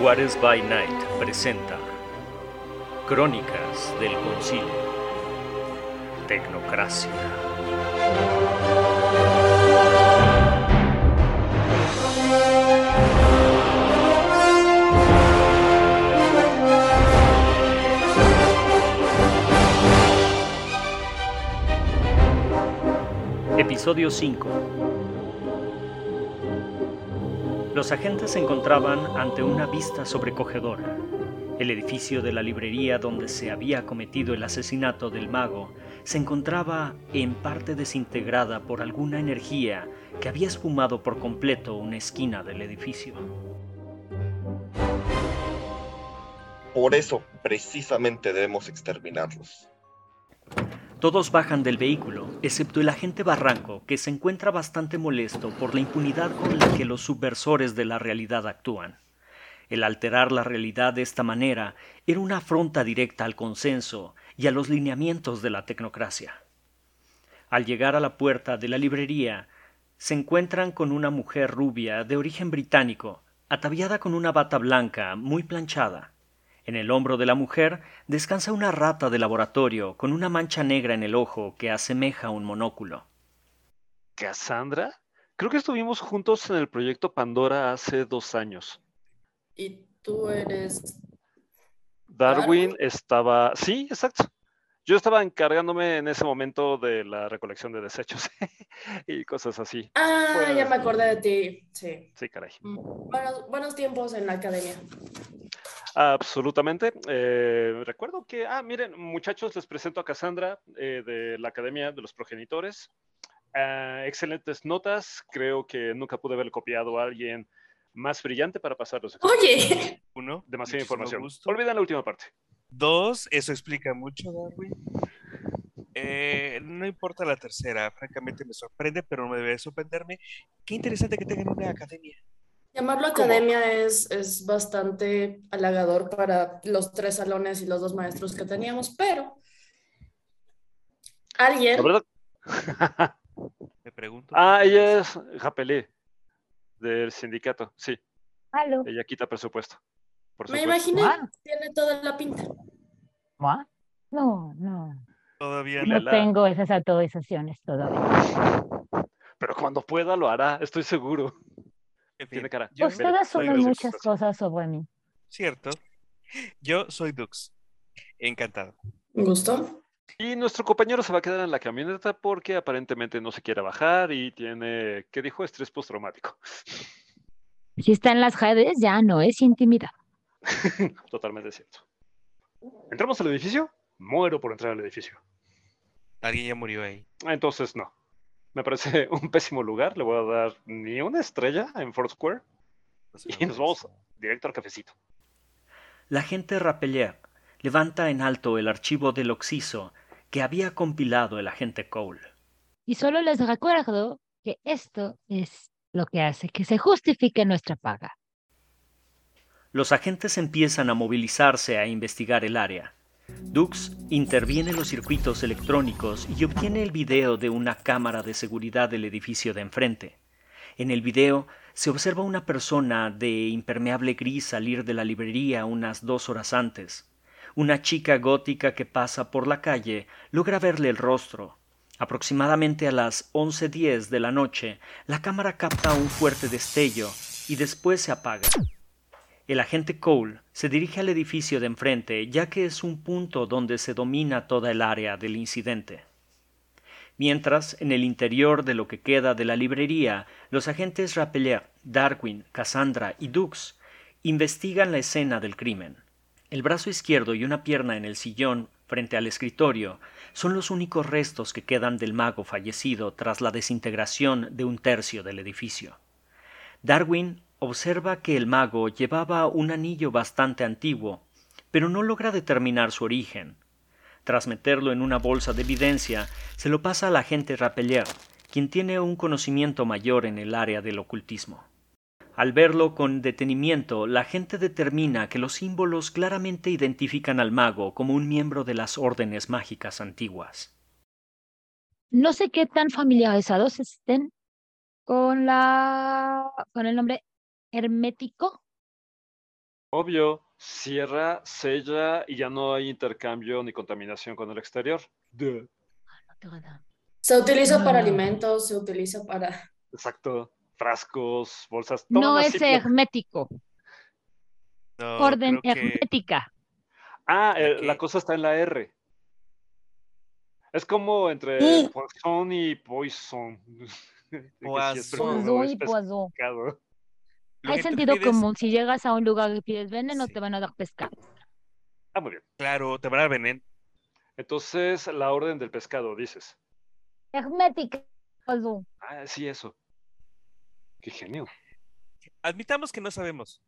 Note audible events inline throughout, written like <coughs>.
Juárez by Night presenta Crónicas del Concilio. Tecnocracia. Episodio 5 Los agentes se encontraban ante una vista sobrecogedora. El edificio de la librería donde se había cometido el asesinato del mago se encontraba en parte desintegrada por alguna energía que había esfumado por completo una esquina del edificio. Por eso, precisamente debemos exterminarlos. Todos bajan del vehículo, excepto el agente Barranco, que se encuentra bastante molesto por la impunidad con la que los subversores de la realidad actúan. El alterar la realidad de esta manera era una afronta directa al consenso y a los lineamientos de la tecnocracia. Al llegar a la puerta de la librería, se encuentran con una mujer rubia de origen británico, ataviada con una bata blanca muy planchada. En el hombro de la mujer descansa una rata de laboratorio con una mancha negra en el ojo que asemeja un monóculo. ¿Cassandra? Creo que estuvimos juntos en el proyecto Pandora hace dos años. ¿Y tú eres Darwin Darwin. estaba... Sí, exacto. Yo estaba encargándome en ese momento de la recolección de desechos <laughs> y cosas así. Ah, Pues- ya me acordé de ti. Sí. Sí, caray. Mm, Buenos, buenos tiempos en la academia. Absolutamente. Eh, recuerdo que, ah, miren, muchachos, les presento a Cassandra eh, de la Academia de los Progenitores. Ah, excelentes notas. Creo que nunca pude haber copiado a alguien más brillante para pasar los exámenes. Oye, <laughs> Uno, Demasiada muchísimo información. gusto. Olviden la última parte. Dos, eso explica mucho, Darwin. Eh, no importa la tercera, francamente me sorprende, pero no debe sorprenderme. Qué interesante que tengan una academia. llamarlo academia es, es bastante halagador para los tres salones y los dos maestros que teníamos, pero alguien, La verdad. <laughs> Me pregunto. ah, ella es Japelé del sindicato. Sí, Aló. ella quita presupuesto. Por me supuesto. imaginé, Ah. tiene toda la pinta. ¿What? No, no. Todavía no. No tengo esas autorizaciones todavía. Pero cuando pueda lo hará, estoy seguro. En fin, Tiene cara. yo Ustedes de muchas cosas sobre mí. Cierto. Yo soy Dux. Encantado. ¿Un gusto? Y nuestro compañero se va a quedar en la camioneta porque aparentemente no se quiere bajar y tiene, ¿qué dijo? Estrés postraumático. Si está en las redes, ya no es intimidad. <laughs> Totalmente cierto. ¿Entramos al edificio? Muero por entrar al edificio. Alguien ya murió ahí. Ah, Entonces no. Me parece <laughs> un pésimo lugar. Le voy a dar ni una estrella en Foursquare y nos vamos directo al cafecito. La agente Rapellier levanta en alto el archivo del Oxiso que había compilado el agente Cole. Y solo les recuerdo que esto es lo que hace que se justifique nuestra paga. Los agentes empiezan a movilizarse a investigar el área. Dux interviene en los circuitos electrónicos y obtiene el video de una cámara de seguridad del edificio de enfrente. En el video se observa una persona de impermeable gris salir de la librería unas dos horas antes. Una chica gótica que pasa por la calle logra verle el rostro. Aproximadamente a las 11.10 de la noche, la cámara capta un fuerte destello y después se apaga. El agente Cole se dirige al edificio de enfrente, ya que es un punto donde se domina toda el área del incidente. Mientras, en el interior de lo que queda de la librería, los agentes Rapellier, Darwin, Cassandra y Dux investigan la escena del crimen. El brazo izquierdo y una pierna en el sillón frente al escritorio son los únicos restos que quedan del mago fallecido tras la desintegración de un tercio del edificio. Darwin observa que el mago llevaba un anillo bastante antiguo, pero no logra determinar su origen. Tras meterlo en una bolsa de evidencia, se lo pasa al agente Rapellier, quien tiene un conocimiento mayor en el área del ocultismo. Al verlo con detenimiento, la gente determina que los símbolos claramente identifican al mago como un miembro de las órdenes mágicas antiguas. No sé qué tan familiarizados estén con la con el nombre hermético Obvio, cierra, sella y ya no hay intercambio ni contaminación con el exterior. Duh. Se utiliza para Ah. alimentos, se utiliza para... Exacto. Frascos, bolsas. No todas es hermético. No, Orden que- hermética. Ah, eh, la cosa está en la R. Es como entre Mm. poison y poison. <laughs> Poison. y poison. Lo Hay sentido pides- común. Si llegas a un lugar y pides veneno, Sí. te van a dar pescado. Ah, muy bien. Claro, te van a dar veneno. Entonces, la orden del pescado, dices. Hermética. Ah, sí, eso. Qué genio. Admitamos que no sabemos.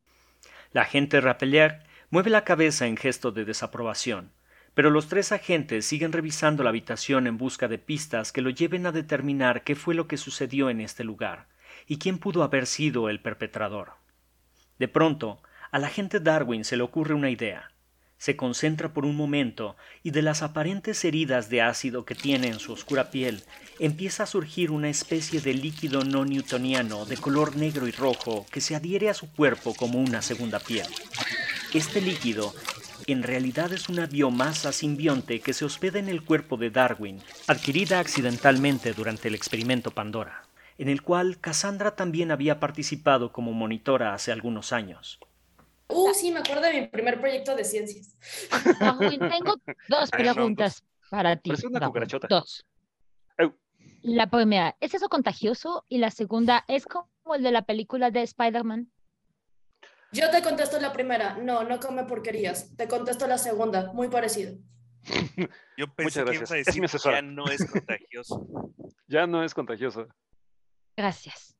La agente Rappelier mueve la cabeza en gesto de desaprobación, pero los tres agentes siguen revisando la habitación en busca de pistas que lo lleven a determinar qué fue lo que sucedió en este lugar y quién pudo haber sido el perpetrador. De pronto, al agente Darwin se le ocurre una idea. Se concentra por un momento y de las aparentes heridas de ácido que tiene en su oscura piel empieza a surgir una especie de líquido no newtoniano de color negro y rojo que se adhiere a su cuerpo como una segunda piel. Este líquido en realidad es una biomasa simbionte que se hospeda en el cuerpo de Darwin, adquirida accidentalmente durante el experimento Pandora, en el cual Cassandra también había participado como monitora hace algunos años. Uh, sí, me acuerdo de mi primer proyecto de ciencias. <laughs> Tengo dos no, preguntas para ti. Parece una Darwin. cucarachota. Dos. La primera, ¿es eso contagioso? Y la segunda, ¿es como el de la película de Spider-Man? Yo te contesto la primera. No, no come porquerías. Te contesto la segunda. Muy parecido. <laughs> Yo pensé Muchas que ibas a decir ya no es contagioso. <laughs> Ya no es contagioso. Gracias.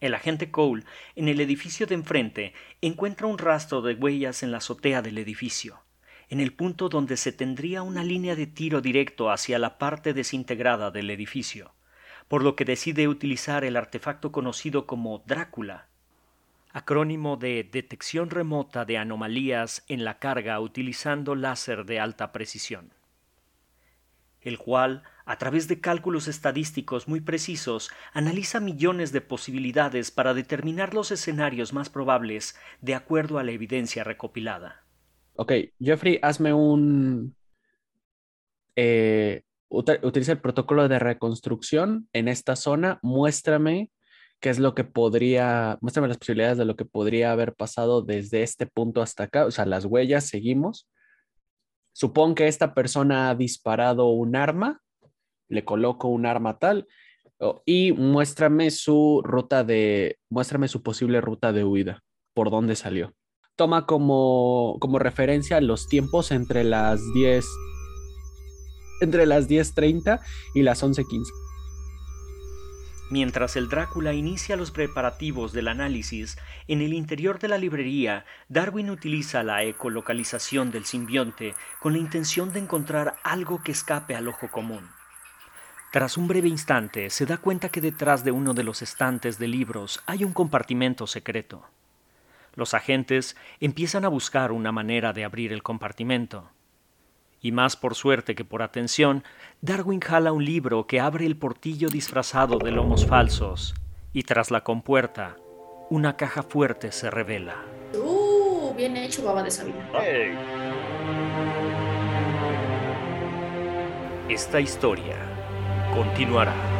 El agente Cole, en el edificio de enfrente, encuentra un rastro de huellas en la azotea del edificio, en el punto donde se tendría una línea de tiro directo hacia la parte desintegrada del edificio, por lo que decide utilizar el artefacto conocido como Drácula, acrónimo de Detección Remota de Anomalías en la Carga utilizando láser de alta precisión el cual, a través de cálculos estadísticos muy precisos, analiza millones de posibilidades para determinar los escenarios más probables de acuerdo a la evidencia recopilada. Ok, Jeffrey, hazme un... eh, utiliza el protocolo de reconstrucción en esta zona. Muéstrame qué es lo que podría, muéstrame las posibilidades de lo que podría haber pasado desde este punto hasta acá. O sea, las huellas, seguimos. Supón que esta persona ha disparado un arma, le coloco un arma tal, y muéstrame su ruta de, muéstrame su posible ruta de huida, por dónde salió toma como, como referencia los tiempos entre las 10 entre las 10.30 y las 11.15. Mientras el Drácula inicia los preparativos del análisis, en el interior de la librería, Darwin utiliza la ecolocalización del simbionte con la intención de encontrar algo que escape al ojo común. Tras un breve instante, se da cuenta que detrás de uno de los estantes de libros hay un compartimento secreto. Los agentes empiezan a buscar una manera de abrir el compartimento. Y más por suerte que por atención, Darwin jala un libro que abre el portillo disfrazado de lomos falsos, y tras la compuerta, una caja fuerte se revela. Uh, bien hecho, baba de Sabina. Hey, Esta historia continuará.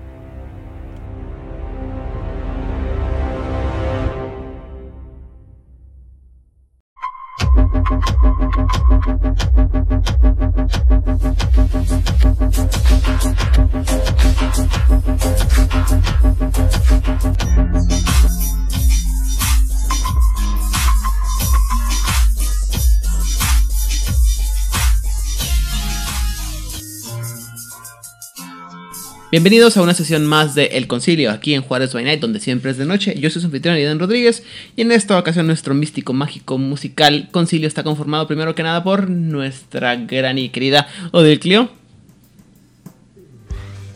Bienvenidos a una sesión más de El Concilio, aquí en Juárez by Night, donde siempre es de noche. Yo soy su anfitrión, Aidan Rodríguez, y en esta ocasión nuestro místico, mágico, musical concilio está conformado primero que nada por nuestra gran y querida Odil Clio.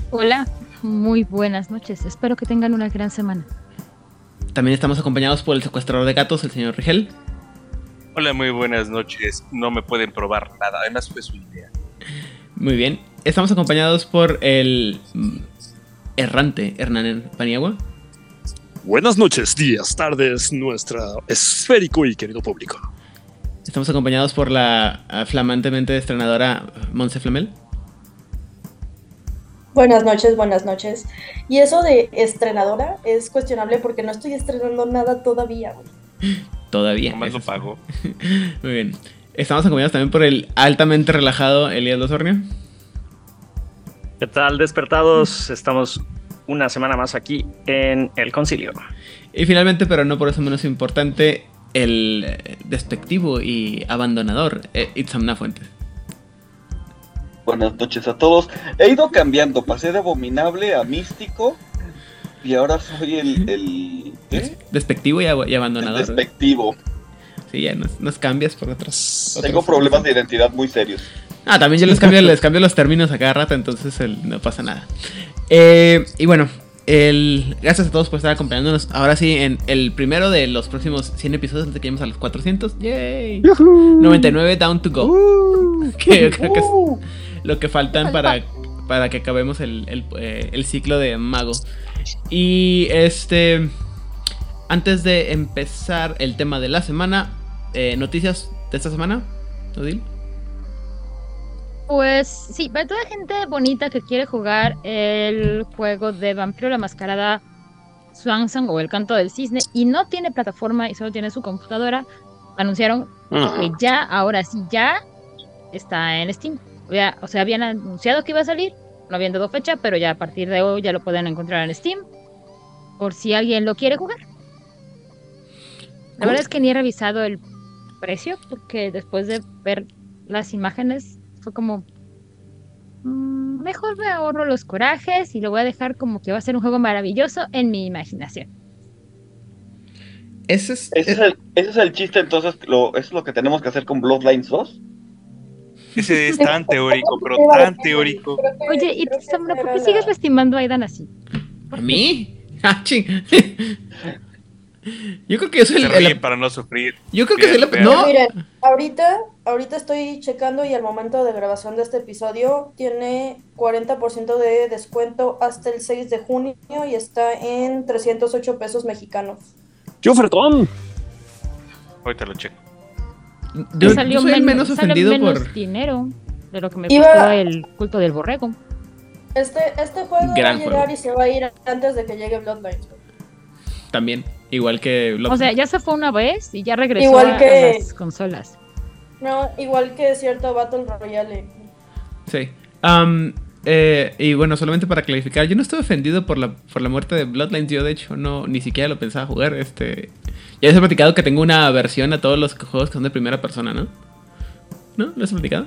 Hola, muy buenas noches. Espero que tengan una gran semana. También estamos acompañados por el secuestrador de gatos, el señor Rigel. Hola, muy buenas noches. No me pueden probar nada. Además fue su idea. Muy bien. Estamos acompañados por el errante Hernán Paniagua. Buenas noches, días, tardes, nuestra esférico y querido público. Estamos acompañados por la flamantemente estrenadora Monse Flamel. Buenas noches, buenas noches. Y eso de estrenadora es cuestionable porque no estoy estrenando nada todavía. güey. <gasps> Todavía. Nomás lo pago. <laughs> Muy bien. Estamos acompañados también por el altamente relajado Elías Losornio. ¿Qué tal, despertados? Estamos una semana más aquí en el concilio. Y finalmente, pero no por eso menos importante, el despectivo y abandonador eh, Itzamna Fuentes. Buenas noches a todos. He ido cambiando, pasé de abominable a místico y ahora soy el, el, ¿qué? Despectivo y, ab- y el abandonador. despectivo. Sí, ya nos, nos cambias por otros. Tengo otros- problemas de identidad muy serios. Ah, también yo les cambio, les cambio los términos a cada rato, entonces el- no pasa nada. Eh, y bueno, el, gracias a todos por estar acompañándonos. Ahora sí, en el primero de los próximos 100 episodios antes que lleguemos a los 400. ¡Yay! 99 down to go. <laughs> que yo creo que es lo que faltan para, para que acabemos el, el, eh, el ciclo de Mago. Y este. Antes de empezar el tema de la semana, eh, noticias de esta semana, Odil. Pues sí, para toda gente bonita que quiere jugar el juego de Vampiro la Mascarada Swansong o el Canto del Cisne y no tiene plataforma y solo tiene su computadora, anunciaron que ya, ahora sí, ya está en Steam. Ya- o sea, habían anunciado que iba a salir, no habían dado fecha, pero ya a partir de hoy ya lo pueden encontrar en Steam. Por si alguien lo quiere jugar. La verdad es que ni he revisado el precio, porque después de ver las imágenes fue como. "Mm, mejor me ahorro los corajes y lo voy a dejar como que va a ser un juego maravilloso en mi imaginación. Ese es. Ese es el, ese es el chiste, entonces, lo, eso es lo que tenemos que hacer con Bloodlines 2. Ese es <laughs> tan teórico, pero tan teórico. Oye, y Samra, ¿por qué sigues lastimando a Aidan así? ¿A mí? <laughs> <laughs> Yo creo que yo soy Se el. ríe el- para no sufrir. yo creo que soy la. No, Miren, ahorita, ahorita estoy checando y al momento de grabación de este episodio tiene 40% de descuento hasta el 6 de junio y está en 308 pesos mexicanos. ¡Qué ofertón! Ahorita lo checo. yo, salió yo soy el menos sale ofendido menos por. dinero de lo que me Iba- costó el culto del borrego. Este, este juego Gran va a llegar juego. y se va a ir antes de que llegue Bloodlines. También. Igual que. Blood- O sea, ya se fue una vez y ya regresó Igual a- que- a las consolas. No, igual que cierto Battle Royale. Sí. Am, eh, y bueno, solamente para clarificar, yo no estoy ofendido por la, por la muerte de Bloodlines. Yo, de hecho, no ni siquiera lo pensaba jugar. Este. Ya les he platicado que tengo una aversión a todos los juegos que son de primera persona, ¿no? ¿No? ¿Lo has platicado?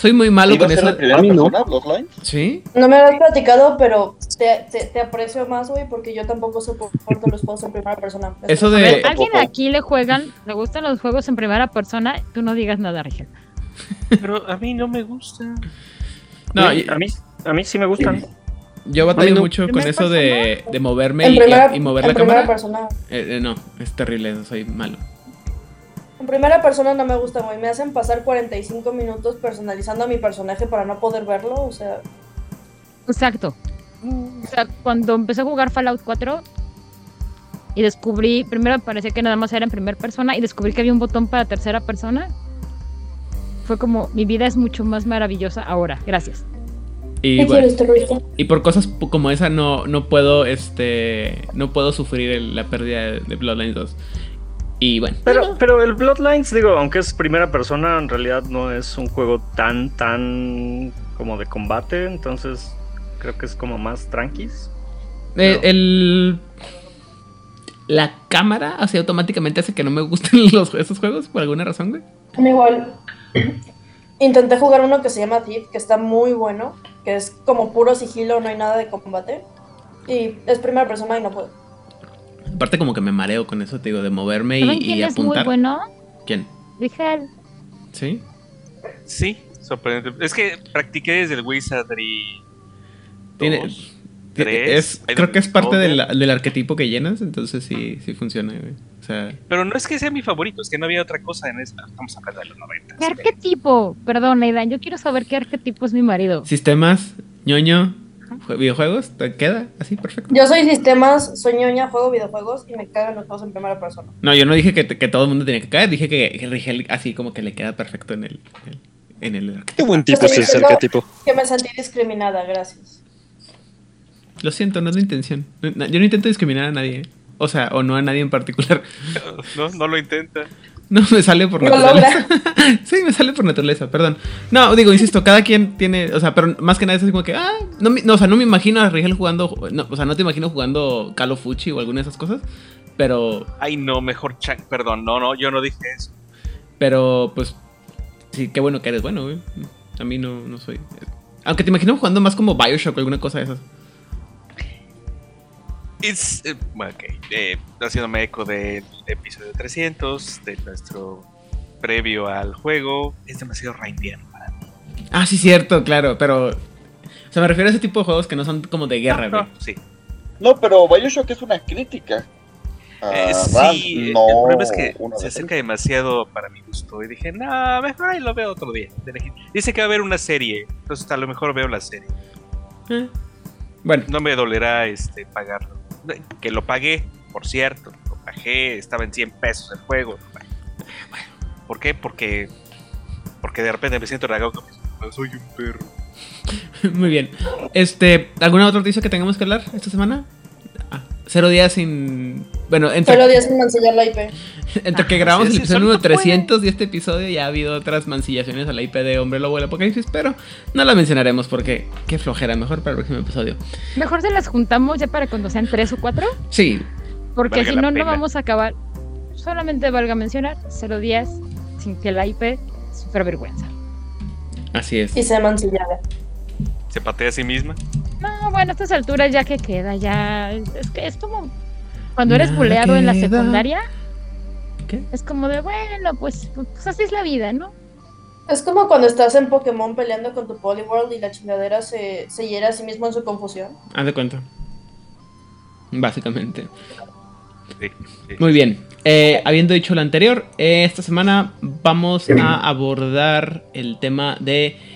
Soy muy malo ¿Iba a con ser eso. A mí no. persona? ¿Sí? No me habías platicado, pero te, te, te aprecio más, güey, porque yo tampoco soporto los juegos en primera persona. Eso A de- ver, Eh, ¿alguien aquí le juegan, le gustan los juegos en primera persona? Tú no digas nada, Rigel. Pero a mí no me gusta. No, y- a, mí, a mí sí me gustan. yo batallo no. mucho con ¿Primera eso de, de moverme y, primera, y mover la primera cámara. persona. Eh, eh, no, es terrible, soy malo. En primera persona no me gusta, güey. Me hacen pasar 45 minutos personalizando a mi personaje para no poder verlo. O sea, Exacto. O sea, cuando empecé a jugar Fallout 4 y descubrí, primero me parecía que nada más era en primera persona y descubrí que había un botón para tercera persona. Fue como, mi vida es mucho más maravillosa ahora. Gracias. Y, por cosas como esa no, no puedo este no puedo sufrir el- la pérdida de, de Bloodlines 2. Y bueno, Pero, pero el Bloodlines, digo, aunque es primera persona, en realidad no es un juego tan, tan como de combate, entonces creo que es como más tranquis. eh, el la cámara así automáticamente hace que no me gusten <laughs> los, esos juegos por alguna razón, güey. A mí igual. Intenté jugar uno que se llama Thief, que está muy bueno, que es como puro sigilo, no hay nada de combate. Y es primera persona y no puedo. Aparte como que me mareo con eso, te digo, de moverme y, ¿Saben y quién es muy bueno? ¿Quién? Rigel. ¿Sí? Sí, sorprendente. Es que practiqué desde el Wizard y Tiene- dos, tiene- tres. es- creo que es parte del, del arquetipo que llenas, entonces sí, sí funciona, güey. O sea, Pero no es que sea mi favorito, es que no había otra cosa en esa. Estamos hablando de los 90. ¿Qué arquetipo? Perdón, Aidan, yo quiero saber qué arquetipo es mi marido. sistemas, ñoño, videojuegos, ¿te queda así perfecto? Yo soy sistemas, soy ñoña, juego videojuegos y me cagan los juegos en primera persona. No, yo no dije que, que todo el mundo tenía que caer, dije que, que Rigel así como que le queda perfecto en el, en el arquetipo. Qué buen tipo ese arquetipo. Que me sentí discriminada, gracias. Lo siento, no es mi intención. Yo no intento discriminar a nadie. ¿eh? O sea, o no a nadie en particular. <laughs> No, no lo intenta. <laughs> No, me sale por Lo naturaleza. <laughs> sí, me sale por naturaleza, perdón. No, digo, insisto, cada quien tiene, o sea, pero más que nada es así como que, ah, no, me- no, o sea, no me imagino a Rigel jugando, no, o sea, no te imagino jugando Call of Fuchi o alguna de esas cosas, pero, Ay, no, mejor Chuck. Perdón, no, no, yo no dije eso. pero, pues, sí, qué bueno que eres bueno, güey. A mí no, no soy. Aunque te imagino jugando más como Bioshock o alguna cosa de esas. Es, eh, bueno, ok, eh, haciéndome eco del episodio 300, de nuestro previo al juego, es demasiado reindiano para mí. Ah, sí, cierto, claro, pero, o sea, me refiero a ese tipo de juegos que no son como de guerra, No, no, sí. No, pero Bioshock es una crítica. a Eh, sí, no el problema es que se acerca demasiado para mi gusto. Y dije, no, mejor ahí lo veo otro día. Dice que va a haber una serie, entonces a lo mejor veo la serie. Eh. Bueno, No me dolerá este pagarlo. Que lo pagué, por cierto. Lo pagué, estaba en 100 pesos el juego. ¿Por qué? Porque porque de repente me siento mis- Soy un perro. <laughs> Muy bien. Este, ¿alguna otra noticia que tengamos que hablar esta semana? Ah, cero días sin. Bueno, entre, Solo días sin mancillar la IP. <laughs> entre que Ah, grabamos sí, el episodio número no puede. 300 y este episodio, ya ha habido otras mancillaciones a la IP de Hombre Lobo del Apocalipsis, pero no la mencionaremos porque qué flojera, mejor para el próximo episodio. Mejor se las juntamos ya para cuando sean tres o cuatro, Sí, porque si no, no vamos a acabar. Solamente valga mencionar, cero días sin que la IP sufra vergüenza. así es. Y sea mancillada. Se patea a sí misma. No, bueno, a estas alturas ya que queda, ya. Es que es como cuando eres buleado en la secundaria. ¿Qué? Es como de, bueno, pues, pues así es la vida, ¿no? Es como cuando estás en Pokémon peleando con tu Poliworld y la chingadera se, se hiera a sí mismo en su confusión. Haz de cuenta. Básicamente. Sí, sí. Muy bien. Eh, habiendo dicho lo anterior, eh, esta semana vamos a abordar el tema de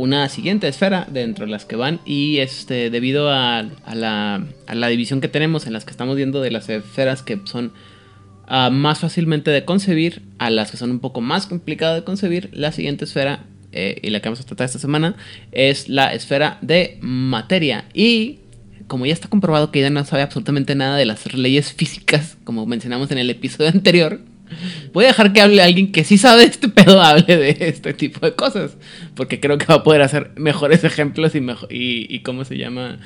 una siguiente esfera dentro de las que van y este debido a, la división que tenemos en las que estamos viendo de las esferas que son ah, más fácilmente de concebir a las que son un poco más complicadas de concebir, la siguiente esfera eh, y la que vamos a tratar esta semana es la esfera de materia. Y como ya está comprobado que ella no sabe absolutamente nada de las leyes físicas, como mencionamos en el episodio <laughs> anterior, voy a dejar que hable alguien que sí sabe de este pedo, <laughs> hable de este tipo de cosas, porque creo que va a poder hacer mejores ejemplos y, mejo- y, y cómo se llama,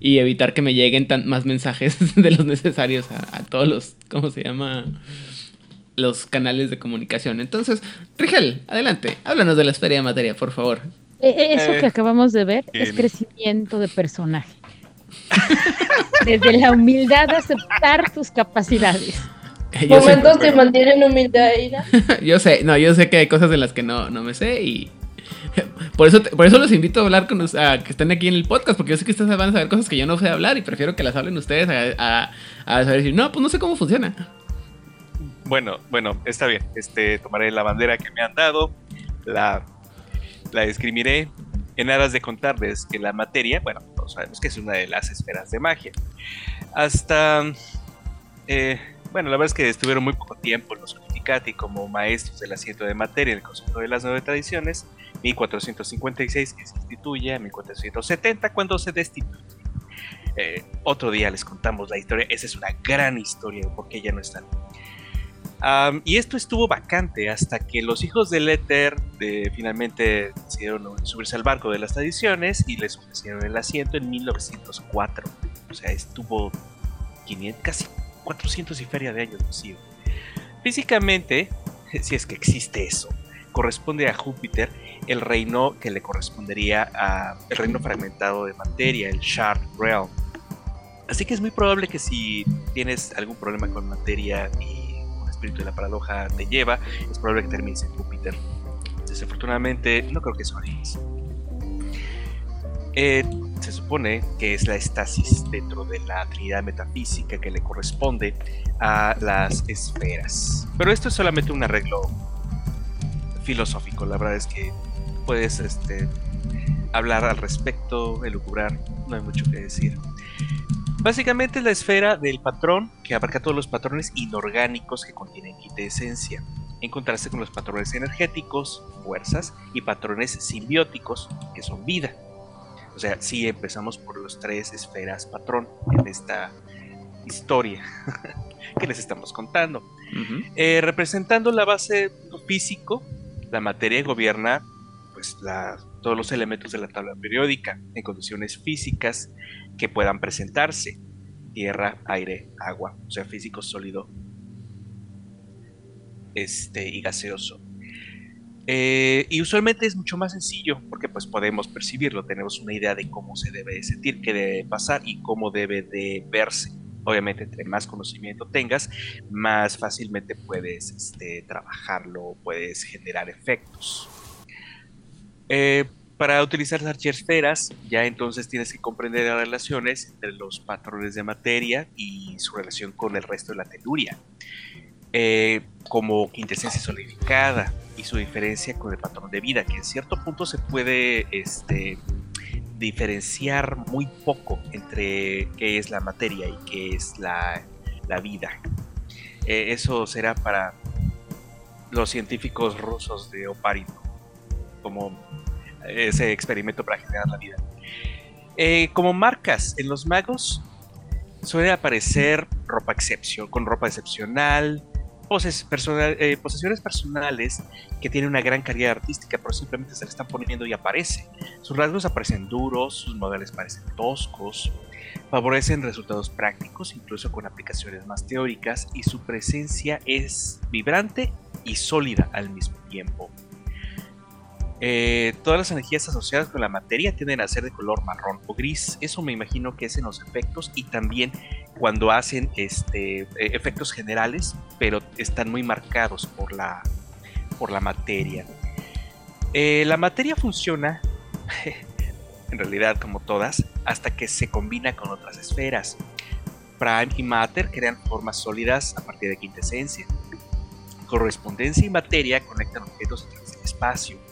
y evitar que me lleguen tan, más mensajes <laughs> de los necesarios a, a todos los, ¿cómo se llama? Los canales de comunicación. Entonces, Rigel, adelante, háblanos de la esfera de materia, por favor. E- e- Eso Eh, que acabamos de ver es crecimiento de personaje. <laughs> Desde la humildad de aceptar tus capacidades. <laughs> Yo sé- Momentos que mantienen humildad, Ira. <laughs> yo sé, no, yo sé que hay cosas de las que no, no me sé y <laughs> por eso, te- por eso los invito a hablar con us- a que estén aquí en el podcast, porque yo sé que ustedes van a saber cosas que yo no sé hablar y prefiero que las hablen ustedes a, a, a saber decir, no, pues no sé cómo funciona. Bueno, bueno, está bien. Este, tomaré la bandera que me han dado, la, la escribiré en aras de contarles que la materia, bueno, todos sabemos que es una de las esferas de magia. Hasta, eh, bueno, la verdad es que estuvieron muy poco tiempo los Unificati como maestros del asiento de materia en el concepto de las nueve tradiciones, 1456 que se instituye a 1470 cuando se destituye. Eh, otro día les contamos la historia, esa es una gran historia de por qué ya no están. Am, y esto estuvo vacante hasta que los hijos del éter de- finalmente decidieron subirse al barco de las tradiciones y les ofrecieron el asiento en 1904. O sea, estuvo 500, casi 400 y feria de años vacío. Físicamente, <laughs> si es que existe eso, corresponde a Júpiter el reino que le correspondería a el reino fragmentado de materia, el Shard Realm. Así que es muy probable que si tienes algún problema con materia y un espíritu de la paradoja te lleva, es probable que termines en Júpiter. Desafortunadamente, no creo que eso hagas. Eh, se supone que es la estasis dentro de la trinidad metafísica que le corresponde a las esferas. Pero esto es solamente un arreglo filosófico, la verdad es que puedes este, hablar al respecto, elucubrar, no hay mucho que decir. Básicamente es la esfera del patrón que abarca todos los patrones inorgánicos que contienen quintesencia, en contraste con los patrones energéticos, fuerzas, y patrones simbióticos, que son vida. O sea, sí empezamos por los tres esferas patrón en esta historia <laughs> que les estamos contando. Eh, representando la base físico, la materia gobierna pues, todos los elementos de la tabla periódica en condiciones físicas que puedan presentarse. Tierra, aire, agua, o sea, físico sólido este, y gaseoso. Eh, y usualmente es mucho más sencillo porque pues podemos percibirlo, tenemos una idea de cómo se debe sentir, qué debe pasar y cómo debe de verse. Obviamente, entre más conocimiento tengas, más fácilmente puedes este, trabajarlo, puedes generar efectos. Eh, para utilizar las archiesferas, ya entonces tienes que comprender las relaciones entre los patrones de materia y su relación con el resto de la teluria, eh, como quintesencia solidificada su diferencia con el patrón de vida, que en cierto punto se puede este, diferenciar muy poco entre qué es la materia y qué es la, vida. Eh, eso será para los científicos rusos de Oparito, como ese experimento para generar la vida. Eh, como marcas en los magos suele aparecer ropa excepción, con ropa excepcional, poses eh, posesiones personales que tienen una gran calidad artística, pero simplemente se le están poniendo y aparece. Sus rasgos aparecen duros, sus modelos parecen toscos, favorecen resultados prácticos, incluso con aplicaciones más teóricas, y su presencia es vibrante y sólida al mismo tiempo. Eh, todas las energías asociadas con la materia tienden a ser de color marrón o gris. Eso me imagino que es en los efectos y también cuando hacen este, eh, efectos generales, pero están muy marcados por la, por la materia. Eh, la materia funciona, <laughs> en realidad como todas, hasta que se combina con otras esferas. Prime y Matter crean formas sólidas a partir de quintesencia. Correspondencia y materia conectan objetos a través del espacio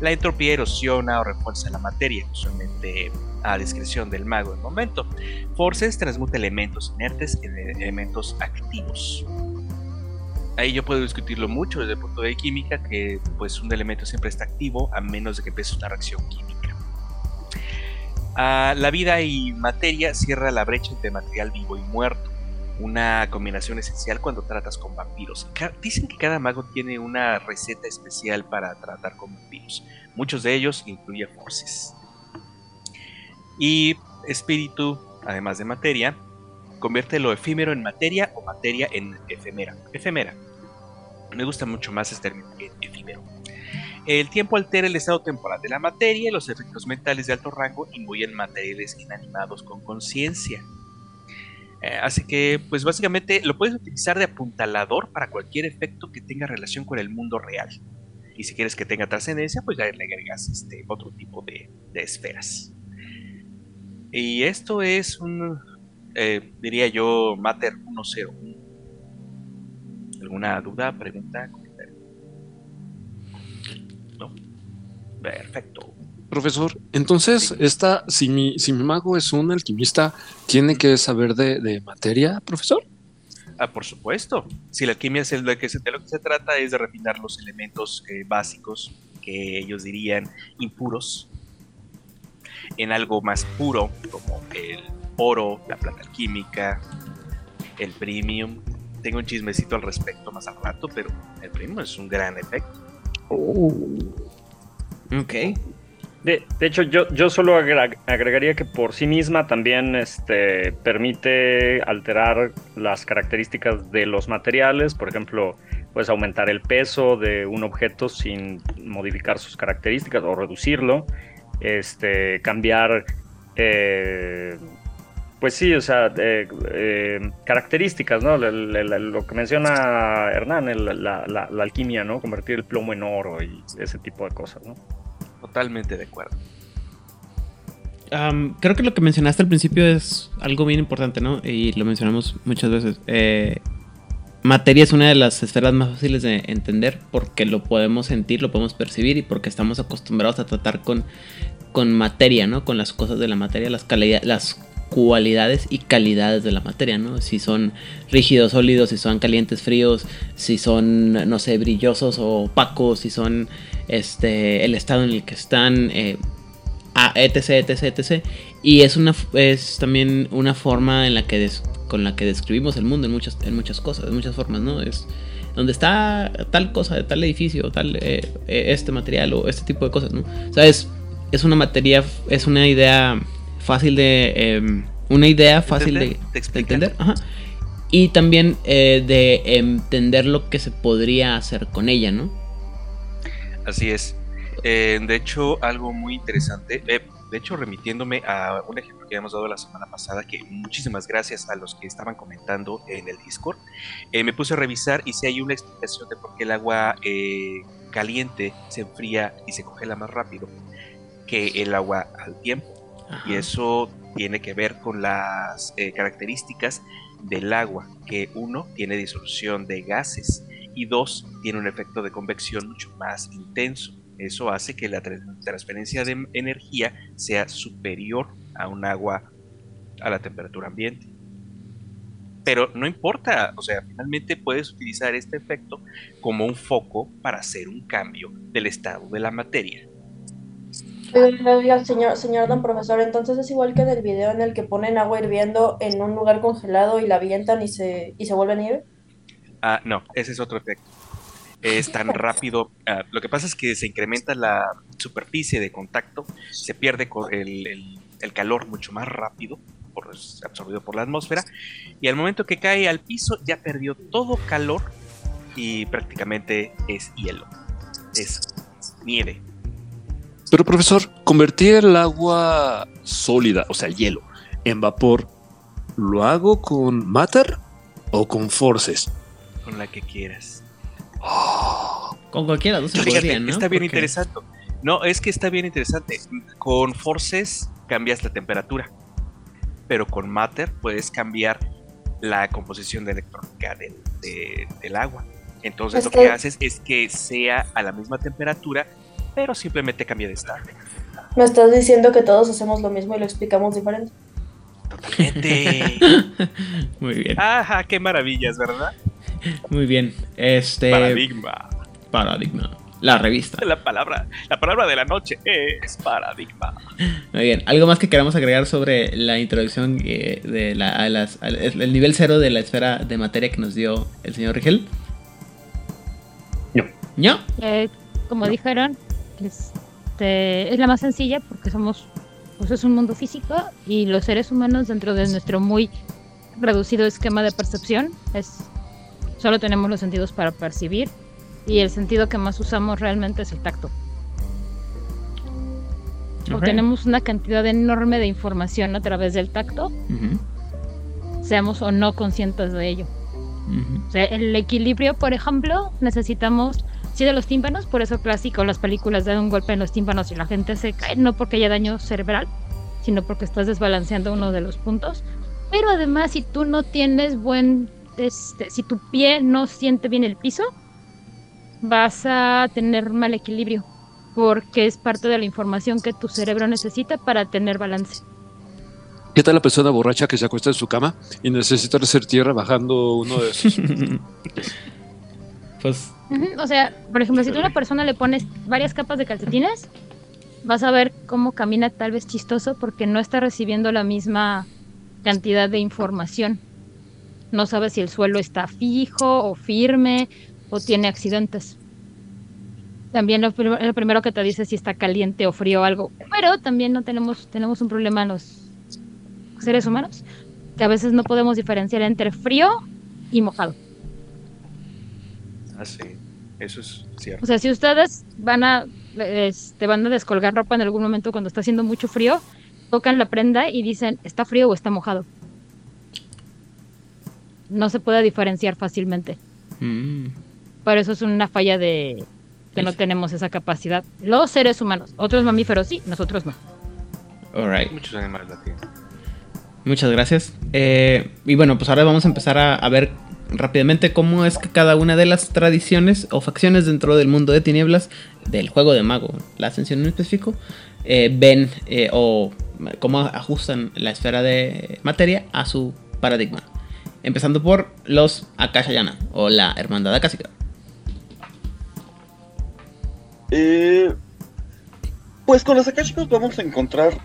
la entropía erosiona o refuerza la materia, usualmente a discreción del mago del momento. Forces transmuta elementos inertes en elementos activos. Ahí yo puedo discutirlo mucho desde el punto de química, que pues un elemento siempre está activo a menos de que empiece una reacción química. Ah, la vida y materia cierra la brecha entre material vivo y muerto una combinación esencial cuando tratas con vampiros. Dicen que cada mago tiene una receta especial para tratar con vampiros. Muchos de ellos incluyen forces. Y espíritu, además de materia, convierte lo efímero en materia o materia en efemera. Efemera. Me gusta mucho más este término efímero. El tiempo altera el estado temporal de la materia y los efectos mentales de alto rango imbuyen materiales inanimados con conciencia. Eh, así que, pues básicamente lo puedes utilizar de apuntalador para cualquier efecto que tenga relación con el mundo real. Y si quieres que tenga trascendencia, pues ya le agregas este otro tipo de, esferas. Y esto es un, eh, diría yo, Matter 1.0. ¿Alguna duda, pregunta, comentario? No. Perfecto. Profesor, entonces, esta, si mi, si mi mago es un alquimista, ¿tiene que saber de, materia, profesor? Ah, por supuesto. Si la alquimia es de lo que se, de lo que se trata es de refinar los elementos eh, básicos que ellos dirían impuros en algo más puro, como el oro, la plata alquímica, el premium. Tengo un chismecito al respecto más al rato, pero el premium es un gran efecto. Oh. Ok. De, hecho, yo, yo solo agregaría que por sí misma también este, permite alterar las características de los materiales. Por ejemplo, puedes aumentar el peso de un objeto sin modificar sus características o reducirlo. Este, cambiar, eh, pues sí, o sea, eh, características, ¿no? lo que menciona Hernán, la, la alquimia, ¿no? Convertir el plomo en oro y ese tipo de cosas, ¿no? Totalmente de acuerdo. Creo que lo que mencionaste al principio es algo bien importante, ¿no? Y lo mencionamos muchas veces. Eh, materia es una de las esferas más fáciles de entender porque lo podemos sentir, lo podemos percibir y porque estamos acostumbrados a tratar con, con materia, ¿no? Con las cosas de la materia, las, calidad- las cualidades y calidades de la materia, ¿no? Si son rígidos, sólidos, si son calientes, fríos, si son, no sé, brillosos o opacos, si son este, el estado en el que están, eh, etc, etc, etc. Y es, una, es también una forma en la que des- con la que describimos el mundo en muchas, en muchas cosas, en muchas formas, ¿no? Es donde está tal cosa, tal edificio, tal eh, eh, este material o este tipo de cosas, ¿no? O sea, es, es una materia, es una idea fácil de... em, una idea fácil de, Entender, de de explicar. entender. ajá. Y también eh, de entender lo que se podría hacer con ella, ¿no? Así es. Eh, de hecho, algo muy interesante. eh, de hecho, remitiéndome a un ejemplo que habíamos dado la semana pasada, que muchísimas gracias a los que estaban comentando en el Discord, eh, me puse a revisar y si hay una explicación de por qué el agua eh, caliente se enfría y se congela más rápido que el agua al tiempo. Y eso tiene que ver con las eh, características del agua, que uno tiene disolución de gases y dos tiene un efecto de convección mucho más intenso. Eso hace que la tra- transferencia de energía sea superior a un agua a la temperatura ambiente. Pero no importa, o sea, finalmente puedes utilizar este efecto como un foco para hacer un cambio del estado de la materia. Señor, señor don profesor, entonces es igual que en el video en el que ponen agua hirviendo en un lugar congelado y la avientan y se, y se vuelven a ir. Ah, no, ese es otro efecto. Es tan <laughs> rápido. ah, lo que pasa es que se incrementa la superficie de contacto, se pierde el, el- el calor mucho más rápido, por, absorbido por la atmósfera, y al momento que cae al piso ya perdió todo calor y prácticamente es hielo. Es nieve. Pero profesor, convertir el agua sólida, o sea, el hielo, en vapor, ¿lo hago con Matter o con Forces? Con la que quieras. Con cualquiera, no se Fíjate, podría, ¿no? está bien interesante. No, es que está bien interesante. Con Forces cambias la temperatura, pero con Matter puedes cambiar la composición de electrónica del, de- del agua. Entonces Es lo que- que haces es que sea a la misma temperatura, pero simplemente cambia de estado. Me estás diciendo que todos hacemos lo mismo y lo explicamos diferente. Totalmente. <laughs> Muy bien, Ajá, qué maravillas, ¿verdad? muy bien. Este. Paradigma. Paradigma. La revista. La palabra, la palabra de la noche es paradigma. Muy bien. ¿Algo más que queramos agregar sobre la introducción eh, de la, a las- el nivel cero de la esfera de materia que nos dio el señor Rigel? No. ¿No? Eh, como dijeron, este, es la más sencilla porque somos, pues es un mundo físico y los seres humanos dentro de nuestro muy reducido esquema de percepción es solo tenemos los sentidos para percibir y el sentido que más usamos realmente es el tacto. Ok. Obtenemos una cantidad enorme de información a través del tacto, Ujú, seamos o no conscientes de ello. ujú. O sea, el equilibrio, por ejemplo, necesitamos, sí, de los tímpanos, por eso clásico, las películas dan un golpe en los tímpanos y la gente se cae, no porque haya daño cerebral, sino porque estás desbalanceando uno de los puntos. Pero además, si tú no tienes buen, este, si tu pie no siente bien el piso, vas a tener mal equilibrio, porque es parte de la información que tu cerebro necesita para tener balance. ¿Qué tal la persona borracha que se acuesta en su cama y necesita hacer tierra bajando uno de esos? <laughs> pues O sea, por ejemplo, si tú a una persona le pones varias capas de calcetines, vas a ver cómo camina tal vez chistoso porque no está recibiendo la misma cantidad de información. No sabe si el suelo está fijo o firme o tiene accidentes. También lo, prim- lo primero que te dice si está caliente o frío o algo. Pero también no tenemos, tenemos un problema en los seres humanos, que a veces no podemos diferenciar entre frío y mojado. Ah, sí, eso es cierto. O sea, si ustedes van a, este, van a descolgar ropa en algún momento cuando está haciendo mucho frío, tocan la prenda y dicen, ¿está frío o está mojado? No se puede diferenciar fácilmente. mm, Por eso es una falla de que no tenemos esa capacidad. Los seres humanos, otros mamíferos sí, nosotros no. Alright. Muchos animales la tienen. Muchas gracias. Eh, y bueno, pues ahora vamos a empezar a, a ver rápidamente cómo es que cada una de las tradiciones o facciones dentro del mundo de tinieblas del juego de mago, la ascensión en específico, eh, ven eh, o cómo ajustan la esfera de materia a su paradigma. Empezando por los Akashayana o la Hermandad Akashica. Eh, pues con los akashicos vamos a encontrar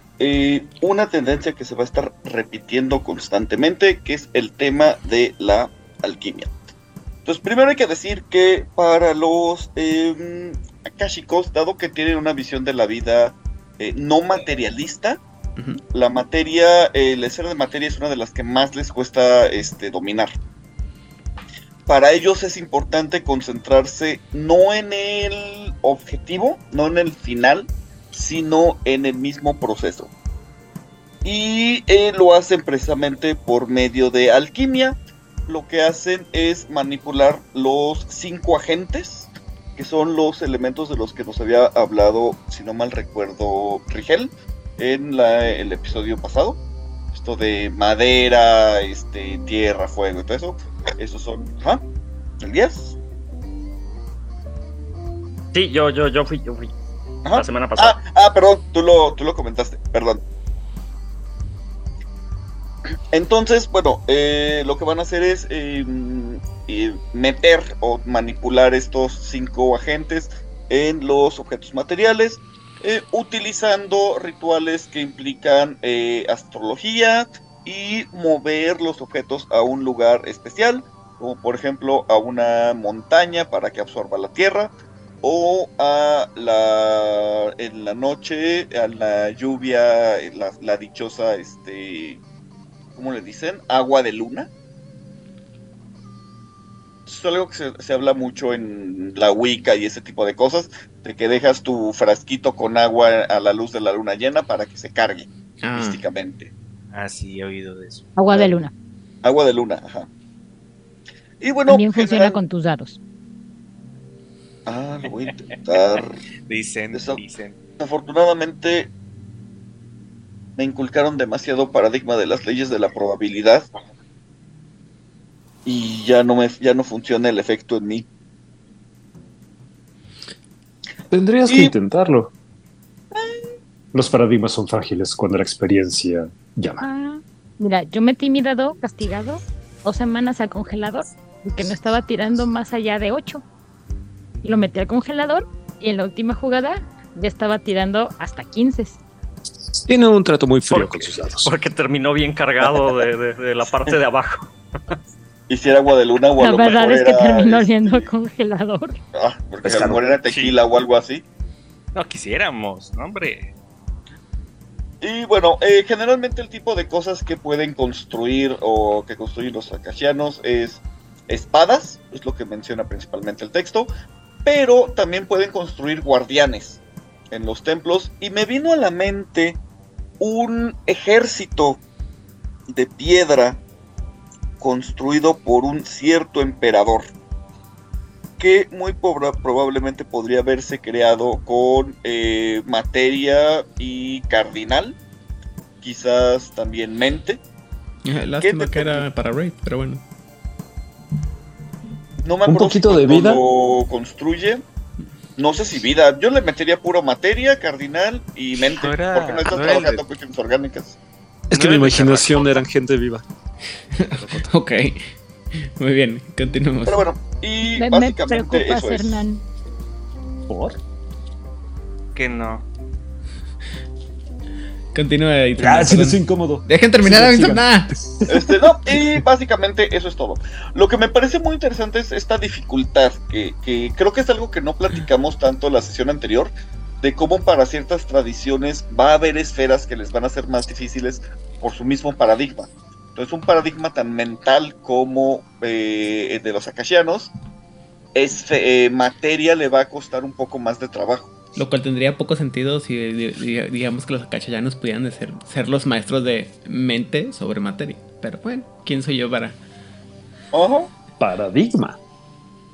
una tendencia que se va a estar repitiendo constantemente, que es el tema de la alquimia. Entonces, primero hay que decir que para los eh, akashicos, dado que tienen una visión de la vida eh, no materialista, la materia, eh, la esfera de materia es una de las que más les cuesta este, dominar. Para ellos es importante concentrarse no en el objetivo, no en el final, sino en el mismo proceso. Y eh, lo hacen precisamente por medio de alquimia. Lo que hacen es manipular los cinco agentes, que son los elementos de los que nos había hablado, si no mal recuerdo, Rigel, en la- el episodio pasado. Esto de madera, este, tierra, fuego y todo eso. Esos son, ajá, Elías. Sí, yo, yo, yo fui, yo fui. Ajá. La semana pasada. Ah, ah, perdón, tú lo, tú lo comentaste, perdón. Entonces, bueno, eh, lo que van a hacer es eh, eh, meter o manipular estos cinco agentes en los objetos materiales, utilizando rituales que implican astrología y mover los objetos a un lugar especial, como por ejemplo a una montaña para que absorba la tierra, o a la en la noche a la lluvia la, la dichosa este cómo le dicen agua de luna es algo que se, se habla mucho en la Wicca y ese tipo de cosas de que dejas tu frasquito con agua a la luz de la luna llena para que se cargue Ah, místicamente Ah, sí, he oído de eso. Agua de luna. agua de luna ajá y bueno También funciona general- con tus dados. ah lo voy a intentar <laughs> Dicen, dicen. Desafortunadamente me inculcaron demasiado paradigma de las leyes de la probabilidad y ya no me ya no funciona el efecto en mí. Tendrías Y- que intentarlo. Los paradigmas son frágiles cuando la experiencia llama. Ah, mira, yo metí mi dado castigado dos semanas al congelador porque no estaba tirando más allá de 8. Y lo metí al congelador y en la última jugada ya estaba tirando hasta 15. Tiene un trato muy frío ¿Por con sus dados. Porque terminó bien cargado de, de- de la parte de abajo. <laughs> Y si era agua de luna o a La verdad es que era, terminó este, oliendo al congelador. ah, porque a lo mejor era tequila o algo así. No quisiéramos, no, hombre. Y bueno, eh, generalmente el tipo de cosas que pueden construir o que construyen los akashianos es espadas, es lo que menciona principalmente el texto, pero también pueden construir guardianes en los templos. Y me vino a la mente un ejército de piedra construido por un cierto emperador que muy probablemente podría haberse creado con eh, materia y cardinal, quizás también mente. eh, Lástima que era para Raid, pero bueno. No me Un acuerdo poquito si de vida. Lo construye. No sé si vida. Yo le metería puro materia, cardinal y mente. No era- porque no estás no trabajando cuestiones orgánicas. Es que No mi imaginación eran gente viva. <laughs> Ok. Muy bien, continuemos. Pero bueno, y Me, me básicamente preocupas, eso es. Hernán. ¿Por? Que no. Continúa. Ah, sí, perdón. es incómodo. Dejen terminar sigan. ah. Este, no, y básicamente eso es todo. Lo que me parece muy interesante es esta dificultad, que, que creo que es algo que no platicamos tanto en la sesión anterior, de cómo para ciertas tradiciones va a haber esferas que les van a ser más difíciles por su mismo paradigma. Entonces, un paradigma tan mental como eh, el de los akashianos, es eh, materia le va a costar un poco más de trabajo. Lo cual tendría poco sentido si di- di- digamos que los acachayanos pudieran de ser, ser los maestros de mente sobre materia. Pero bueno, ¿quién soy yo para...? Ajá. Paradigma.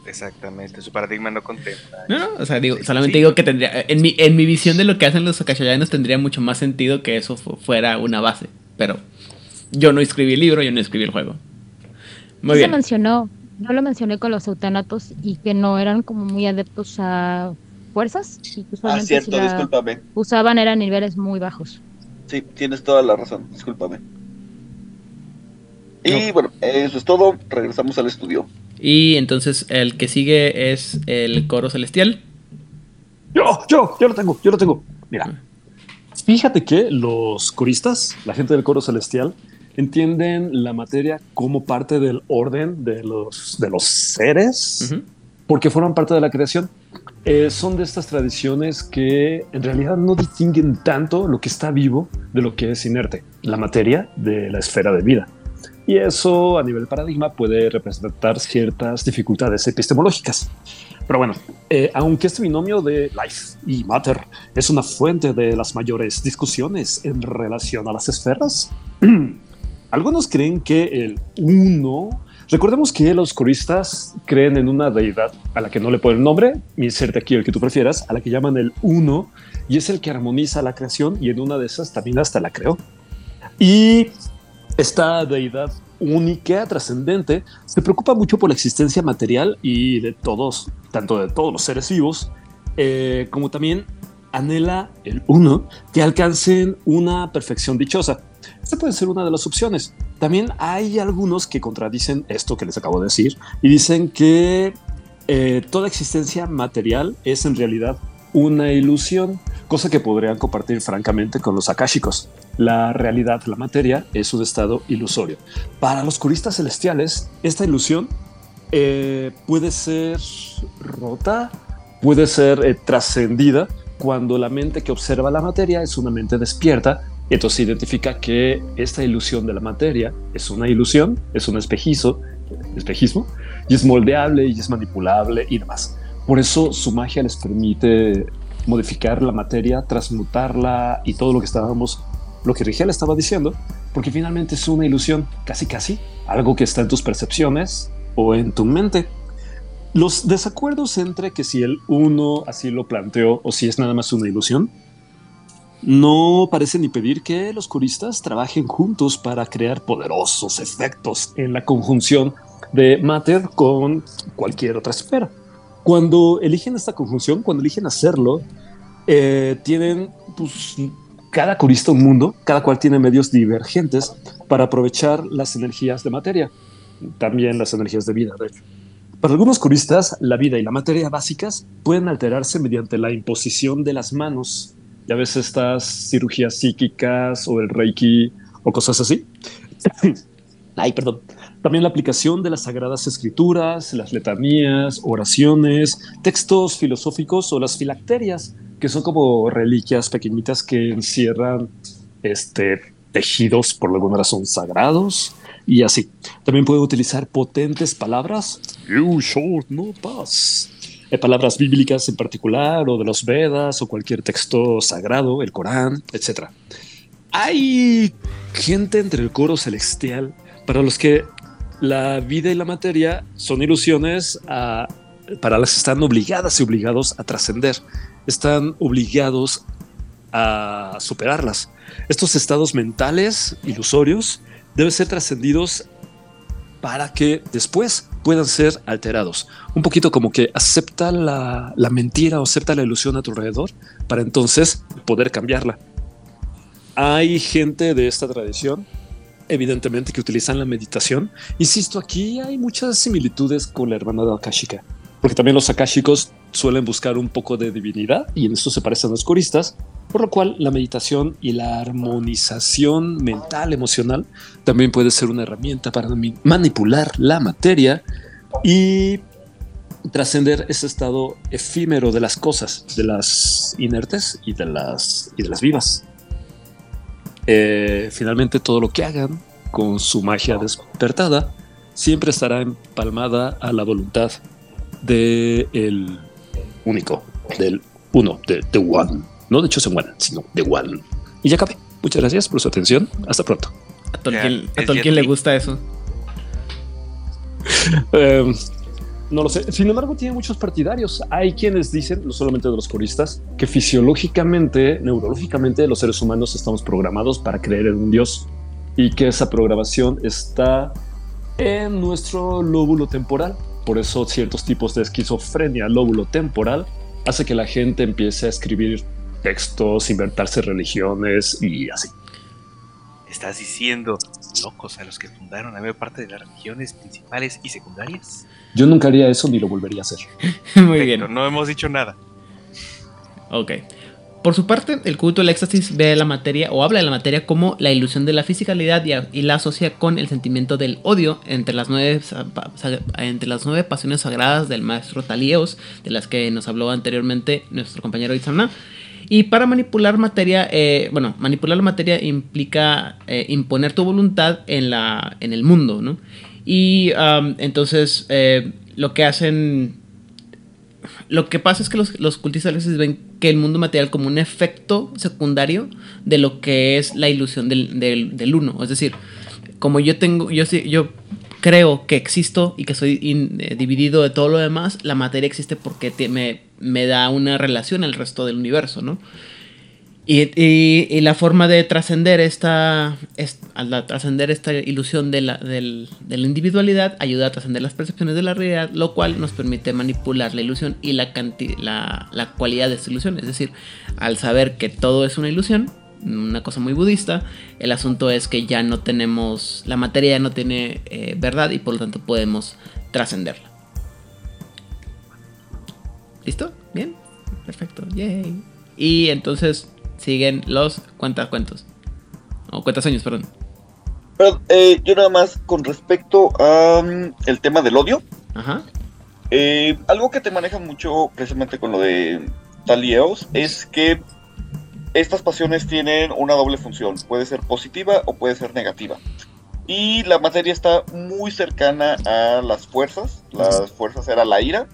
Exactamente, su paradigma no contempla. No, no, o sea, digo, Sí, solamente sí. digo que tendría, en mi, en mi visión de lo que hacen los Akashayanos tendría mucho más sentido que eso fu- fuera una base, pero yo no escribí el libro, yo no escribí el juego. Muy Sí se bien. mencionó, yo lo mencioné con los eutanatos y que no eran como muy adeptos a fuerzas y Ah, cierto, si la discúlpame. usaban eran niveles muy bajos. Sí, tienes toda la razón, discúlpame. Y No. bueno, eso es todo. Regresamos al estudio. Y entonces el que sigue es el coro celestial. Yo, yo, yo lo tengo, yo lo tengo. Mira, fíjate que los coristas, la gente del coro celestial, entienden la materia como parte del orden de los, de los seres, porque forman parte de la creación. Eh, son de estas tradiciones que en realidad no distinguen tanto lo que está vivo de lo que es inerte, la materia de la esfera de vida. Y eso a nivel paradigma puede representar ciertas dificultades epistemológicas. Pero bueno, eh, aunque este binomio de life y matter es una fuente de las mayores discusiones en relación a las esferas, <clears throat> algunos creen que el uno, recordemos que los coristas creen en una deidad a la que no le ponen nombre, inserte aquí el que tú prefieras, a la que llaman el uno, y es el que armoniza la creación y en una de esas también hasta la creó. Y esta deidad única, trascendente, se preocupa mucho por la existencia material y de todos, tanto de todos los seres vivos, eh, como también anhela el uno que alcancen una perfección dichosa. Esta puede ser una de las opciones. También hay algunos que contradicen esto que les acabo de decir y dicen que eh, toda existencia material es en realidad una ilusión, cosa que podrían compartir francamente con los akáshicos. La realidad, la materia, es un estado ilusorio. Para los curistas celestiales, esta ilusión eh, puede ser rota, puede ser eh, trascendida cuando la mente que observa la materia es una mente despierta. Y entonces identifica que esta ilusión de la materia es una ilusión, es un espejizo, espejismo, y es moldeable y es manipulable y demás. Por eso su magia les permite modificar la materia, transmutarla y todo lo que estábamos, lo que Rigel estaba diciendo, porque finalmente es una ilusión, casi casi, algo que está en tus percepciones o en tu mente. Los desacuerdos entre que si el uno así lo planteó o si es nada más una ilusión, no parecen impedir que los coristas trabajen juntos para crear poderosos efectos en la conjunción de Matter con cualquier otra esfera. Cuando eligen esta conjunción, cuando eligen hacerlo, eh, tienen pues, cada corista un mundo, cada cual tiene medios divergentes para aprovechar las energías de materia, también las energías de vida. Para algunos coristas, la vida y la materia básicas pueden alterarse mediante la imposición de las manos. Ya ves estas cirugías psíquicas o el reiki o cosas así. <coughs> Ay, perdón. También la aplicación de las sagradas escrituras, las letanías, oraciones, textos filosóficos o las filacterias, que son como reliquias pequeñitas que encierran este, tejidos por alguna razón sagrados y así. También puede utilizar potentes palabras. You shall not pass. Palabras bíblicas en particular, o de los Vedas, o cualquier texto sagrado, el Corán, etc. Hay gente entre el coro celestial para los que la vida y la materia son ilusiones a- para las que están obligadas y obligados a trascender. Están obligados a superarlas. Estos estados mentales ilusorios deben ser trascendidos para que después puedan ser alterados. Un poquito como que acepta la, la mentira o acepta la ilusión a tu alrededor para entonces poder cambiarla. Hay gente de esta tradición, evidentemente, que utilizan la meditación. Insisto, aquí hay muchas similitudes con la hermandad akashica, porque también los akashicos suelen buscar un poco de divinidad y en esto se parecen los coristas, por lo cual la meditación y la armonización mental, emocional, también puede ser una herramienta para manipular la materia y trascender ese estado efímero de las cosas, de las inertes y de las, y de las vivas. Eh, finalmente todo lo que hagan con su magia despertada siempre estará empalmada a la voluntad de el único, del uno, de The One. No de Chosen One, sino The One. Y ya acabé. Muchas gracias por su atención. Hasta pronto. A Tolkien, Ya, a Tolkien le gusta eso. <laughs> Eh, No lo sé. Sin embargo, tiene muchos partidarios. Hay quienes dicen, no solamente de los coristas, que fisiológicamente, neurológicamente, los seres humanos estamos programados para creer en un Dios y que esa programación está en nuestro lóbulo temporal. Por eso ciertos tipos de esquizofrenia lóbulo temporal hace que la gente empiece a escribir textos, inventarse religiones y así. ¿Estás diciendo locos a los que fundaron la mayor parte de las religiones principales y secundarias? Yo nunca haría eso ni lo volvería a hacer. <laughs> Muy bien. No hemos dicho nada. Ok. Por su parte, el culto del éxtasis ve la materia o habla de la materia como la ilusión de la fisicalidad y, y la asocia con el sentimiento del odio entre las, nueve, entre las nueve pasiones sagradas del maestro Talieos, de las que nos habló anteriormente nuestro compañero Itzamna. Y para manipular materia, eh, bueno, manipular la materia implica eh, imponer tu voluntad en, la, en el mundo, ¿no? Y entonces eh, lo que hacen lo que pasa es que los, los cultistas a veces ven que el mundo material como un efecto secundario de lo que es la ilusión del, del- del uno. Es decir, como yo tengo, yo, yo creo que existo y que soy eh, dividido de todo lo demás, la materia existe porque me, me da una relación al resto del universo, ¿no? Y, y- la forma de trascender esta, es- al la- trascender esta ilusión de la, del- de la individualidad ayuda a trascender las percepciones de la realidad, lo cual nos permite manipular la ilusión y la, canti- la, la cualidad de esta ilusión. Es decir, al saber que todo es una ilusión, una cosa muy budista, el asunto es que ya no tenemos, la materia ya no tiene eh, verdad y por lo tanto podemos trascenderla. ¿Listo? ¿Bien? Perfecto. Yay. Y entonces siguen los cuentacuentos. O cuentasueños, perdón. Pero eh, yo nada más con respecto a mm, el tema del odio, Ajá. eh, algo que te maneja mucho precisamente con lo de Talieos es que estas pasiones tienen una doble función, puede ser positiva o puede ser negativa. Y la materia está muy cercana a las fuerzas, las fuerzas era la ira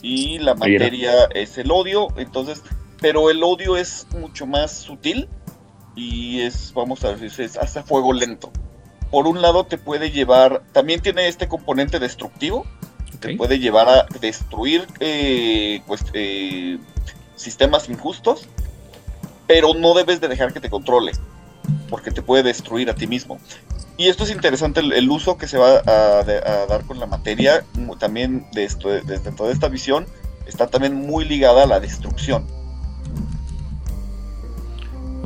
y la materia es el odio, entonces, pero el odio es mucho más sutil y es, vamos a decir, es hace fuego lento. Por un lado te puede llevar, también tiene este componente destructivo, te puede llevar a destruir eh, pues, eh, sistemas injustos, pero no debes de dejar que te controle, porque te puede destruir a ti mismo. Y esto es interesante, el, el uso que se va a, a dar con la materia, también de esto, desde toda esta visión, está también muy ligada a la destrucción.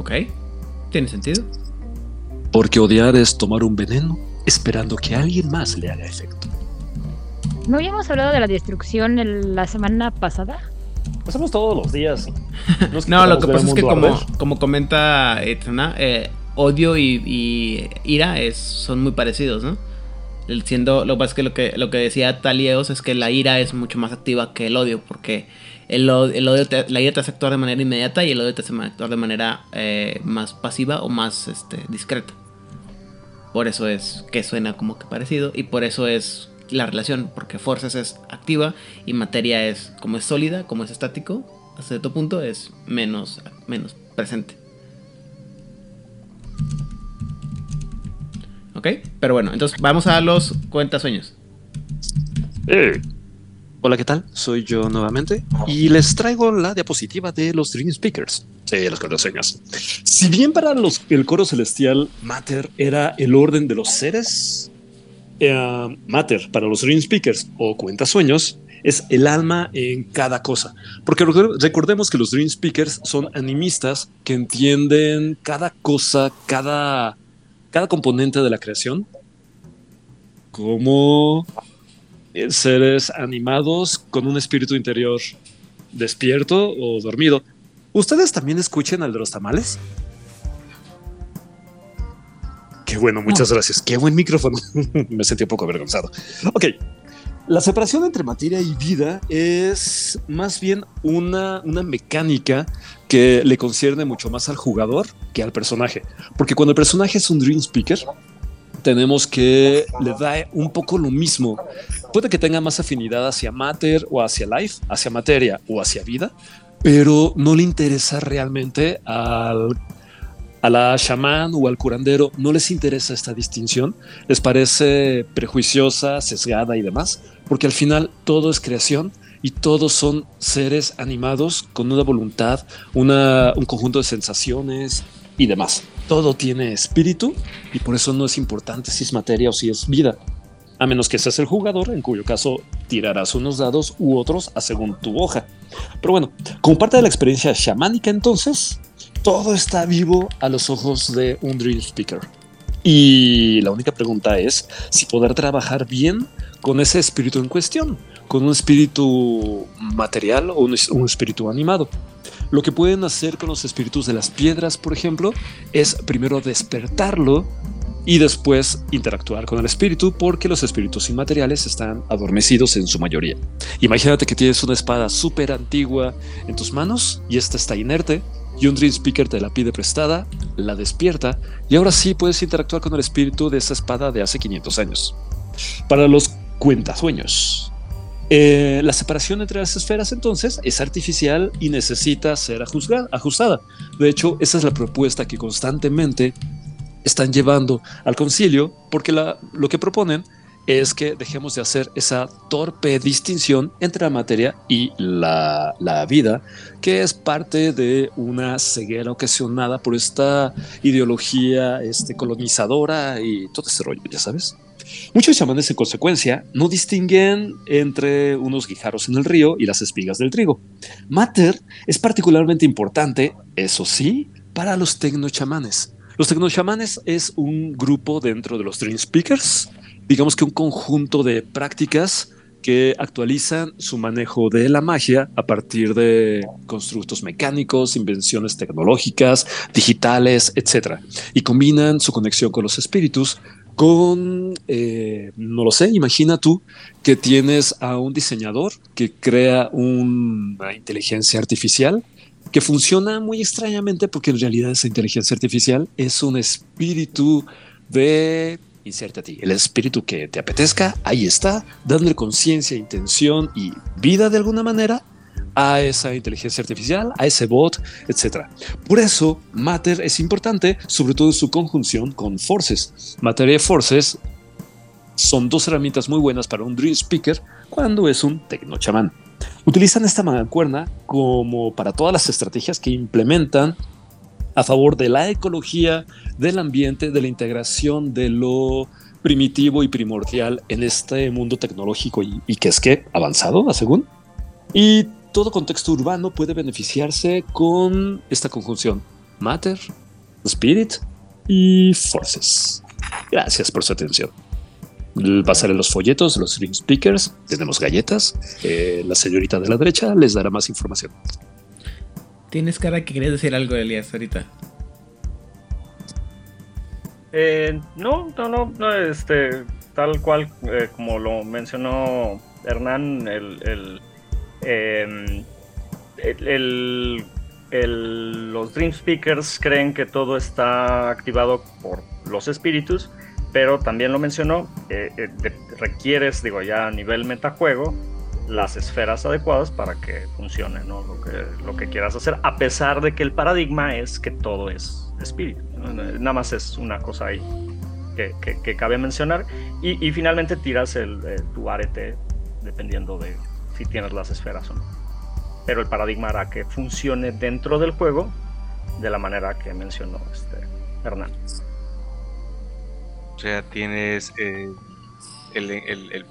Ok. ¿Tiene sentido? Porque odiar es tomar un veneno esperando que alguien más le haga efecto. ¿No habíamos hablado de la destrucción el- la semana pasada? Hacemos todos los días. <laughs> No, lo que pasa es que como, como comenta Etrana, eh, odio y, y ira es, son muy parecidos, ¿no? El Siendo, lo que pasa es que lo que, lo que decía Talieos es que la ira es mucho más activa que el odio, porque el, odio la ira te hace actuar de manera inmediata y el odio te hace actuar de manera eh, más pasiva o más este, discreta. Por eso es que suena como que parecido y por eso es la relación, porque fuerzas es activa y materia es como es sólida, como es estático, hasta cierto punto es menos, menos presente. ¿Ok? Pero bueno, entonces vamos a los cuentasueños. Eh, Hola, ¿qué tal? Soy yo nuevamente y les traigo la diapositiva de los Dream Speakers. Sí, las contraseñas. Si bien para los, el coro celestial Matter era el orden de los seres, eh, Matter para los Dream Speakers o cuentasueños es el alma en cada cosa. Porque recor- recordemos que los Dream Speakers son animistas que entienden cada cosa, cada, cada componente de la creación como seres animados con un espíritu interior despierto o dormido. ¿Ustedes también escuchen al de los tamales? Qué bueno, muchas gracias. Qué buen micrófono. <laughs> Me sentí un poco avergonzado. Ok. La separación entre materia y vida es más bien una, una mecánica que le concierne mucho más al jugador que al personaje. Porque cuando el personaje es un Dream Speaker, tenemos que le da un poco lo mismo. Puede que tenga más afinidad hacia matter o hacia life, hacia materia o hacia vida, pero no le interesa realmente al, A la chamán o al curandero no les interesa esta distinción, les parece prejuiciosa, sesgada y demás, porque al final todo es creación y todos son seres animados con una voluntad, una, un conjunto de sensaciones y demás. Todo tiene espíritu y por eso no es importante si es materia o si es vida. A menos que seas el jugador, en cuyo caso tirarás unos dados u otros a según tu hoja. Pero bueno, como parte de la experiencia chamánica entonces, todo está vivo a los ojos de un Dream Speaker. Y la única pregunta es si poder trabajar bien con ese espíritu en cuestión, con un espíritu material o un, un, espíritu animado. Lo que pueden hacer con los espíritus de las piedras, por ejemplo, es primero despertarlo y después interactuar con el espíritu porque los espíritus inmateriales están adormecidos en su mayoría. Imagínate que tienes una espada súper antigua en tus manos y esta está inerte y un Dream Speaker te la pide prestada, la despierta y ahora sí puedes interactuar con el espíritu de esa espada de hace 500 años. Para los cuentasueños. Eh, la separación entre las esferas entonces es artificial y necesita ser ajustada. De hecho, esa es la propuesta que constantemente están llevando al concilio porque lo que proponen es que dejemos de hacer esa torpe distinción entre la materia y la, la, vida, que es parte de una ceguera ocasionada por esta ideología este, colonizadora y todo ese rollo, ya sabes. Muchos chamanes, en consecuencia, no distinguen entre unos guijarros en el río y las espigas del trigo. Mater es particularmente importante, eso sí, para los tecnochamanes. Los tecnochamanes es un grupo dentro de los Dream Speakers, digamos que un conjunto de prácticas que actualizan su manejo de la magia a partir de constructos mecánicos, invenciones tecnológicas, digitales, etc. Y combinan su conexión con los espíritus con, eh, no lo sé, imagina tú que tienes a un diseñador que crea una inteligencia artificial que funciona muy extrañamente porque en realidad esa inteligencia artificial es un espíritu de ti. El espíritu que te apetezca, ahí está, dándole conciencia, intención y vida de alguna manera a esa inteligencia artificial, a ese bot, etc. Por eso, Matter es importante, sobre todo en su conjunción con Forces. Matter y Forces son dos herramientas muy buenas para un Dream Speaker cuando es un tecnochamán. Utilizan esta mancuerna como para todas las estrategias que implementan a favor de la ecología, del ambiente, de la integración de lo primitivo y primordial en este mundo tecnológico y, que es que avanzado, según. Y todo contexto urbano puede beneficiarse con esta conjunción Matter, Spirit y Forces. Gracias por su atención. Pasaré los folletos, los Dream Speakers, tenemos galletas. Eh, la señorita de la derecha les dará más información. Tienes cara que querías decir algo, Elias, ahorita. Eh, no, no, no, no, este, tal cual eh, como lo mencionó Hernán, el, el, eh, el, el, los Dream Speakers creen que todo está activado por los espíritus, pero también lo mencionó, eh, eh, requieres, digo, ya a nivel metajuego, las esferas adecuadas para que funcione ¿no? lo, que, lo que quieras hacer, a pesar de que el paradigma es que todo es espíritu. Nada más es una cosa ahí que, que, que cabe mencionar. Y, y finalmente tiras el, eh, tu arete dependiendo de si tienes las esferas o no. Pero el paradigma hará que funcione dentro del juego de la manera que mencionó este Hernán. O sea, tienes eh, el, el, el,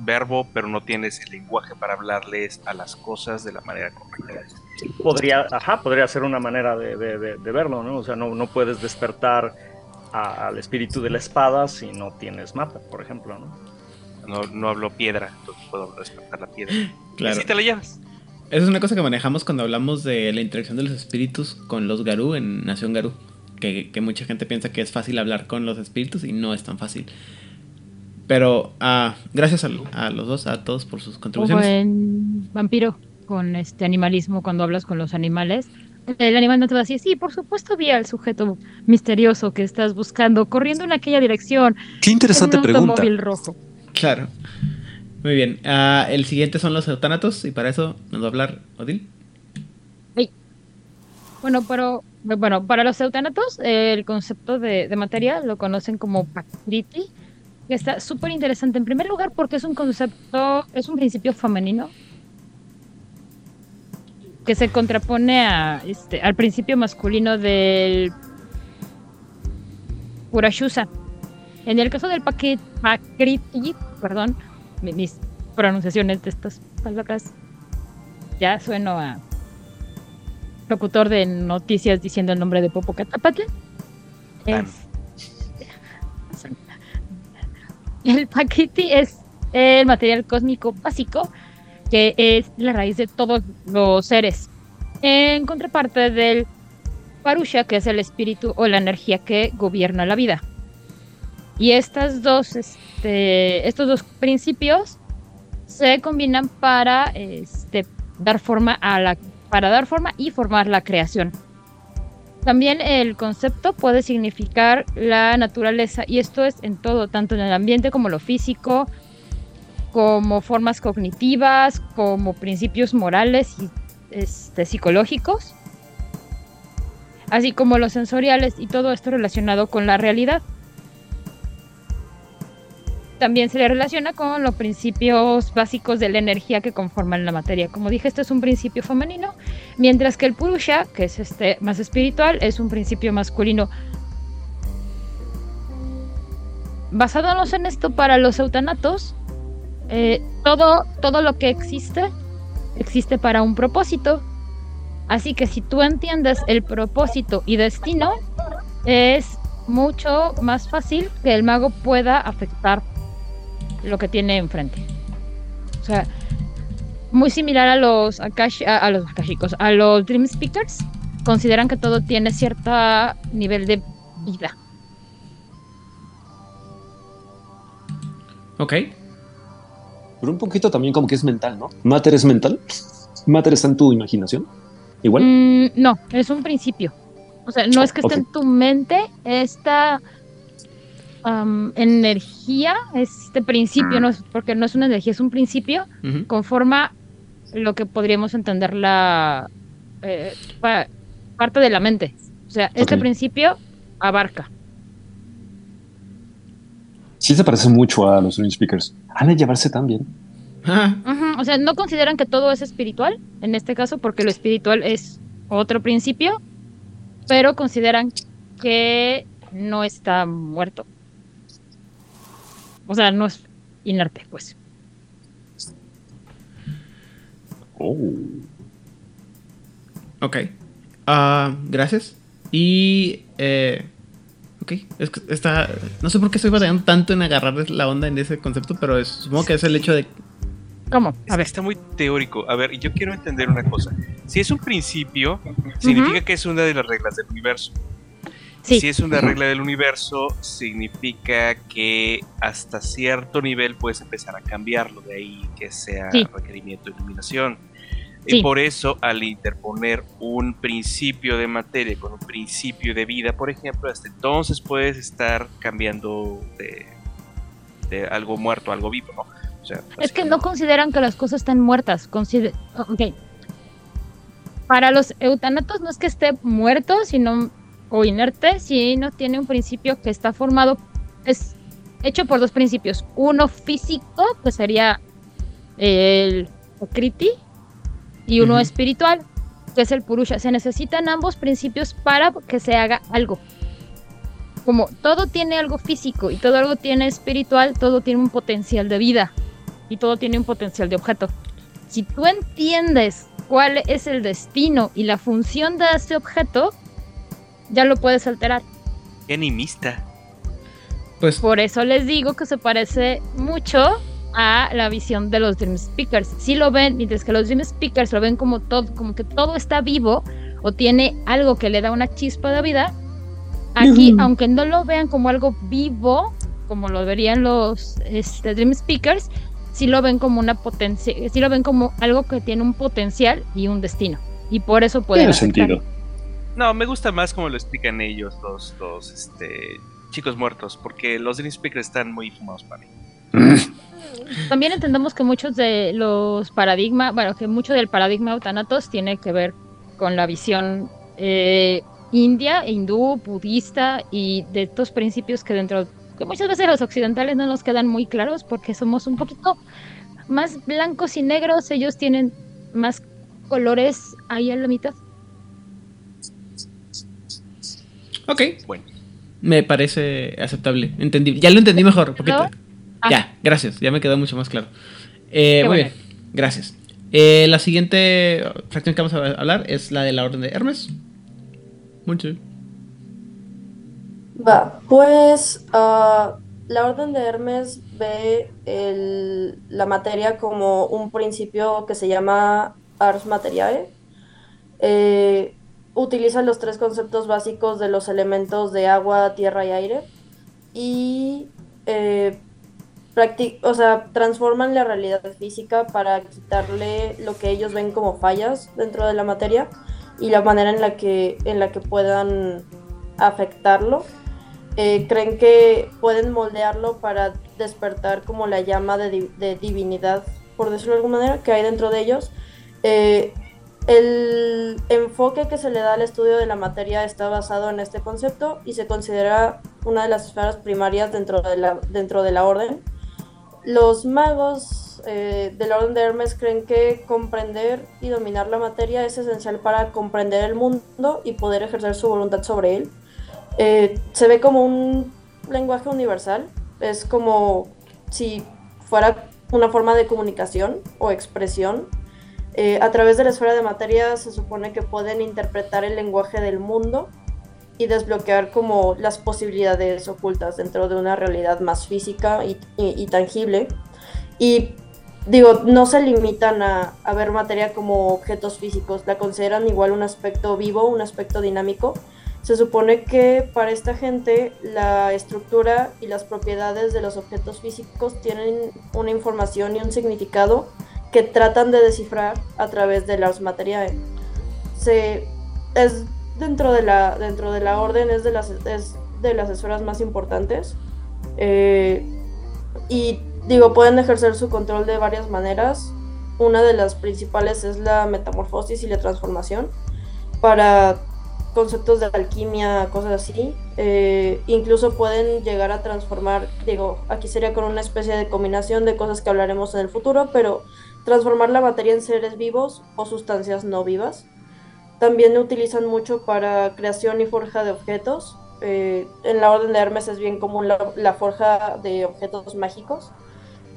verbo, pero no tienes el lenguaje para hablarles a las cosas de la manera correcta. Podría, ajá, podría ser una manera de, de, de, de verlo, ¿no? O sea, no, no puedes despertar a, al espíritu de la espada si no tienes mapa, por ejemplo, ¿no? No, no hablo piedra, entonces puedo despertar la piedra. <laughs> Claro. Y si te la llevas. Esa es una cosa que manejamos cuando hablamos de la interacción de los espíritus con los Garú en Nación Garú. Que, que, mucha gente piensa que es fácil hablar con los espíritus y no es tan fácil. Pero uh, gracias a, a, los dos, a todos por sus contribuciones. Como en Vampiro, con este animalismo, cuando hablas con los animales, el animal no te va a decir, sí, por supuesto vi al sujeto misterioso que estás buscando corriendo en aquella dirección. Qué interesante en un pregunta. automóvil rojo. Claro. Muy bien. Uh, el siguiente son los eutanatos y para eso nos va a hablar Odil. Bueno, pero bueno, para los eutanatos, el concepto de, de materia lo conocen como Pakriti, que está súper interesante. En primer lugar, porque es un concepto, es un principio femenino que se contrapone a, este, al principio masculino del Purashusa. En el caso del Pakri- Pakriti, perdón, mi- mis pronunciaciones de estas palabras, ya sueno a locutor de noticias diciendo el nombre de Popocatépetl. Es- El Pakriti es el material cósmico básico que es la raíz de todos los seres. En contraparte del Parusha, que es el espíritu o la energía que gobierna la vida. Y estas dos, este, estos dos principios se combinan para este, dar forma a la, para dar forma y formar la creación. También el concepto puede significar la naturaleza y esto es en todo, tanto en el ambiente como lo físico, como formas cognitivas, como principios morales y este, psicológicos, así como los sensoriales y todo esto relacionado con la realidad. También se le relaciona con los principios básicos de la energía que conforman la materia. Como dije, este es un principio femenino, mientras que el Purusha, que es este más espiritual, es un principio masculino. Basándonos en esto, para los eutanatos, eh, todo, todo lo que existe existe para un propósito. Así que si tú entiendes el propósito y destino, es mucho más fácil que el mago pueda afectar lo que tiene enfrente. O sea, muy similar a los Akash, a, a los Akashicos, a los Dream Speakers, consideran que todo tiene cierto nivel de vida. Ok. Pero un poquito también como que es mental, ¿no? Matter es mental. Matter está en tu imaginación. Igual. Mm, no, es un principio. O sea, no es que esté en tu mente, esta am, energía, este principio, no es, porque no es una energía, es un principio, conforma lo que podríamos entender la eh, pa- parte de la mente. O sea, este principio abarca. Sí se parece mucho a los Dream Speakers. Han de llevarse tan bien. Ah, O sea, no consideran que todo es espiritual, en este caso, porque lo espiritual es otro principio, pero consideran que no está muerto. O sea, no es inerte, pues. Oh. ok. Ah, gracias. Y. Eh, ok. Es que está. No sé por qué estoy batallando tanto en agarrar la onda en ese concepto, pero es- supongo que es el hecho de. ¿Cómo? A que ver. está muy teórico. A ver, yo quiero entender una cosa. Si es un principio, significa que es una de las reglas del universo. Sí. Si es una regla del universo, significa que hasta cierto nivel puedes empezar a cambiarlo, de ahí que sea Sí. requerimiento de iluminación. Sí. Y por eso, al interponer un principio de materia con un principio de vida, por ejemplo, hasta entonces puedes estar cambiando de, de algo muerto a algo vivo, ¿no? O sea, Es que no consideran que las cosas estén muertas. Consider ok. Para los eutanatos no es que esté muerto, sino o inerte, sino tiene un principio que está formado, es hecho por dos principios. Uno físico, que sería el Kriti, y uno espiritual, que es el Purusha. Se necesitan ambos principios para que se haga algo. Como todo tiene algo físico y todo algo tiene espiritual, todo tiene un potencial de vida y todo tiene un potencial de objeto. Si tú entiendes cuál es el destino y la función de ese objeto, ya lo puedes alterar. qué animista. Pues. Por eso les digo que se parece mucho a la visión de los Dream Speakers. Si lo ven, mientras que los Dream Speakers lo ven como todo, como que todo está vivo o tiene algo que le da una chispa de vida. Aquí, Ujú. aunque no lo vean como algo vivo, como lo verían los este, Dream Speakers, sí lo ven como una potencia, sí lo ven como algo que tiene un potencial y un destino. Y por eso pueden Tiene afectar. sentido. No, me gusta más como lo explican ellos, los, este, chicos muertos, porque los Dream Speakers están muy fumados para mí. <laughs> También entendemos que muchos de los paradigmas, bueno, que mucho del paradigma eutanatos tiene que ver con la visión eh, india, hindú, budista y de estos principios que dentro, que muchas veces los occidentales no nos quedan muy claros porque somos un poquito más blancos y negros, ellos tienen más colores ahí en la mitad. Ok. Bueno. Me parece aceptable. Entendí. Ya lo entendí mejor. Poquito. Ah. Ya, gracias. Ya me quedó mucho más claro. Eh, muy bien. Gracias. Eh, la siguiente fracción que vamos a hablar es la de la Orden de Hermes. Mucho. Va, pues uh, la Orden de Hermes ve la materia como un principio que se llama Ars Materiae. Eh, utiliza los tres conceptos básicos de los elementos de agua, tierra y aire y eh, o sea, transforman la realidad física para quitarle lo que ellos ven como fallas dentro de la materia y la manera en la que, en la que puedan afectarlo. Eh, creen que pueden moldearlo para despertar como la llama de, de, divinidad, por decirlo de alguna manera, que hay dentro de ellos. Eh, el enfoque que se le da al estudio de la materia está basado en este concepto y se considera una de las esferas primarias dentro de la, dentro de la orden. Los magos eh, de la orden de Hermes creen que comprender y dominar la materia es esencial para comprender el mundo y poder ejercer su voluntad sobre él. Eh, se ve como un lenguaje universal, es como si fuera una forma de comunicación o expresión eh, a través de la esfera de materia se supone que pueden interpretar el lenguaje del mundo y desbloquear como las posibilidades ocultas dentro de una realidad más física y, tangible. Y digo, no se limitan a, a, ver materia como objetos físicos, la consideran igual un aspecto vivo, un aspecto dinámico. Se supone que para esta gente la estructura y las propiedades de los objetos físicos tienen una información y un significado que tratan de descifrar a través de las materiales. Se, es dentro de la, dentro de la orden, es de las, es de las esferas más importantes. Eh, y digo, pueden ejercer su control de varias maneras. Una de las principales es la metamorfosis y la transformación para conceptos de alquimia, cosas así. Eh, incluso pueden llegar a transformar, digo, aquí sería con una especie de combinación de cosas que hablaremos en el futuro, pero transformar la materia en seres vivos o sustancias no vivas. También utilizan mucho para creación y forja de objetos. Eh, en la orden de Hermes es bien común la, forja de objetos mágicos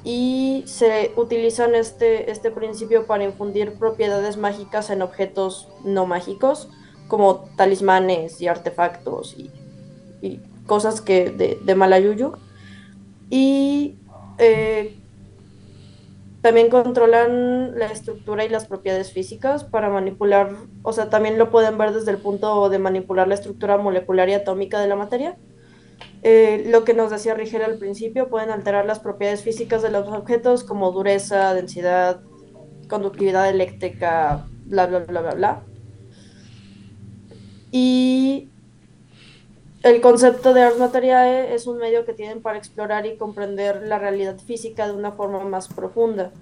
y se utilizan este, este principio para infundir propiedades mágicas en objetos no mágicos, como talismanes y artefactos y, cosas que de, de Malayuyu. Y eh, también controlan la estructura y las propiedades físicas para manipular, o sea, también lo pueden ver desde el punto de manipular la estructura molecular y atómica de la materia. Eh, lo que nos decía Rigel al principio, pueden alterar las propiedades físicas de los objetos como dureza, densidad, conductividad eléctrica, bla, bla, bla, bla, bla. Y el concepto de Ars Materiae es un medio que tienen para explorar y comprender la realidad física de una forma más profunda.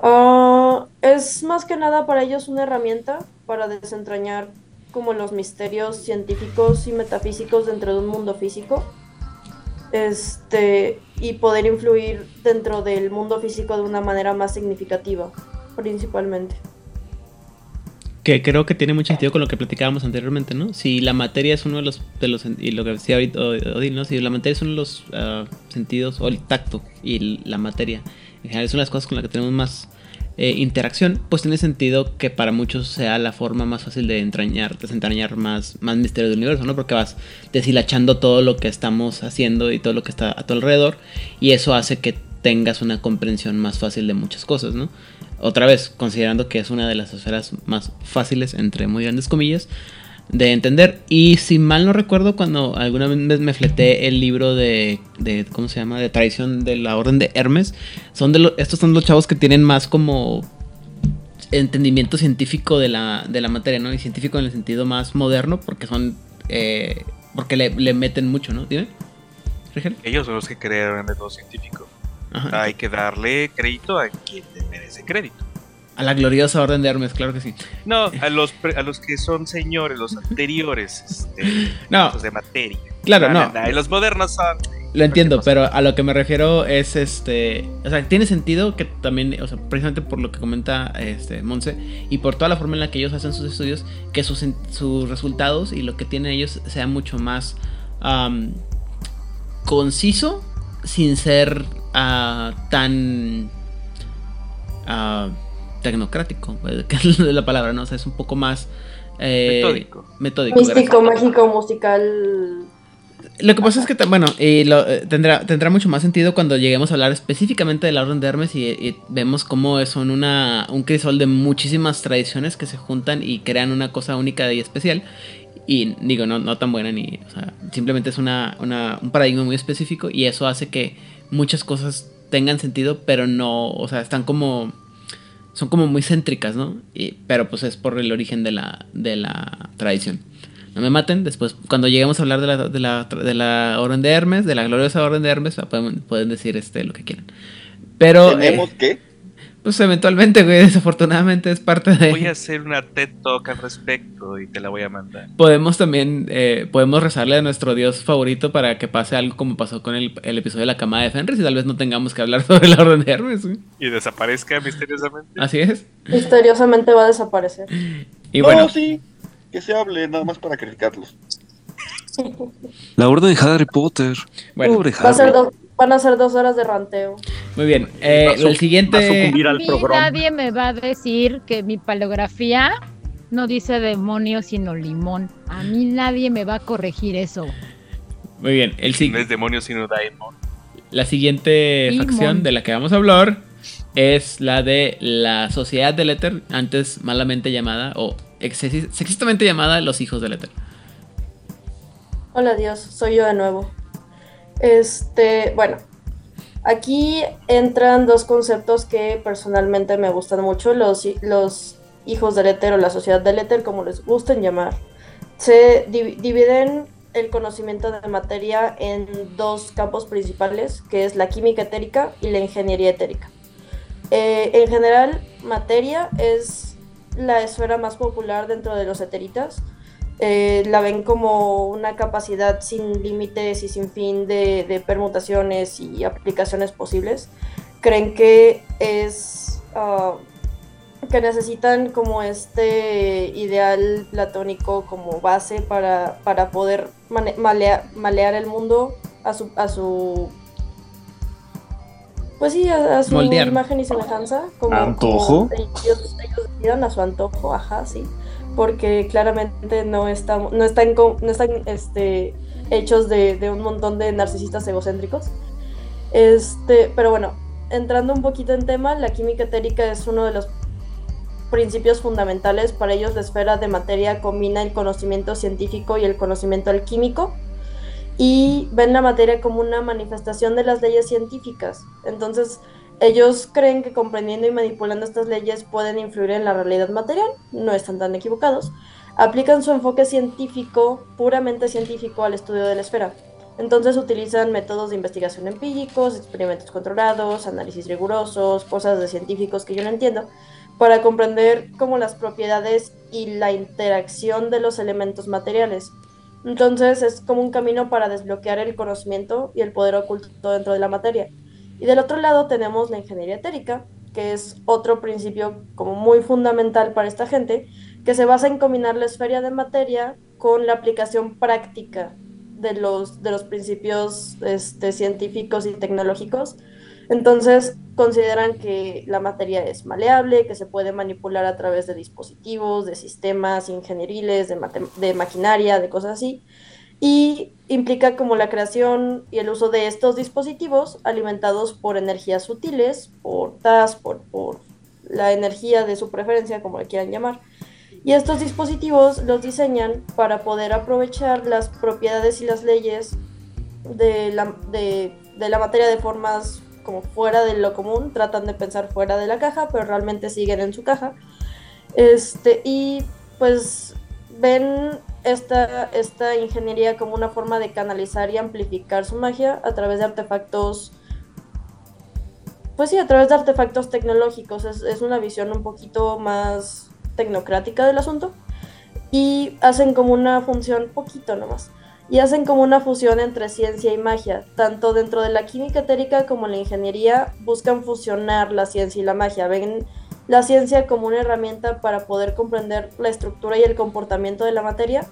Ah, es más que nada para ellos una herramienta para desentrañar como los misterios científicos y metafísicos dentro de un mundo físico este, y poder influir dentro del mundo físico de una manera más significativa, principalmente que creo que tiene mucho sentido con lo que platicábamos anteriormente, ¿no? Si la materia es uno de los, de los y lo que decía ahorita Odin, ¿no? Si la materia es uno de los ah, sentidos, o el tacto y la materia, en general de las cosas con las que tenemos más eh, interacción, pues tiene sentido que para muchos sea la forma más fácil de entrañar, desentrañar más, más misterio del universo, ¿no? Porque vas deshilachando todo lo que estamos haciendo y todo lo que está a tu alrededor, y eso hace que tengas una comprensión más fácil de muchas cosas, ¿no? Otra vez, considerando que es una de las esferas más fáciles, entre muy grandes comillas, de entender. Y si mal no recuerdo, cuando alguna vez me fleté el libro de, de ¿cómo se llama? De tradición de la Orden de Hermes, son de estos son los chavos que tienen más como entendimiento científico de la, de la materia, ¿no? Y científico en el sentido más moderno, porque son, eh, porque le, le, meten mucho, ¿no? ¿Dime? Ellos son los que crearon el método científico. Hay que darle crédito a quien le merece crédito. A la gloriosa Orden de Hermes, claro que sí. No, a los, pre- a los que son señores, los anteriores, este, <laughs> No, los de materia. claro, no. Y los modernos son. Lo entiendo, pero a lo que me refiero es este. O sea, tiene sentido que también, o sea, precisamente por lo que comenta este Monse y por toda la forma en la que ellos hacen sus estudios, que sus, resultados y lo que tienen ellos sea mucho más conciso sin ser ah, tan ah, tecnocrático, que <laughs> es la palabra, ¿no? O sea, es un poco más eh, Metódico. metódico, Místico, gracias. mágico, musical. Lo que pasa es que, bueno, y lo, eh, tendrá, tendrá mucho más sentido cuando lleguemos a hablar específicamente de la Orden de Hermes y, y vemos cómo son una, un crisol de muchísimas tradiciones que se juntan y crean una cosa única y especial. Y digo, no, no tan buena ni... O sea, simplemente es una, una- un paradigma muy específico y eso hace que muchas cosas tengan sentido, pero no... O sea, están como... Son como muy céntricas, ¿no? Y- pero pues es por el origen de la, de la tradición. No me maten, después cuando lleguemos a hablar de la, de la, de la Orden de Hermes, de la gloriosa Orden de Hermes, pueden, pueden decir este lo que quieran. Pero, Tenemos eh, que. Pues eventualmente, güey, desafortunadamente es parte de... Voy a hacer una TED Talk al respecto y te la voy a mandar. Podemos también, eh, podemos rezarle a nuestro dios favorito para que pase algo como pasó con el, el episodio de la cama de Fenris y tal vez no tengamos que hablar <laughs> sobre la Orden de Hermes, güey. Y desaparezca misteriosamente. Así es. Misteriosamente va a desaparecer. Y no, bueno, sí. Que se hable nada más para criticarlos. <laughs> La orden de Harry Potter. Bueno. Pobre Va a ser Harry. dos- van a ser dos horas de ranteo. muy bien. Eh, su- el siguiente... va a sucumbir A al nadie me va a decir que mi paleografía no dice demonio sino limón. A mí nadie me va a corregir eso. Muy bien, el No siguiente... es demonio, sino daemon. La siguiente facción de la que vamos a hablar es la de la Sociedad del Éter, antes malamente llamada, o sexistamente llamada Los Hijos del Éter. Hola Dios, soy yo de nuevo. Este, bueno, aquí entran dos conceptos que personalmente me gustan mucho, los, hi- los hijos del éter o la sociedad del éter, como les gusten llamar. Se divi- dividen el conocimiento de materia en dos campos principales, que es la química etérica y la ingeniería etérica. Eh, en general, materia es la esfera más popular dentro de los eteritas eh, la ven como una capacidad sin límites y sin fin de, de permutaciones y aplicaciones posibles. Creen que es ah, que necesitan como este ideal platónico como base para, para poder mane- malea- malear el mundo a su, a su pues sí, a, a su Moldear. imagen y semejanza. Como, ¿Antojo? como ellos, ellos decidan a su antojo, ajá, sí porque claramente no estamos, no están, no están este, hechos de, de un montón de narcisistas egocéntricos. Este, pero bueno, entrando un poquito en tema, la química etérica es uno de los principios fundamentales. Para ellos la esfera de materia combina el conocimiento científico y el conocimiento alquímico y ven la materia como una manifestación de las leyes científicas. Entonces, ellos creen que comprendiendo y manipulando estas leyes pueden influir en la realidad material, no están tan equivocados. Aplican su enfoque científico, puramente científico, al estudio de la esfera. Entonces utilizan métodos de investigación empíricos, experimentos controlados, análisis rigurosos, cosas de científicos que yo no entiendo, para comprender como las propiedades y la interacción de los elementos materiales. Entonces es como un camino para desbloquear el conocimiento y el poder oculto dentro de la materia. Y del otro lado tenemos la ingeniería etérica, que es otro principio como muy fundamental para esta gente, que se basa en combinar la esfera de materia con la aplicación práctica de los, de los principios este, científicos y tecnológicos. Entonces consideran que la materia es maleable, que se puede manipular a través de dispositivos, de sistemas ingenieriles, de, de maquinaria, de cosas así y implica como la creación y el uso de estos dispositivos alimentados por energías sutiles, por TAS, por, por la energía de su preferencia, como le quieran llamar. Y estos dispositivos los diseñan para poder aprovechar las propiedades y las leyes de la, de, de la materia de formas como fuera de lo común, tratan de pensar fuera de la caja, pero realmente siguen en su caja. Este, y pues ven esta, esta ingeniería como una forma de canalizar y amplificar su magia a través de artefactos pues sí, a través de artefactos tecnológicos. Es, es una visión un poquito más tecnocrática del asunto. Y hacen como una función, poquito nomás, y hacen como una fusión entre ciencia y magia. Tanto dentro de la química etérica como la ingeniería buscan fusionar la ciencia y la magia. Ven la ciencia como una herramienta para poder comprender la estructura y el comportamiento de la materia.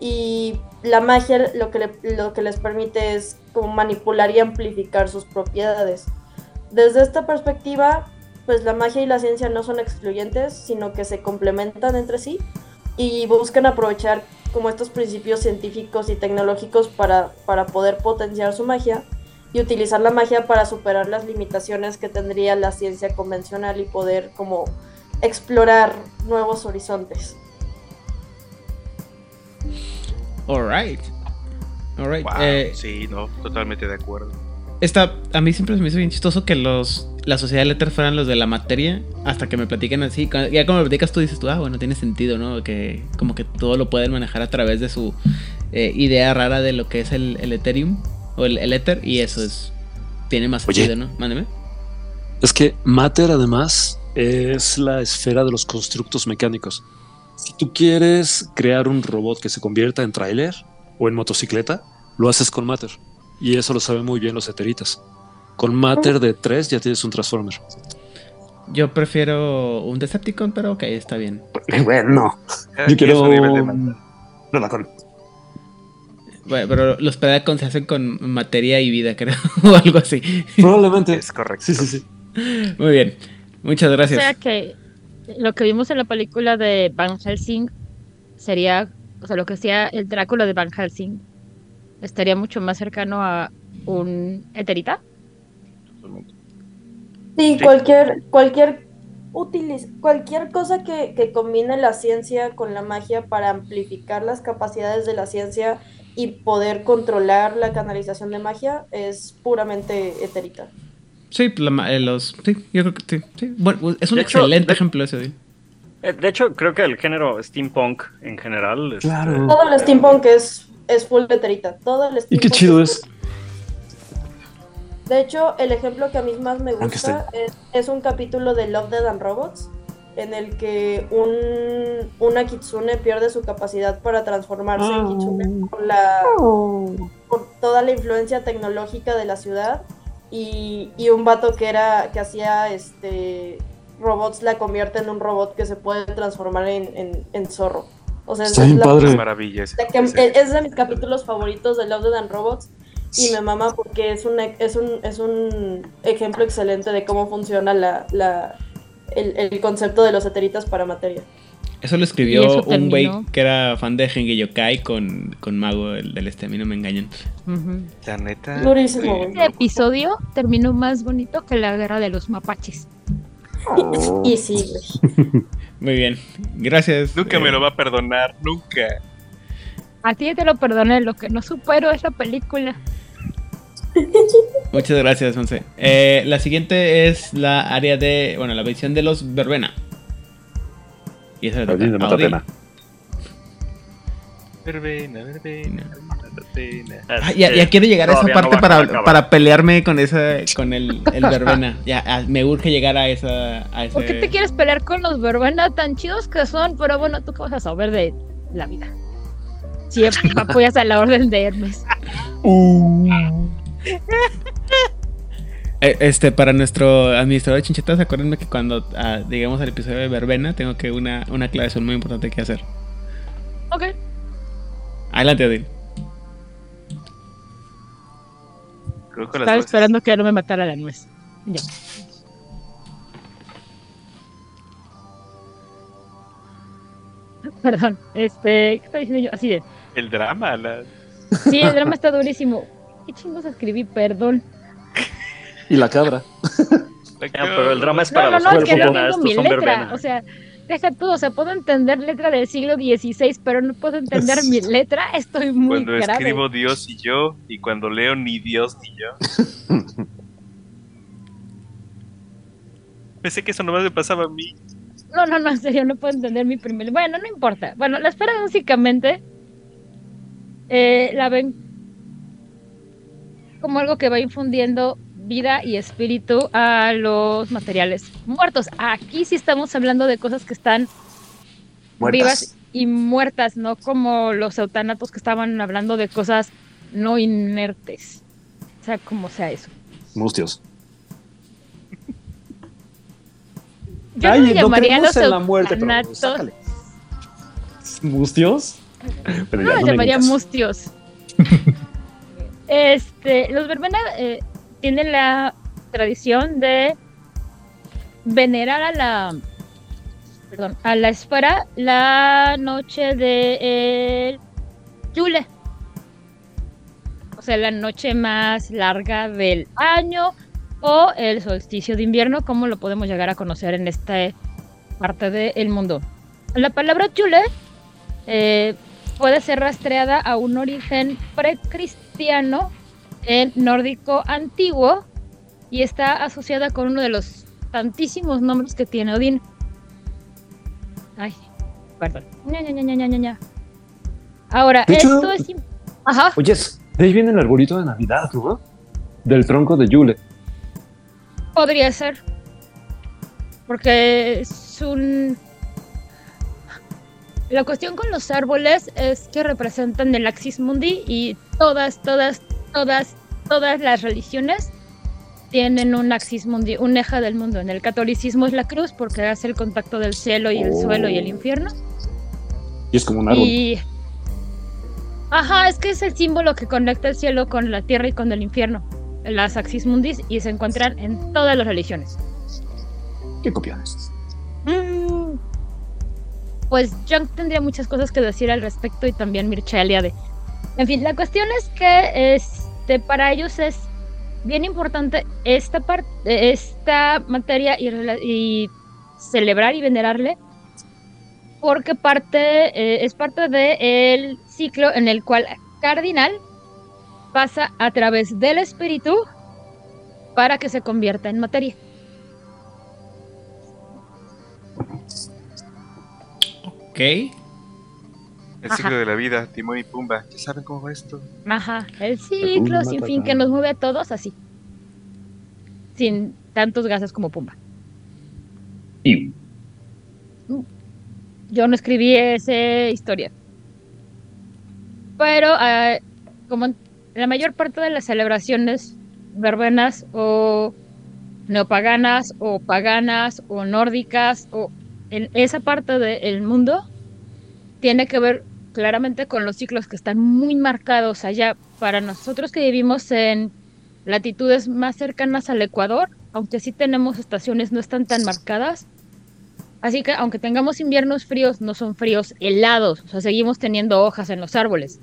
Y la magia lo que, lo que les permite es como manipular y amplificar sus propiedades. Desde esta perspectiva, pues la magia y la ciencia no son excluyentes, sino que se complementan entre sí y buscan aprovechar como estos principios científicos y tecnológicos para, para poder potenciar su magia y utilizar la magia para superar las limitaciones que tendría la ciencia convencional y poder como explorar nuevos horizontes. Alright. Alright. Wow, eh, sí, no, totalmente de acuerdo. esta, a mí siempre se me hizo bien chistoso que los la sociedad de Letter fueran los de la materia hasta que me platiquen así. Ya como me platicas tú dices tú, ah, bueno, tiene sentido, ¿no? Que como que todo lo pueden manejar a través de su eh, idea rara de lo que es el, el Ethereum o el, el Ether y eso es tiene más Oye. sentido, ¿no? Mándeme. Es que Matter además es la esfera de los constructos mecánicos. Si tú quieres crear un robot que se convierta en tráiler o en motocicleta, lo haces con Matter. Y eso lo saben muy bien los eteritas. Con Matter de 3 ya tienes un Transformer. Yo prefiero un Decepticon, pero ok, está bien. <laughs> Bueno, yo quiero un maldad. Predacon. Bueno, pero los Predacons se hacen con materia y vida, <laughs> creo, o algo así. Probablemente. Es correcto. Sí, sí, sí. Muy bien. Muchas O gracias. sea que lo que vimos en la película de Van Helsing sería, o sea, lo que hacía el Drácula de Van Helsing estaría mucho más cercano a un Eterita. Sí, Sí. cualquier, cualquier, utiliz- cualquier cosa que, que combine la ciencia con la magia para amplificar las capacidades de la ciencia y poder controlar la canalización de magia es puramente eterita. Sí, la eh, los, sí, yo creo que sí. sí. Bueno, es un De hecho, excelente de- ejemplo ese. sí. Eh, De hecho, creo que el género steampunk en general. este, Claro. Todo el steampunk es, es full eterita. Todo el Y steampunk qué chido es. De hecho, el ejemplo que a mí más me gusta es, es un capítulo de Love, Dead and Robots en el que un, una kitsune pierde su capacidad para transformarse en kitsune por, la, por toda la influencia tecnológica de la ciudad y, y un vato que era que hacía este robots la convierte en un robot que se puede transformar en, en- en zorro. O sea, es, Está bien la- padre. Maravilla ese- que- ese- es de mis capítulos favoritos de Love, and Robots y me mama porque es un, es un, es un ejemplo excelente de cómo funciona la, la, el, el concepto de los eteritas para materia. Eso lo escribió eso un güey que era fan de Gengi Yokai con, con Mago el del este, a mí no me engañan. La neta. Durísimo, eh. Este episodio terminó más bonito que la guerra de los mapaches. Y sí, güey. <laughs> Muy bien, gracias. Nunca eh, me lo va a perdonar, nunca. A ti te lo perdoné, lo que no supero es la película. Muchas gracias, Monse. Eh, la siguiente es la área de, bueno, la visión de los verbena. Y esa Audín de a Odín. Matatena. Verbena, verbena, verbena. Ah, ya, ya quiero llegar a esa no parte para, para pelearme con esa, con el, el verbena. Ya, me urge llegar a esa, a ese. ¿Por qué te quieres pelear con los verbena tan chidos que son? Pero bueno, tú qué vas a saber de la vida. Si apoyas a la orden de Hermes. Eh, Este, para nuestro administrador de chinchetas, acuérdenme que cuando ah, lleguemos al episodio de verbena, tengo que una, una aclaración muy importante que hacer. Ok. Adelante, Odín. Creo que las Estaba voces- esperando que no me matara la nuez. Ya. Perdón, este, ¿qué estaba diciendo yo? Así de, El drama, la... sí, el drama está durísimo. ¿Qué chingos escribí? Perdón. Y la cabra. la <laughs> Ah, pero el drama es para no, los no, es que no tengo mi letra. O sea, deja todo, o sea, puedo entender letra del siglo XVI, pero no puedo entender mi letra. Estoy muy Cuando grave. escribo Dios y yo, y cuando leo ni Dios ni yo. <laughs> Pensé que eso nomás me pasaba a mí. No, no, no, en serio, no puedo entender mi primer. Bueno, no importa. Bueno, la esfera básicamente eh, la ven como algo que va infundiendo vida y espíritu a los materiales muertos. Aquí sí estamos hablando de cosas que están vivas y muertas, no como los eutanatos que estaban hablando de cosas no inertes. O sea, como sea eso. Mustios. <laughs> Yo Ay, no llamaría los en la muerte, pero eutanatos. ¿Mustios? <laughs> Pero No no llamaría mustios. <laughs> este, los verbena eh, tienen la tradición de venerar a la perdón, la esfera la noche de el Yule. O sea, la noche más larga del año o el solsticio de invierno, como lo podemos llegar a conocer en esta parte del mundo. La palabra Yule eh, puede ser rastreada a un origen precristiano en nórdico antiguo y está asociada con uno de los tantísimos nombres que tiene Odín. Ay, perdón. Ña, ña, ña. Ahora, De hecho- esto es... Ajá. Oye, de ahí viene el arbolito de Navidad, ¿no? Del tronco de Yule. Podría ser. Porque es un... La cuestión con los árboles es que representan el Axis Mundi y todas, todas, todas, todas las religiones tienen un Axis Mundi, un eje del mundo. En el catolicismo es la cruz porque hace el contacto del cielo y el Oh. suelo y el infierno. Y es como un árbol. Y... Ajá, es que es el símbolo que conecta el cielo con la tierra y con el infierno. Las Axis Mundis y se encuentran en todas las religiones. ¿Qué copiones? Mm, Pues Junk tendría muchas cosas que decir al respecto y también Mircea Eliade. En fin, la cuestión es que este, para ellos es bien importante esta parte, esta materia y, y celebrar y venerarle, porque parte eh, es parte del ciclo en el cual Cardinal pasa a través del espíritu para que se convierta en materia. El Ok. ciclo Ajá. de la vida, Timón y Pumba. ¿Ya saben cómo va esto? Ajá, el ciclo Pumba, sin fin que nos mueve a todos así. Sin tantos gases como Pumba. Y Yo no escribí esa historia. Pero ah, como en la mayor parte de las celebraciones verbenas o neopaganas o paganas o nórdicas o en esa parte del mundo tiene que ver claramente con los ciclos que están muy marcados allá. Para nosotros que vivimos en latitudes más cercanas al Ecuador, aunque sí tenemos estaciones, no están tan marcadas. Así que aunque tengamos inviernos fríos, no son fríos helados, o sea, seguimos teniendo hojas en los árboles.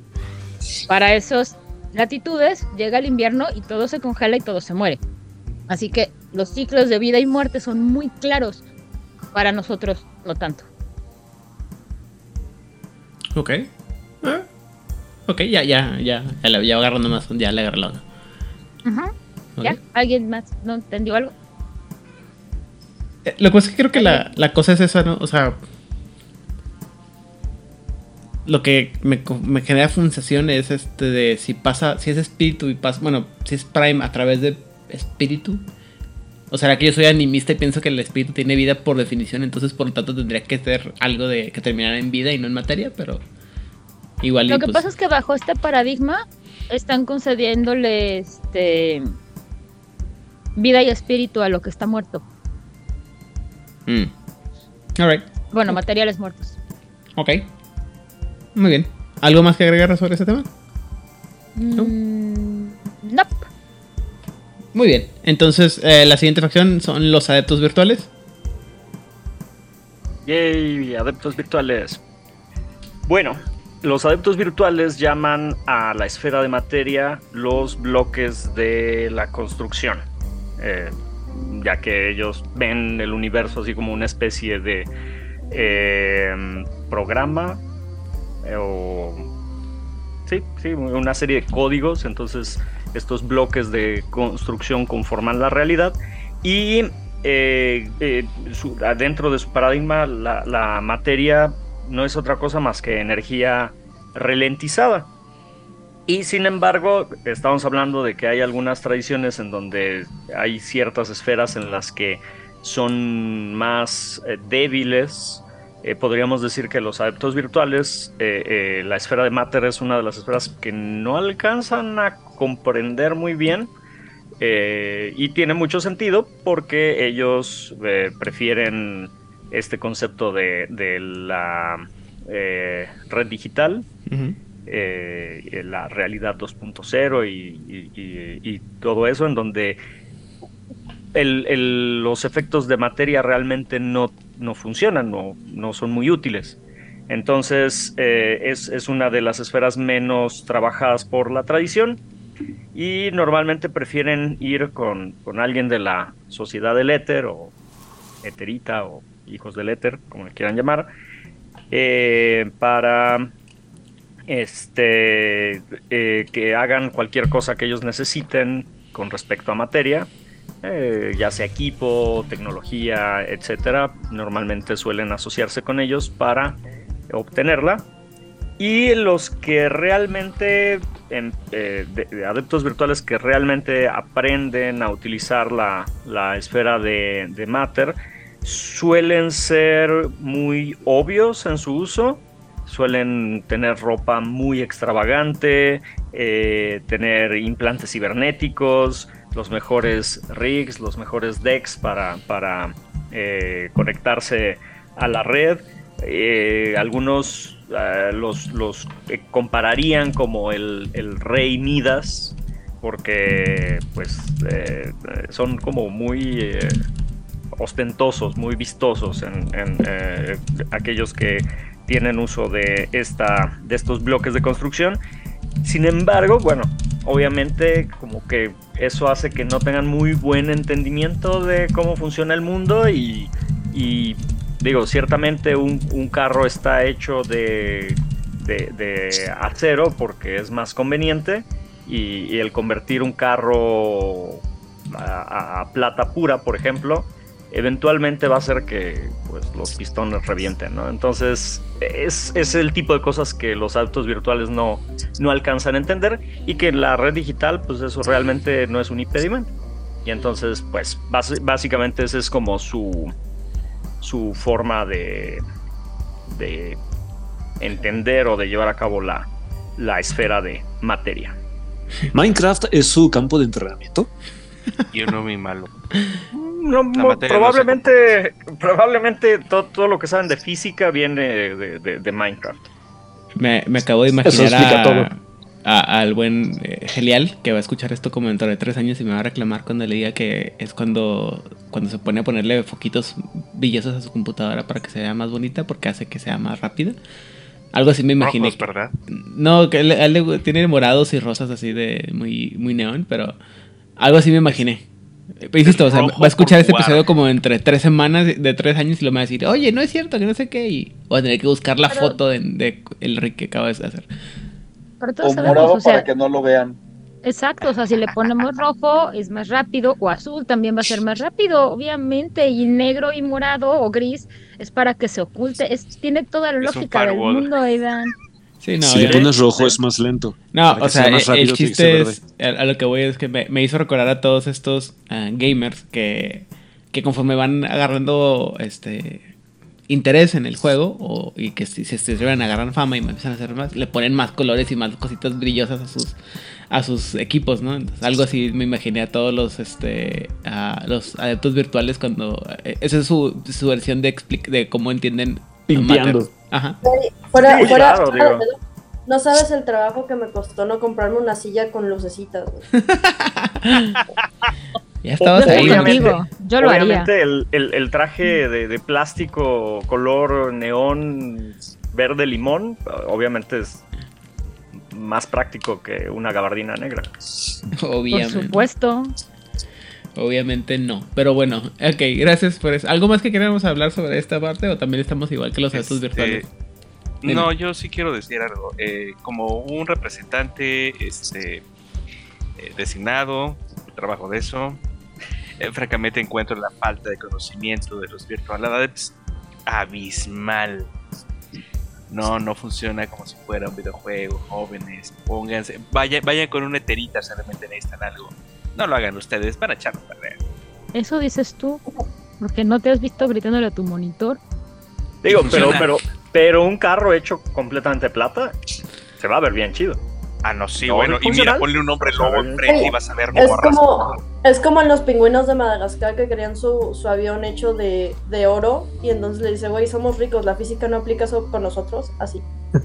Para esas latitudes llega el invierno y todo se congela y todo se muere. Así que los ciclos de vida y muerte son muy claros. Para nosotros, no tanto. Ok. Ah. Ok, ya, ya, ya. Ya, le- ya agarrando más. Ya le agarré la onda. Ajá. ¿Ya? ¿Alguien más no entendió algo? Eh, Lo que pasa es que creo que la, la cosa es esa, ¿no? O sea. Lo que me, me genera sensación es este de si pasa, si es espíritu y pasa, bueno, si es Prime a través de espíritu. O sea, que yo soy animista y pienso que el espíritu tiene vida por definición, entonces por lo tanto tendría que ser algo de que terminara en vida y no en materia, pero igual. y, Lo que pues, pasa es que bajo este paradigma están concediéndole este vida y espíritu a lo que está muerto. mm. Alright, Bueno, materiales muertos. ok. Muy bien. ¿Algo más que agregar sobre ese tema? ¿No? Mm, nope. Muy bien. Entonces, eh, la siguiente facción son los adeptos virtuales. Yay, adeptos virtuales. Bueno, los adeptos virtuales llaman a la esfera de materia los bloques de la construcción. eh, ya que ellos ven el universo así como una especie de eh, programa eh, o sí, sí, una serie de códigos. Entonces, estos bloques de construcción conforman la realidad y eh, eh, dentro de su paradigma la, la materia no es otra cosa más que energía ralentizada. Y sin embargo, estamos hablando de que hay algunas tradiciones en donde hay ciertas esferas en las que son más eh, débiles. Eh, podríamos decir que los adeptos virtuales, eh, eh, la esfera de Matter es una de las esferas que no alcanzan a comprender muy bien. y tiene mucho sentido porque ellos prefieren este concepto de, de la eh, red digital, eh, la realidad 2.0 y, y- y- y todo eso, en donde el- el- los efectos de materia realmente no, no funcionan, no, no son muy útiles. Entonces eh, es, es una de las esferas menos trabajadas por la tradición y normalmente prefieren ir con, con alguien de la sociedad del éter o eterita o hijos del éter, como le quieran llamar, eh, para este, eh, que hagan cualquier cosa que ellos necesiten con respecto a materia, eh, ya sea equipo, tecnología, etcétera. Normalmente suelen asociarse con ellos para obtenerla. Y los que realmente, eh, de- de adeptos virtuales que realmente aprenden a utilizar la, la esfera de, de Matter, suelen ser muy obvios en su uso, suelen tener ropa muy extravagante, eh, tener implantes cibernéticos, los mejores rigs, los mejores decks para, para eh, conectarse a la red. Eh, algunos eh, los, los compararían como el, el rey Midas, porque pues son como muy ostentosos, muy vistosos en, en, aquellos que tienen uso de, esta, de estos bloques de construcción. Sin embargo, bueno, obviamente como que eso hace que no tengan muy buen entendimiento de cómo funciona el mundo y, digo, ciertamente un, carro está hecho de, de, acero porque es más conveniente y, el convertir un carro a plata pura, por ejemplo, eventualmente va a hacer que pues, los pistones revienten, ¿no? Entonces es, es el tipo de cosas que los autos virtuales no, no alcanzan a entender y que la red digital pues eso realmente no es un impedimento. Y entonces pues básicamente esa es como su, su forma de, de entender o de llevar a cabo la, la esfera de materia. Minecraft es su campo de entrenamiento. <laughs> Yo no muy malo. No, probablemente, probablemente to- todo, lo que saben de física viene de, de- de Minecraft. Me, me acabo de imaginar a- todo. a- al buen eh, Gelial que va a escuchar esto como dentro de tres años y me va a reclamar cuando le diga que es cuando, cuando se pone a ponerle foquitos brillosos a su computadora para que se vea más bonita porque hace que sea más rápida. Algo así me imaginé. Rojos, ¿verdad? No, que él- él tiene morados y rosas así de muy, muy neón, pero algo así me imaginé. Pero insisto, o sea, va a escuchar este episodio como entre tres semanas, de tres años, y lo me va a decir, oye, no es cierto, que no sé qué, y voy a tener que buscar la Pero- foto de, de el Rick que acabas de hacer. Pero todos O sabemos, morado o sea, para que no lo vean. exacto, o sea, si le ponemos rojo es más rápido, o azul también va a ser más rápido, obviamente, y negro y morado o gris es para que se oculte, es, tiene toda la Es lógica del mundo, Aidan. Sí, no, si le pones rojo es más lento. No, o sea sea, más el- chiste es, a, a lo que voy es que me, me hizo recordar a todos estos ah, gamers que, que conforme van agarrando este interés en el juego o, y que si se sirven a agarrar fama y empiezan a hacer más, le ponen más colores y más cositas brillosas a sus a sus equipos, ¿no? Entonces, algo así me imaginé a todos los este a los adeptos virtuales cuando eh, esa es su, su versión de de cómo entienden a Pimpeando. Matter. Ajá. Fuera, Sí, fuera, claro, fuera digo. de pedo, no sabes el trabajo que me costó no comprarme una silla con lucecitas. <laughs> Ya estabas ahí. Obviamente- yo lo haría. Obviamente el, el- el traje de, de plástico color neón verde limón, obviamente es más práctico que una gabardina negra. Por Obviamente. supuesto. Obviamente no. Pero bueno, ok, gracias por eso. ¿Algo más que queramos hablar sobre esta parte o también estamos igual que los Este, virtuales? Dime. No, yo sí quiero decir algo. Eh, como un representante este, eh, designado, trabajo de eso, eh, francamente encuentro la falta de conocimiento de los virtual adepts abismal. No, no funciona como si fuera un videojuego, jóvenes. Pónganse, vayan, vayan con una eterita, solamente necesitan algo. No lo hagan ustedes, para echarlo a perder. Eso dices tú, porque no te has visto gritándole a tu monitor. Digo, pero, pero, pero un carro hecho completamente de plata se va a ver bien chido. Ah, no, sí, No, bueno. no Y mira, ponle un hombre lobo enfrente y vas a ver Es como, es como en los pingüinos de Madagascar que querían su, su avión hecho de, de oro y entonces le dice, güey, somos ricos, la física no aplica eso con nosotros, así. <laughs>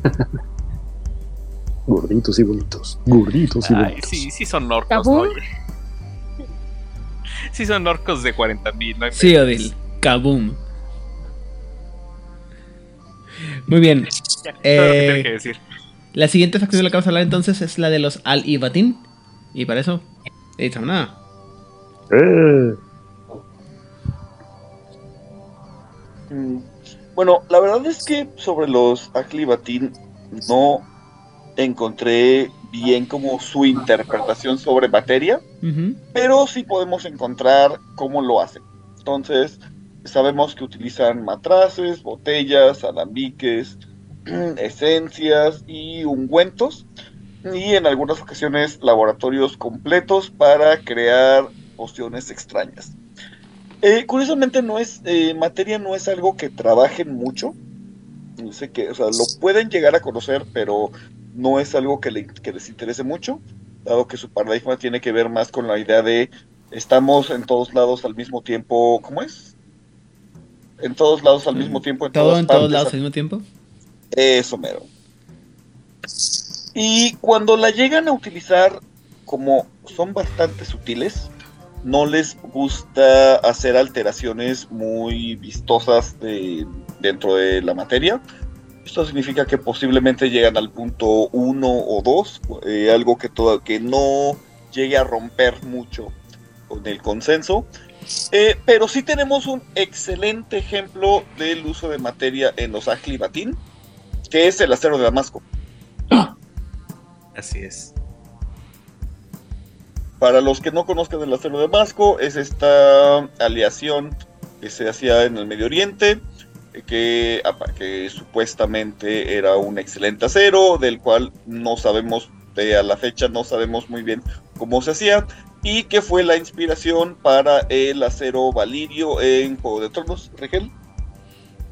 Gorditos y bonitos. Gorditos y Ay, bonitos. sí, sí son orcos, oye. Sí son orcos de 40 mil, ¿no? Sí, Odil. Kaboom. Muy bien. <laughs> Ya, todo lo que Eh, tengo que decir. La siguiente facción de la que vamos a hablar entonces es la de los Al-Ibatin. Y para eso, he dicho nada. Eh, Mm, Bueno, la verdad es que sobre los Aclibatín no encontré bien como su interpretación sobre materia, pero sí podemos encontrar cómo lo hacen. Entonces, sabemos que utilizan matraces, botellas, alambiques, <clears throat> esencias y ungüentos, y en algunas ocasiones laboratorios completos para crear pociones extrañas. Eh, curiosamente no es eh, materia no es algo que trabajen mucho. No sé qué, o sea, lo pueden llegar a conocer, pero no es algo que, le- que les interese mucho, dado que su paradigma tiene que ver más con la idea de estamos en todos lados al mismo tiempo, ¿cómo es? En todos lados al mismo tiempo, en Todo todas en todos lados al al mismo tiempo. eso mero. Y cuando la llegan a utilizar, como son bastante sutiles, no les gusta hacer alteraciones muy vistosas de- dentro de la materia. Esto significa que posiblemente llegan al punto 1 o 2, eh, algo que, todo, que no llegue a romper mucho con el consenso. Eh, pero sí tenemos un excelente ejemplo del uso de materia en los Aclibatín, que es el acero de Damasco. Así es. Para los que no conozcan el acero de Damasco, es esta aleación que se hacía en el Medio Oriente, que, que supuestamente era un excelente acero, del cual no sabemos, de a la fecha no sabemos muy bien cómo se hacía, y que fue la inspiración para el acero valirio en Juego de Tronos, Rigel.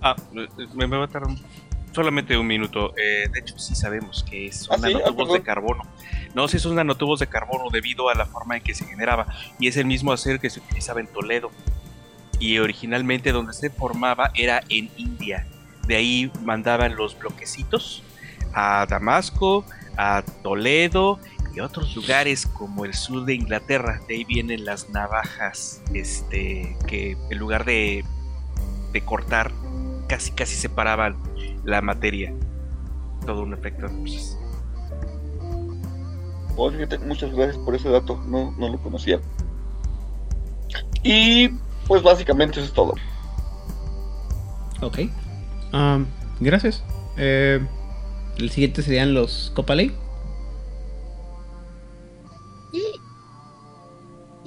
Ah, me, me va a tardar solamente un minuto. Eh, de hecho, sí sabemos que son Ah, sí, ah, nanotubos de carbono. No, sí son nanotubos de carbono debido a la forma en que se generaba. Y es el mismo acero que se utilizaba en Toledo. Y originalmente donde se formaba era en India. De ahí mandaban los bloquecitos a Damasco, a Toledo y otros lugares como el sur de Inglaterra. De ahí vienen las navajas, este, que en lugar de, de cortar, casi casi separaban la materia. Todo un efecto. pues, Oh, muchas gracias por ese dato, no, no lo conocía. Y pues básicamente eso es todo. Ok. Gracias. Eh, el siguiente serían los Copaley. Y,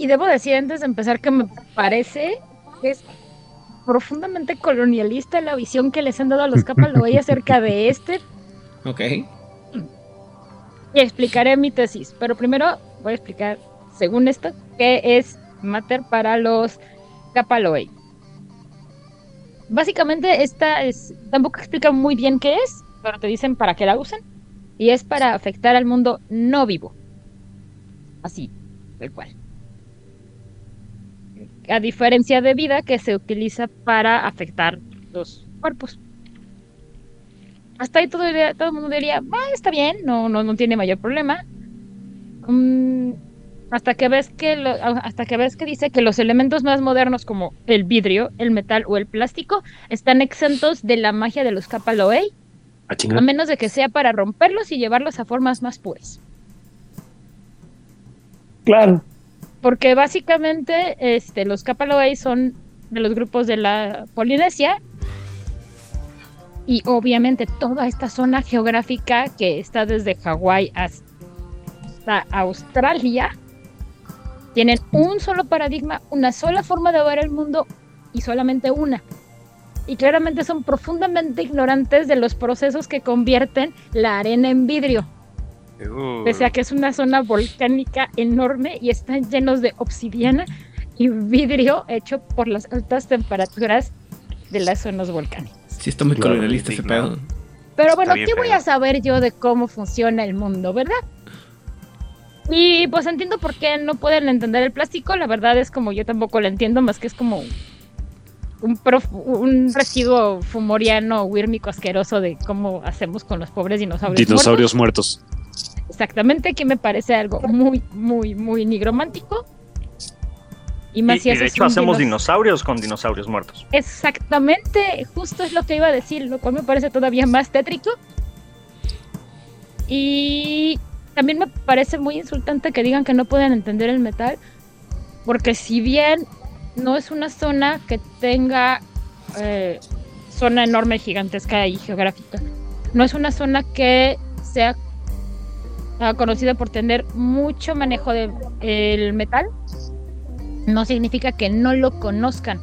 y debo decir antes de empezar que me parece que es profundamente colonialista la visión que les han dado a los Capaloey acerca de este. Ok. Y explicaré mi tesis. Pero primero voy a explicar, según esto, qué es Mater para los Capaloey. Básicamente, esta es. Tampoco explica muy bien qué es, pero te dicen para qué la usan. Y es para afectar al mundo no vivo. Así, tal cual. A diferencia de vida que se utiliza para afectar los cuerpos. Hasta ahí todo, todo el mundo diría, "Ah, está bien, no, no, no tiene mayor problema. Mm, hasta que ves que lo- hasta que ves que dice que los elementos más modernos como el vidrio, el metal o el plástico están exentos de la magia de los Kapaloei, A a menos de que sea para romperlos y llevarlos a formas más puras. Claro. Porque básicamente este, los Kapaloei son de los grupos de la Polinesia. Y obviamente toda esta zona geográfica que está desde Hawái hasta Australia tienen un solo paradigma, una sola forma de ver el mundo y solamente una. y claramente son profundamente ignorantes de los procesos que convierten la arena en vidrio. Uh, Pese a que es una zona volcánica enorme y están llenos de obsidiana y vidrio hecho por las altas temperaturas de las zonas volcánicas. Sí, está muy colonialista ese pedo. Pero bueno, ¿qué voy a saber yo de cómo funciona el mundo, verdad? Y pues entiendo por qué no pueden entender el plástico. La verdad es como yo tampoco lo entiendo, más que es como un, prof- un residuo fumoriano, wírmico, asqueroso de cómo hacemos con los pobres dinosaurios. Dinosaurios muertos. muertos. Exactamente, que me parece algo muy, muy, muy nigromántico. Y Y, más si y de haces hecho hacemos dinos- dinosaurios con dinosaurios muertos. Exactamente, justo es lo que iba a decir, lo cual me parece todavía más tétrico. Y también me parece muy insultante que digan que no pueden entender el metal, porque si bien no es una zona que tenga eh, zona enorme, gigantesca y geográfica, no es una zona que sea conocida por tener mucho manejo del metal, no significa que no lo conozcan.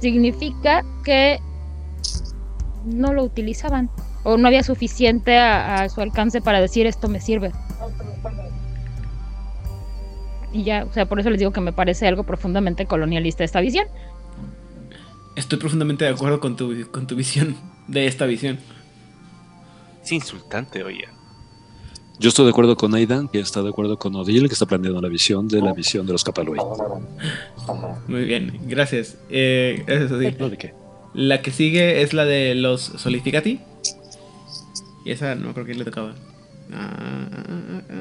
Significa que no lo utilizaban o no había suficiente a, a su alcance para decir esto me sirve. Y ya, o sea, por eso les digo que me parece algo profundamente colonialista esta visión. Estoy profundamente de acuerdo con tu, con tu visión de esta visión. Es insultante, oye. Yo estoy de acuerdo con Aidan, que está de acuerdo con Odile, que está planteando la visión de la visión de los Capaloi. Muy bien, gracias. Eh, gracias, Odil. ¿Lo de qué? La que sigue es la de los Solificati. Y esa no creo que le tocaba. Ah, ah, ah, ah.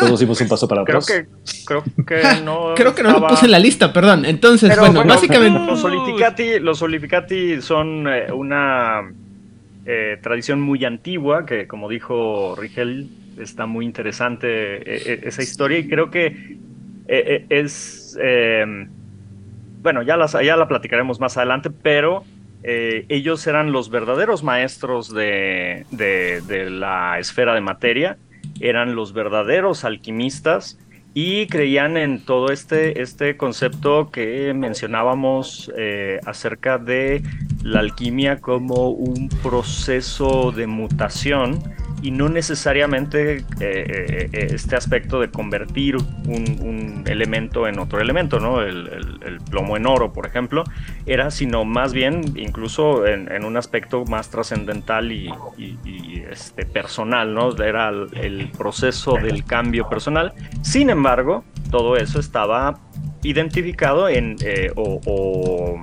Todos dimos un paso para Creo atrás. que, creo que <laughs> no. Creo que no lo puse en la lista, perdón. Entonces, Pero bueno, básicamente. Los solificati, los solificati son eh, una eh, tradición muy antigua que, como dijo Rigel, está muy interesante eh, eh, esa historia y creo que eh, eh, es. Bueno, ya, las, ya la platicaremos más adelante, pero eh, ellos eran los verdaderos maestros de la esfera de materia, eran los verdaderos alquimistas y creían en todo este, este concepto que mencionábamos eh, acerca de la alquimia como un proceso de mutación y no necesariamente eh, eh, eh, este aspecto de convertir un, elemento en otro elemento, ¿no? El, plomo en oro, por ejemplo, era sino más bien incluso en, un aspecto más trascendental y, este, personal, ¿no? Era el, proceso del cambio personal. Sin embargo, todo eso estaba identificado en, o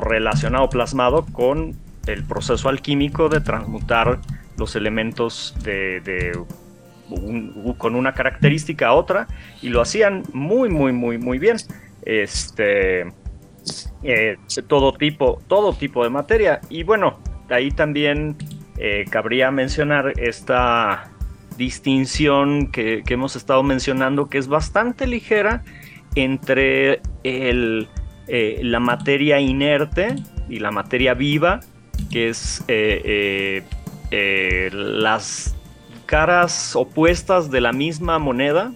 relacionado, plasmado con el proceso alquímico de transmutar los elementos de, de con una característica a otra y lo hacían muy, muy, muy, muy bien. Este, eh, todo tipo, todo tipo de materia. Y bueno, ahí también eh, cabría mencionar esta distinción que, que hemos estado mencionando, que es bastante ligera entre el, eh, la materia inerte y la materia viva, que es eh, las caras opuestas de la misma moneda,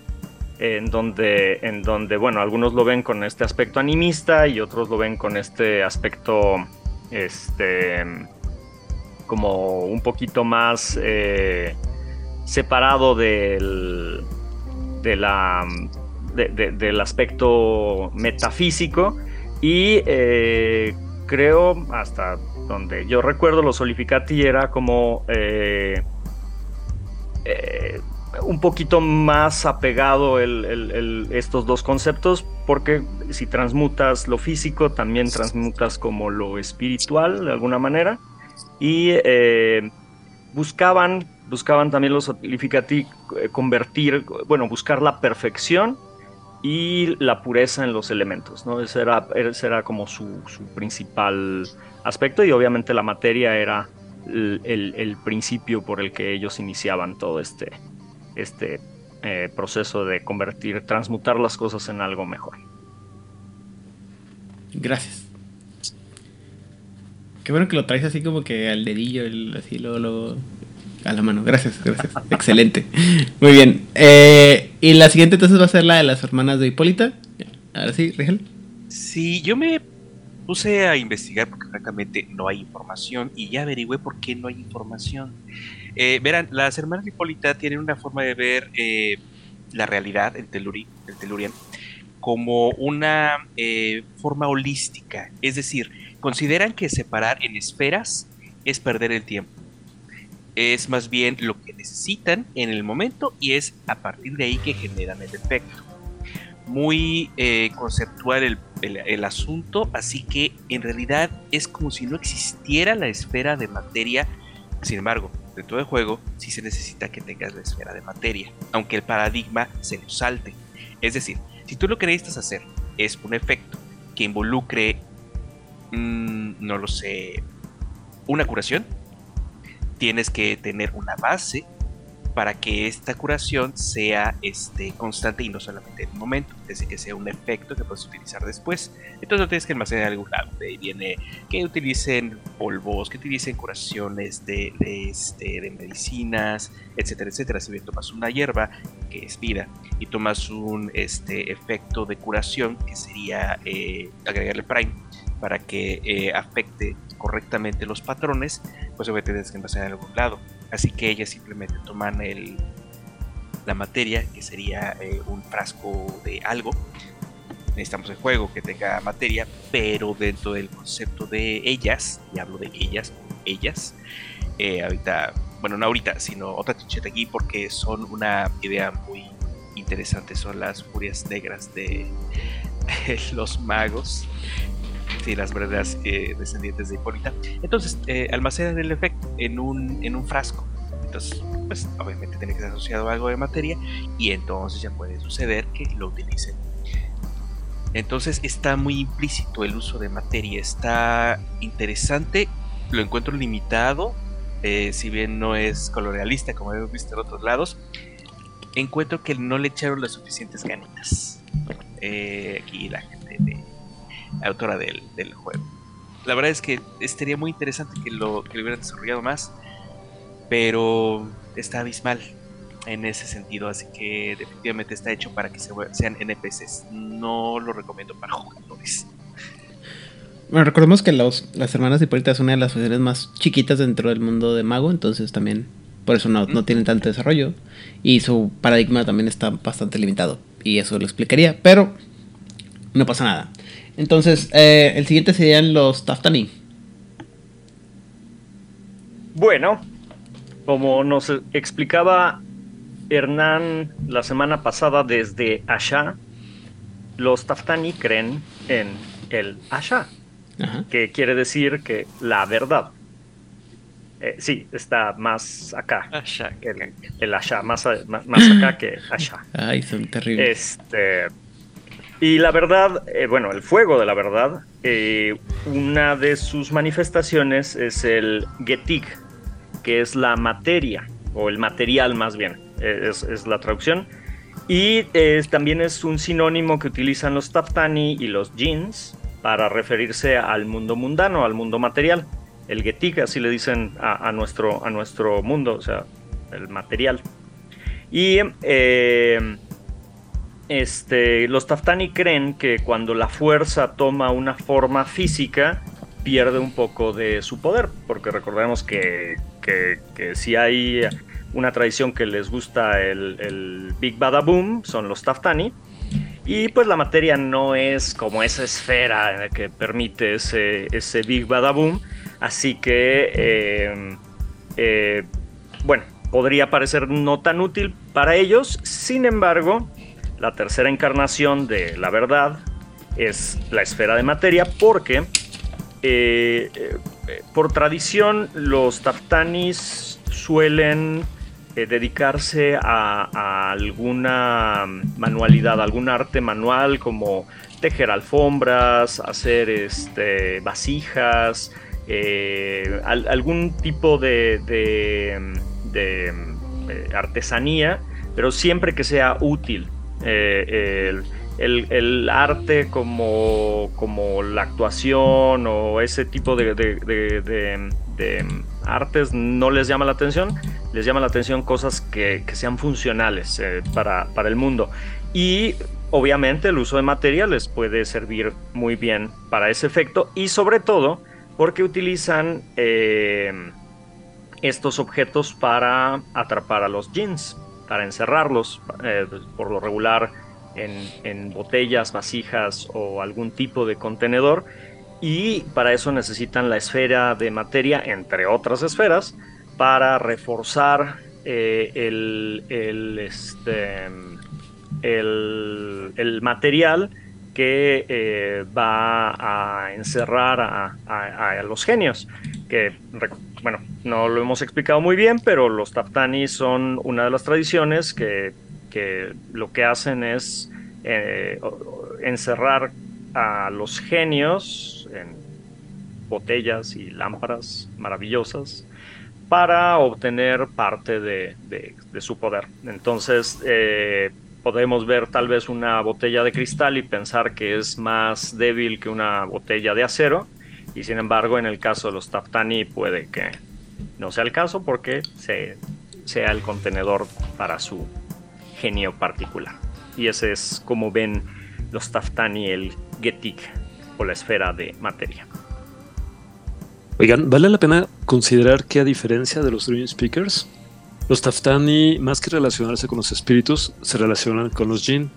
en donde, en donde, bueno, algunos lo ven con este aspecto animista y otros lo ven con este aspecto, este, como un poquito más eh, separado del, de- del aspecto metafísico. Y eh, creo hasta donde yo recuerdo los solificati era como eh, eh, un poquito más apegado el- estos dos conceptos porque si transmutas lo físico también transmutas como lo espiritual de alguna manera. Y eh, buscaban buscaban también los solificati eh, convertir bueno buscar la perfección y la pureza en los elementos no ese era, ese era como su principal aspecto y obviamente la materia era el, el- el principio por el que ellos iniciaban todo este, este eh, proceso de convertir, transmutar las cosas en algo mejor. Gracias. Qué bueno que lo traes así como que al dedillo, el- así luego, luego a la mano. Gracias, gracias. <laughs> Excelente. Muy bien. Eh, y la siguiente entonces va a ser la de las hermanas de Hipólita, Ahora sí, Rigel. Sí, yo me puse a investigar porque francamente no hay información y ya averigüé por qué no hay información. Eh, verán, las hermanas Hipólita tienen una forma de ver eh, la realidad, el, teluri, el telurian, como una eh, forma holística. Es decir, consideran que separar en esferas es perder el tiempo. Es más bien lo que necesitan en el momento y es a partir de ahí que generan el efecto. Muy eh, conceptual el, el- asunto, así que en realidad es como si no existiera la esfera de materia. Sin embargo, dentro del juego sí se necesita que tengas la esfera de materia, aunque el paradigma se lo salte. Es decir, si tú lo que necesitas hacer es un efecto que involucre, mm, no lo sé, una curación, tienes que tener una base para que esta curación sea este, constante y no solamente en un momento, es decir, que sea un efecto que puedes utilizar después. Entonces lo tienes que almacenar en algún lado. De ahí viene que utilicen polvos, que utilicen curaciones de, de, este, de medicinas, etcétera, etcétera. Si bien tomas una hierba que es vida y tomas un este, efecto de curación que sería eh, agregarle prime para que eh, afecte correctamente los patrones, pues obviamente tienes que empezar en algún lado. Así que ellas simplemente toman el, la materia, que sería eh, un frasco de algo. Necesitamos el juego que tenga materia, pero dentro del concepto de ellas, y hablo de ellas, ellas, eh, ahorita, bueno, no ahorita, sino otra chicheta aquí, porque son una idea muy interesante, son las furias negras de <laughs> los magos. Sí, las verdaderas eh, descendientes de Hipólita. Entonces, eh, almacenan el efecto en un, en un frasco. Entonces, pues obviamente tiene que ser asociado a algo de materia y entonces ya puede suceder que lo utilicen. Entonces está muy implícito el uso de materia, está interesante, lo encuentro limitado, eh, si bien no es colonialista como hemos visto en otros lados, encuentro que no le echaron las suficientes ganitas. Eh, aquí la gente de, autora del, del juego. La verdad es que estaría muy interesante que lo, que lo hubieran desarrollado más, pero está abismal en ese sentido, así que definitivamente está hecho para que se, sean NPCs. No lo recomiendo para jugadores. Bueno, recordemos que los, las hermanas de Hipólita es una de las facciones más chiquitas dentro del mundo de mago, entonces también por eso no, no tienen tanto desarrollo. Y su paradigma también está bastante limitado. Y eso lo explicaría, pero no pasa nada. Entonces, eh, el siguiente serían los Taftani. Bueno, como nos explicaba Hernán la semana pasada desde Asha, los Taftani creen en el Asha, Ajá. que quiere decir que la verdad. Eh, sí, está más acá. Que El, el Asha, más, más acá que Asha. <coughs> Ay, son terribles. Este. Y la verdad, eh, bueno, el fuego de la verdad, eh, una de sus manifestaciones es el Getig, que es la materia, o el material más bien, eh, es, la traducción. Y también es un sinónimo que utilizan los Taftani y los Jeans para referirse al mundo mundano, al mundo material. El Getig, así le dicen a, nuestro, a nuestro mundo, o sea, el material. Y este, los Taftani creen que cuando la fuerza toma una forma física, pierde un poco de su poder, porque recordemos que, si hay una tradición que les gusta el, el Big Bada Boom, son los Taftani, y pues la materia no es como esa esfera que permite ese, ese Big Bada Boom, así que, eh, eh, bueno, podría parecer no tan útil para ellos, sin embargo, la tercera encarnación de la verdad es la esfera de materia porque eh, eh, por tradición los taftanis suelen eh, dedicarse a, alguna manualidad, algún arte manual como tejer alfombras, hacer este, vasijas, al- algún tipo de, artesanía, pero siempre que sea útil. Eh, el, arte como, como la actuación o ese tipo de, artes no les llama la atención, les llama la atención cosas que, sean funcionales eh, para, para el mundo. Y obviamente el uso de materia les puede servir muy bien para ese efecto y sobre todo porque utilizan eh, estos objetos para atrapar a los jeans, para encerrarlos, eh, por lo regular en, en botellas, vasijas o algún tipo de contenedor y para eso necesitan la esfera de materia, entre otras esferas, para reforzar eh, el, el, este, el, el material que eh, va a encerrar a, los genios. Que, bueno, no lo hemos explicado muy bien, pero los Taftani son una de las tradiciones que, lo que hacen es eh, encerrar a los genios en botellas y lámparas maravillosas para obtener parte de su poder. Entonces, eh, podemos ver tal vez una botella de cristal y pensar que es más débil que una botella de acero, y sin embargo, en el caso de los Taftani puede que no sea el caso porque se- sea el contenedor para su genio particular. Y ese es como ven los Taftani el Getik o la esfera de materia. Oigan, vale la pena considerar que a diferencia de los Dream Speakers, los Taftani, más que relacionarse con los espíritus, se relacionan con los Jinn.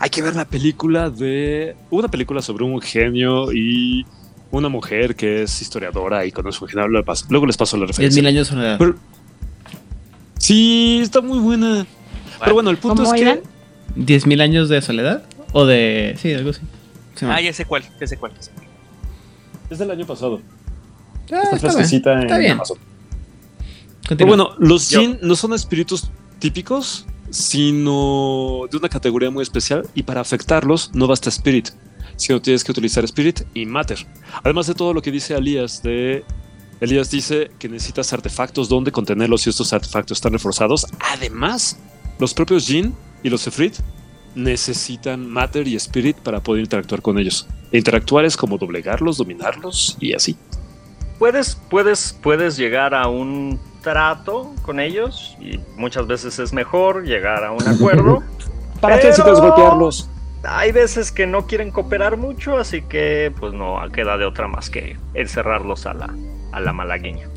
Hay que ver la película de... Una película sobre un genio y una mujer que es historiadora y conoce un genio. Luego les paso- Luego les paso la referencia. 10.000 años de soledad. Pero- sí, está muy buena. Pero bueno, el punto ¿Cómo es que... eran? ¿10.000 años de soledad? ¿O de...? Sí, algo así. Ah, ya sé cuál, ya sé cuál. ya sé cuál. Es del año pasado. Ah, está bien. Está en bien. Amazon. Pero bueno, los Yo- Jin no son espíritus típicos, sino de una categoría muy especial y para afectarlos no basta Spirit, sino tienes que utilizar Spirit y Matter. Además de todo lo que dice Elías de... Elías dice que necesitas artefactos donde contenerlos y estos artefactos están reforzados. Además, los propios Jin y los Efrit necesitan Matter y Spirit para poder interactuar con ellos. E interactuar es como doblegarlos, dominarlos y así. Puedes, puedes, puedes llegar a un trato con ellos y muchas veces es mejor llegar a un acuerdo. <laughs> ¿Para qué necesitas golpearlos? Hay veces que no quieren cooperar mucho, así que pues no queda de otra más que encerrarlos a la, a la malagueña.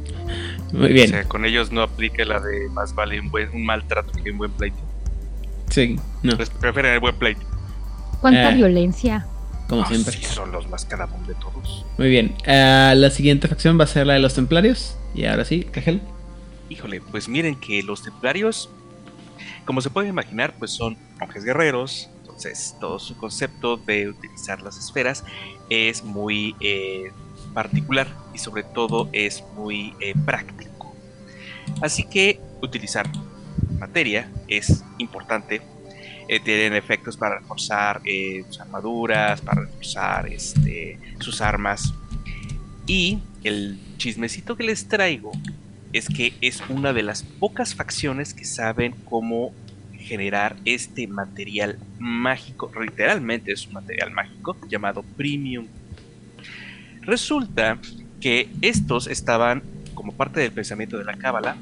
Muy O bien. sea, con ellos no aplica la de más vale un, buen, un mal trato que un buen pleito. Sí, no, Pues prefieren el buen pleito. ¿Cuánta Eh. violencia? como Ah, siempre. Sí, son los más cadabón de todos. Muy bien. Ah, la siguiente facción va a ser la de los templarios. Y ahora sí, Cajel. Híjole, pues miren que los templarios, como se puede imaginar, pues son monjes guerreros. Entonces, todo su concepto de utilizar las esferas es muy eh, particular y sobre todo es muy eh, práctico. Así que utilizar materia es importante. Eh, tienen efectos para reforzar sus armaduras, para reforzar este, sus armas. Y el chismecito que les traigo es que es una de las pocas facciones que saben cómo generar este material mágico, literalmente es un material mágico llamado premium. Resulta que estos estaban como parte del pensamiento de la cábala,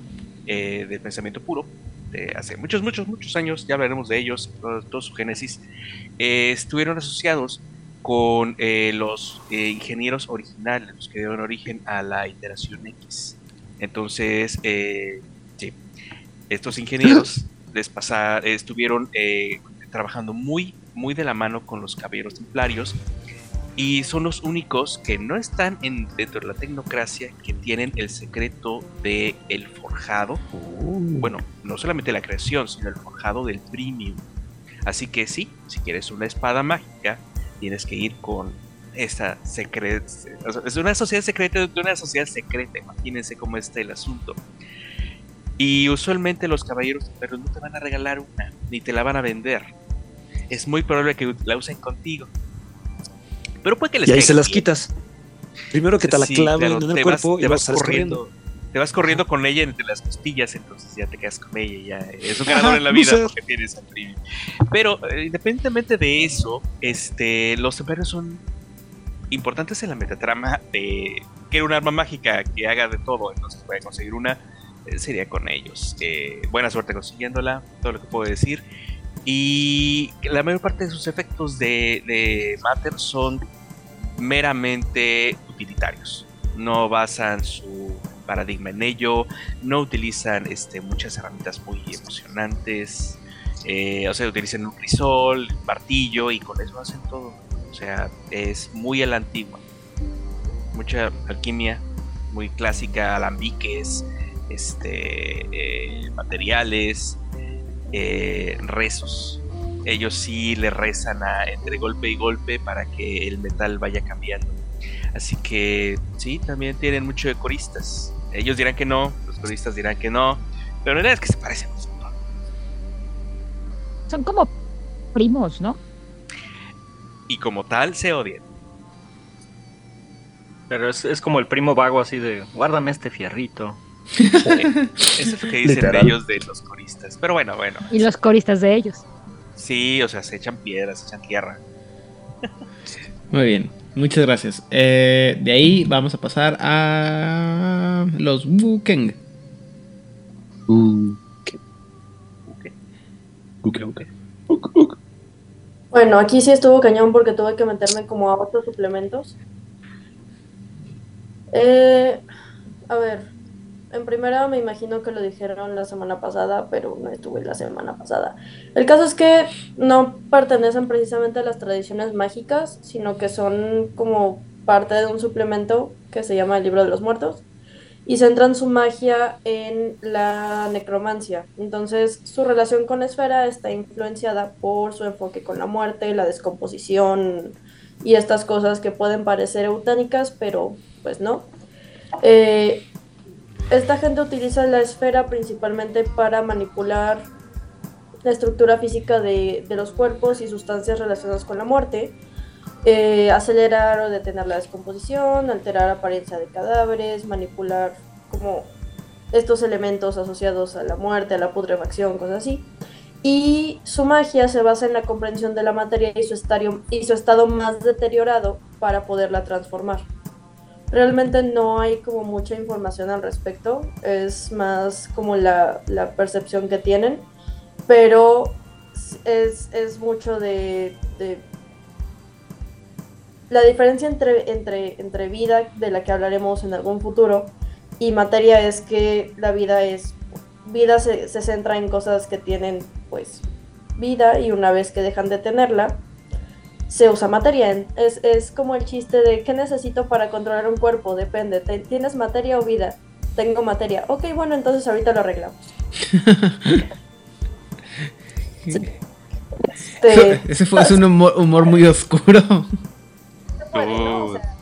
eh, del pensamiento puro, de hace muchos, muchos, muchos años, ya hablaremos de ellos, todo, su génesis, eh, estuvieron asociados con eh, los ingenieros originales, los que dieron origen a la iteración X. Entonces, eh, sí, estos ingenieros <laughs> les pasa- estuvieron eh, trabajando muy, muy de la mano con los caballeros templarios y son los únicos que no están en, dentro de la tecnocracia que tienen el secreto del el forjado. Bueno, no solamente la creación, sino el forjado del premium. Así que sí, si quieres una espada mágica, tienes que ir con esta secreta. Es una sociedad secreta de una sociedad secreta. Imagínense cómo está el asunto. Y usualmente los caballeros pero no te van a regalar una, ni te la van a vender. Es muy probable que la usen contigo. Pero puede que les Y ahí se las bien. quitas. Primero que te la Sí, claven claro, en el cuerpo vas, y te vas corriendo. Te vas corriendo con ella entre las costillas, entonces ya te quedas con ella. y Ya es un Ajá, ganador en la vida loser. porque tienes al. Pero eh, independientemente de eso, este, los templarios son importantes en la metatrama de que un arma mágica que haga de todo, entonces puede conseguir una, eh, sería con ellos. Eh, buena suerte consiguiéndola, todo lo que puedo decir. Y la mayor parte de sus efectos de, de Matter son meramente utilitarios. No basan su paradigma en ello, no utilizan este, muchas herramientas muy emocionantes, eh, o sea, utilizan un crisol, martillo y con eso hacen todo. O sea, es muy a la antigua. Mucha alquimia, muy clásica, alambiques, este, eh, materiales, eh, rezos. Ellos sí le rezan a, entre golpe y golpe para que el metal vaya cambiando. Así que sí, también tienen mucho de coristas. Ellos dirán que no, los coristas dirán que no, pero en realidad es que se parecen. Son como primos, ¿no? Y como tal se odian. Pero es, es como el primo vago así de, guárdame este fierrito. Eso es lo que dicen Literal. ellos de los coristas. Pero bueno, bueno. Y los coristas de ellos. Sí, o sea, se echan piedras, se echan tierra. Muy bien, muchas gracias. Eh, de ahí vamos a pasar a los Wukeng. Ok, ok. Bueno, aquí sí estuvo cañón porque tuve que meterme como a otros suplementos. Eh, a ver, en primera me imagino que lo dijeron la semana pasada, pero no estuve la semana pasada. El caso es que no pertenecen precisamente a las tradiciones mágicas, sino que son como parte de un suplemento que se llama el Libro de los Muertos y centran su magia en la necromancia. Entonces, su relación con Esfera está influenciada por su enfoque con la muerte, la descomposición y estas cosas que pueden parecer eutánicas, pero pues no. Eh, esta gente utiliza la esfera principalmente para manipular la estructura física de, de los cuerpos y sustancias relacionadas con la muerte, eh, acelerar o detener la descomposición, alterar apariencia de cadáveres, manipular como estos elementos asociados a la muerte, a la putrefacción, cosas así. Y su magia se basa en la comprensión de la materia y su, estado más deteriorado para poderla transformar. Realmente no hay como mucha información al respecto, es más como la, percepción que tienen, pero es, mucho de- La diferencia entre, entre, entre vida, de la que hablaremos en algún futuro, y materia es que la vida es... Vida se, se centra en cosas que tienen pues vida y una vez que dejan de tenerla, se usa materia. Es, es como el chiste de ¿qué necesito para controlar un cuerpo? Depende. ¿te- ¿Tienes materia o vida? Tengo materia. Ok, bueno, entonces ahorita lo arreglamos. <laughs> Este, Ese fue es un humor, humor muy oscuro. Se puede, ¿no? O sea,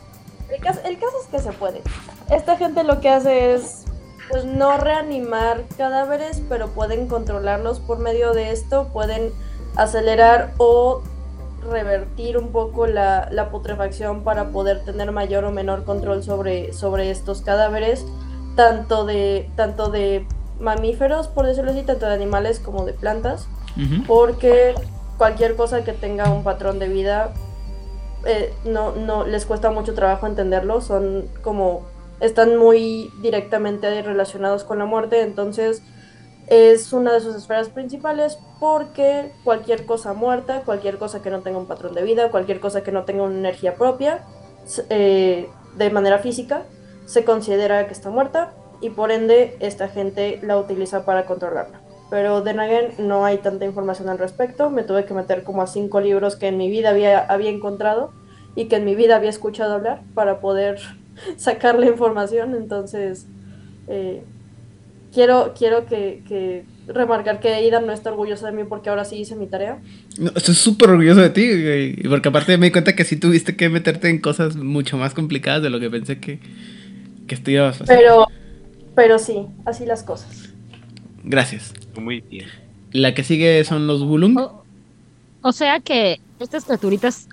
el, caso, el caso es que se puede. Esta gente lo que hace es pues no reanimar cadáveres, pero pueden controlarlos por medio de esto, pueden acelerar o revertir un poco la, la putrefacción para poder tener mayor o menor control sobre, sobre estos cadáveres, tanto de, tanto de mamíferos, por decirlo así, tanto de animales como de plantas porque cualquier cosa que tenga un patrón de vida eh, no, no les cuesta mucho trabajo entenderlo, son como están muy directamente relacionados con la muerte, entonces es una de sus esferas principales porque cualquier cosa muerta, cualquier cosa que no tenga un patrón de vida, cualquier cosa que no tenga una energía propia eh, de manera física, se considera que está muerta y por ende esta gente la utiliza para controlarla. Pero de Nagen no hay tanta información al respecto. Me tuve que meter como a cinco libros que en mi vida había, había encontrado y que en mi vida había escuchado hablar para poder <laughs> sacar la información. Entonces, eh, quiero, quiero que, que remarcar que Aidan no está orgullosa de mí porque ahora sí hice mi tarea. No, estoy súper orgulloso de ti, güey, porque aparte me di cuenta que sí tuviste que meterte en cosas mucho más complicadas de lo que pensé que, que pasar. Pero, pero sí, así las cosas. Gracias. Muy bien. La que sigue son los Wulung. O, o sea que estas criaturitas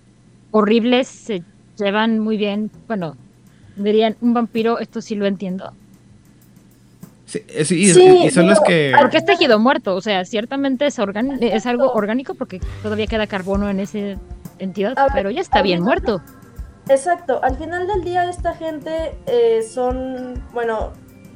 horribles se llevan muy bien. Bueno, dirían un vampiro, esto sí lo entiendo. Sí, sí, y- Sí, y son los digo, que... Porque es tejido muerto, o sea, ciertamente es, organ- es algo orgánico porque todavía queda carbono en esa entidad, ver, pero ya está bien final- muerto. Exacto, al final del día esta gente eh, son, bueno,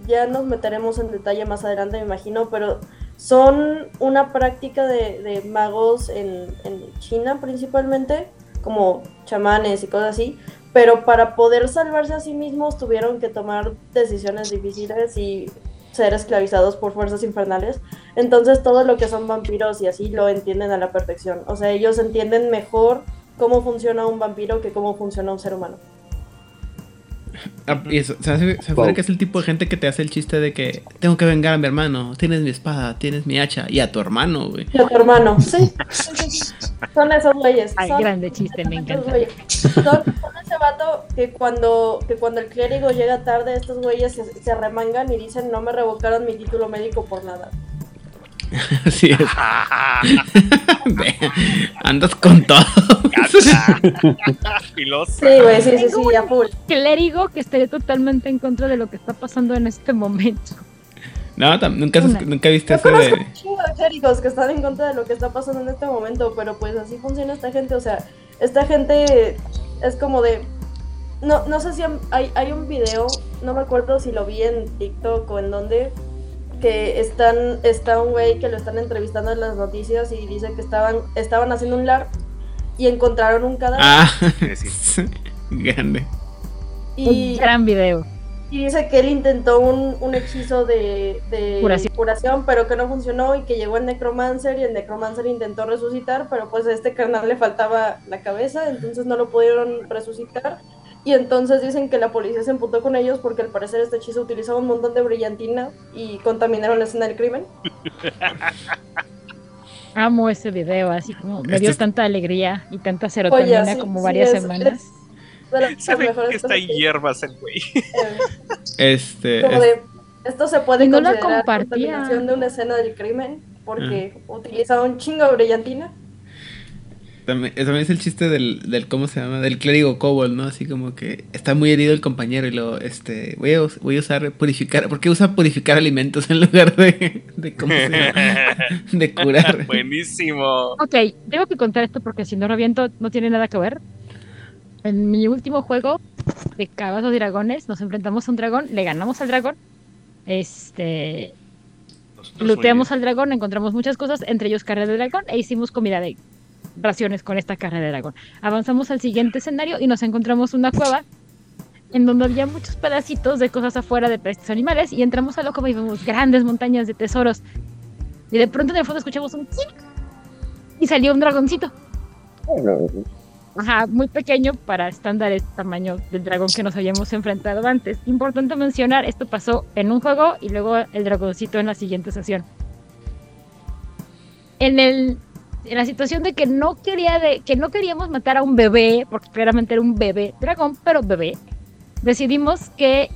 ya nos meteremos en detalle más adelante me imagino, pero son una práctica de, de magos en, en China principalmente, como chamanes y cosas así, pero para poder salvarse a sí mismos tuvieron que tomar decisiones difíciles y ser esclavizados por fuerzas infernales. Entonces todo lo que son vampiros y así lo entienden a la perfección. O sea, ellos entienden mejor cómo funciona un vampiro que cómo funciona un ser humano. Ah, y eso, se hace- se supone Wow. que es el tipo de gente que te hace el chiste de que tengo que vengar a mi hermano, tienes mi espada, tienes mi hacha, y a tu hermano, güey. Y a tu hermano, <laughs> sí. Son esos güeyes. Ay, son grande chiste, me encanta. güeyes. Son, son ese vato que cuando, que cuando el clérigo llega tarde, estos güeyes se, se remangan y dicen no me revocaron mi título médico por nada. <laughs> Así es. <laughs> Andas con todo. <laughs> Filosa. Sí, güey, sí, sí, sí, a full. Clérigo que estaría totalmente en contra de lo que está pasando en este momento. No, nunca, nunca viste conozco de... un chingo de clérigos que están en contra de lo que está pasando en este momento, pero pues así funciona esta gente, o sea, esta gente es como de... No, no sé si hay, hay un video, no me acuerdo si lo vi en TikTok o en dónde, que están, está un güey que lo están entrevistando en las noticias y dice que estaban, estaban haciendo un LARP y encontraron un cadáver Ah, <laughs> grande. y, Un gran video. y dice que él intentó un, un hechizo de, de Curación. curación, pero que no funcionó y que llegó el necromancer y el necromancer intentó resucitar, pero pues a este carnal le faltaba la cabeza, entonces no lo pudieron resucitar. Y entonces dicen que la policía se emputó con ellos porque al parecer este hechizo utilizaba un montón de brillantina y contaminaron la escena del crimen. <laughs> Amo ese video, así como me Este dio es- tanta alegría y tanta serotonina Oye, sí, como sí, varias es- semanas. es <laughs> mejores que está en hierbas el güey. eh, <laughs> Este... como es- de, esto se puede Y no la considerar compartía. contaminación de una escena del crimen porque Ah. utilizaba un chingo de brillantina. También, eh, también es el chiste del, del, ¿cómo se llama? Del clérigo Cobol, ¿no? Así como que está muy herido el compañero y lo, este, voy a, voy a usar purificar, ¿por qué usa purificar alimentos en lugar de, de ¿cómo se llama? <laughs> De curar. Buenísimo. Ok, tengo que contar esto porque si no reviento no tiene nada que ver. En mi último juego de Cabazos y Dragones nos enfrentamos a un dragón, le ganamos al dragón, este, Nosotros looteamos al dragón, encontramos muchas cosas, entre ellos carne de dragón, e hicimos comida de raciones con esta carne de dragón. Avanzamos al siguiente escenario y nos encontramos una cueva en donde había muchos pedacitos de cosas afuera de estos animales y entramos a la cueva y vemos grandes montañas de tesoros. Y de pronto en el fondo escuchamos un ¡clic! y salió un dragoncito. Ajá, muy pequeño para estándares tamaño del dragón que nos habíamos enfrentado antes. Importante mencionar, esto pasó en un juego y luego el dragoncito en la siguiente sesión. En el en la situación de que no quería de que no queríamos matar a un bebé, porque claramente era un bebé dragón, pero bebé, decidimos que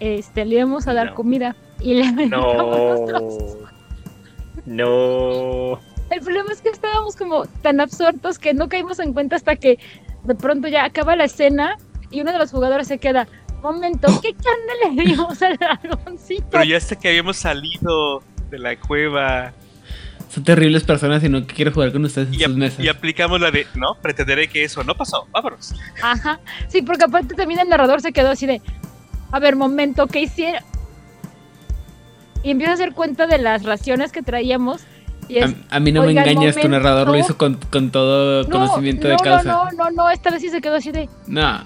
este le íbamos a dar No. comida y le No. No. el problema es que estábamos como tan absortos que no caímos en cuenta hasta que de pronto ya acaba la escena y uno de los jugadores se queda. Momento, ¿qué carne le dimos al dragoncito? Pero ya hasta que habíamos salido de la cueva Son terribles personas y no quiero jugar con ustedes en y, sus mesas. y aplicamos la de, no, pretenderé que eso no pasó, vámonos. Ajá. Sí, porque aparte también el narrador se quedó así de. A ver, momento, ¿qué hicieron? Y empieza a hacer cuenta de las raciones que traíamos. Y es, A, a mí no me engañas, tu narrador lo momento. hizo con, con todo no, conocimiento no, de causa. no, no, no, no, esta vez sí se quedó así de. No,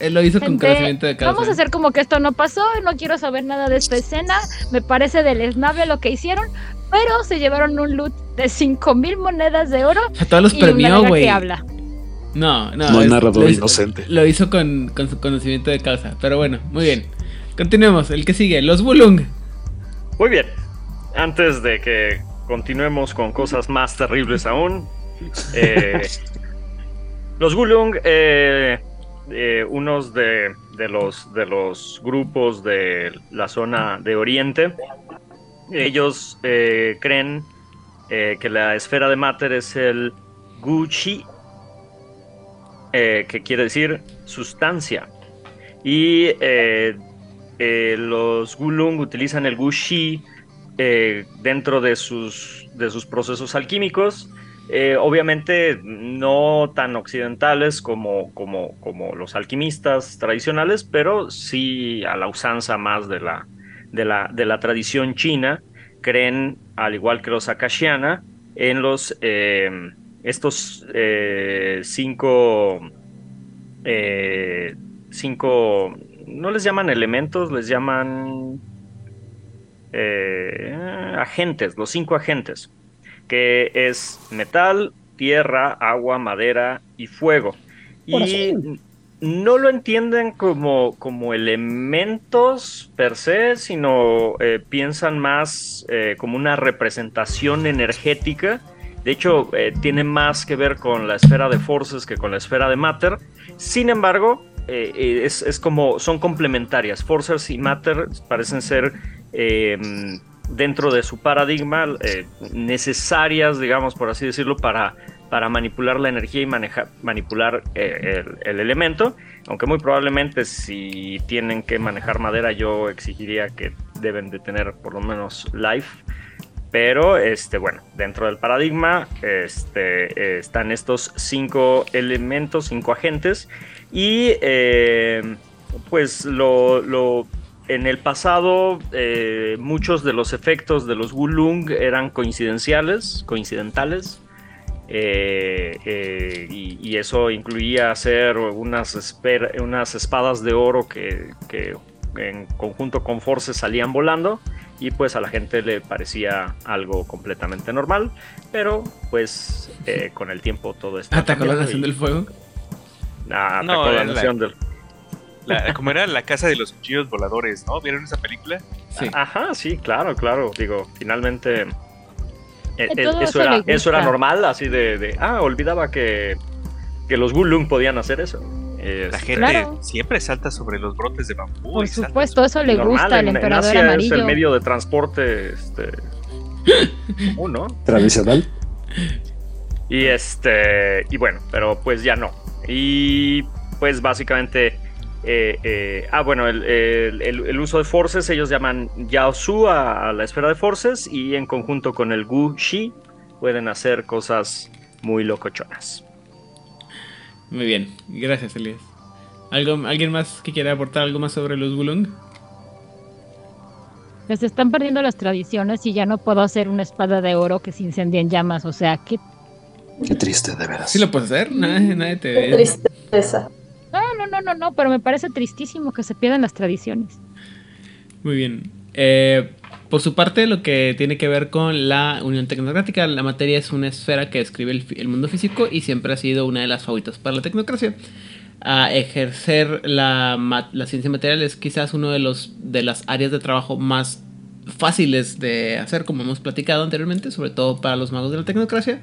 él lo hizo con conocimiento de causa. Vamos a hacer como que esto no pasó, no quiero saber nada de esta escena, me parece deleznable lo que hicieron, pero se llevaron un loot de 5 mil monedas de oro sea, todos los premió, güey. No, no. No es- narrador lo hizo- inocente. Lo hizo con, con su conocimiento de causa. Pero bueno, muy bien. Continuemos. El que sigue, los Bulung. Muy bien. Antes de que continuemos con cosas más terribles aún, eh, <laughs> los Gulung, eh, eh, unos de, de los, de los grupos de la zona de Oriente, ellos eh, creen eh, que la esfera de Mater es el Gucci, que quiere decir sustancia. Y los Gulung utilizan el Gushi dentro de sus, de sus procesos alquímicos. Eh, obviamente no tan occidentales como, como, como los alquimistas tradicionales, pero sí a la usanza más de la, de la, de la tradición china. Creen al igual que los Akashiana, en los eh, estos eh, cinco, eh, cinco, no les llaman elementos, les llaman agentes, los cinco agentes, que es metal, tierra, agua, madera y fuego. Y no lo entienden como, como elementos per se, sino eh, piensan más eh, como una representación energética. De hecho, eh, tiene más que ver con la esfera de forces que con la esfera de matter. Sin embargo, eh, es, es como son complementarias. Forces y matter parecen ser eh, dentro de su paradigma eh, necesarias, digamos, por así decirlo, para, para manipular la energía y manejar, manipular eh, el, el elemento. Aunque muy probablemente si tienen que manejar madera, yo exigiría que deben de tener por lo menos life. Pero, este, bueno, dentro del paradigma este, están estos cinco elementos, cinco agentes. Y eh, pues lo- en el pasado eh, muchos de los efectos de los Wulung eran coincidenciales, coincidentales. Eh, eh, y, y eso incluía hacer unas, esper- unas espadas de oro que, que en conjunto con Force salían volando y pues a la gente le parecía algo completamente normal, pero pues eh, con el tiempo todo esto Atacó la Nación del Fuego. Ah, No, atacó la era la- nación del... La- como era la casa de los cuchillos voladores, ¿no? ¿Vieron esa película? Sí. Ajá, sí, claro, claro. Digo, finalmente eh, eh, eso, eso era, eso era normal, así de, de, ah, olvidaba que, que los Gulung podían hacer eso. Eh, La es gente Claro. siempre salta sobre los brotes de bambú. Por supuesto, eso le normal, gusta al en- en emperador Asia amarillo. Es el medio de transporte este, <laughs> común, ¿no? Tradicional. Y este, y bueno, pero pues ya no. Y pues básicamente, eh, eh, ah, bueno, el, el- el- el uso de forces, ellos llaman Yaosu a, a la esfera de forces y en conjunto con el Gu Shi pueden hacer cosas muy locochonas. Muy bien, gracias Elías. ¿Algo, ¿Alguien más que quiera aportar algo más sobre los Gulung? Que se están perdiendo las tradiciones y ya no puedo hacer una espada de oro que se incendia en llamas. O sea, qué Qué triste, de veras. Sí lo puedes hacer, nadie, nadie te Qué tristeza. No, no, no, no, no, pero me parece tristísimo que se pierdan las tradiciones. Muy bien. Eh, por su parte, lo que tiene que ver con la unión tecnocrática, la materia es una esfera que describe el, mundo físico y siempre ha sido una de las favoritas para la tecnocracia. A ejercer la, la ciencia material es quizás uno de de las áreas de trabajo más fáciles de hacer, como hemos platicado anteriormente, sobre todo para los magos de la tecnocracia,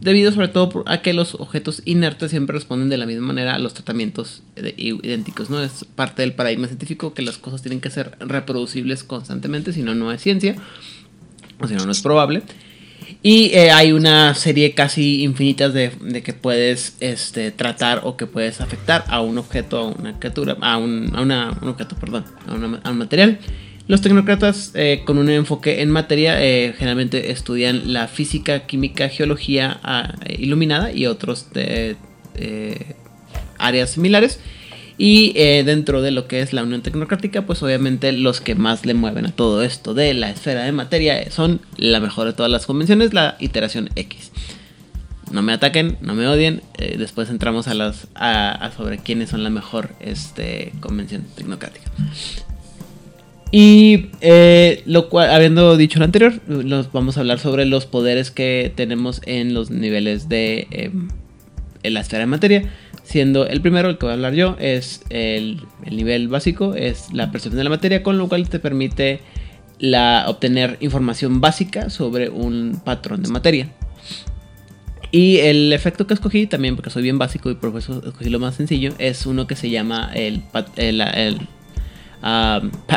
debido sobre todo a que los objetos inertes siempre responden de la misma manera a los tratamientos idénticos, ¿no? Es parte del paradigma científico que las cosas tienen que ser reproducibles constantemente, si no, no es ciencia, o si no, no es probable. Y eh, hay una serie casi infinitas de, de que puedes este, tratar o que puedes afectar a un objeto, a una criatura, a un, a una- un objeto, perdón, a, una- a un material. Los tecnócratas eh, con un enfoque en materia eh, generalmente estudian la física, química, geología ah, iluminada y otros eh, áreas similares. Y dentro de lo que es la Unión Tecnocrática, pues obviamente los que más le mueven a todo esto de la esfera de materia son la mejor de todas las convenciones, la iteración X. No me ataquen, no me odien. después entramos a las a, a sobre quiénes son la mejor este, convención tecnocrática. Y eh, lo cual, habiendo dicho lo anterior, nos vamos a hablar sobre los poderes que tenemos en los niveles de eh, en la esfera de materia. Siendo el primero, el que voy a hablar yo, es el, el nivel básico, es la percepción de la materia, con lo cual te permite la, obtener información básica sobre un patrón de materia. Y el efecto que escogí, también porque soy bien básico y por eso escogí lo más sencillo, es uno que se llama el, el, el,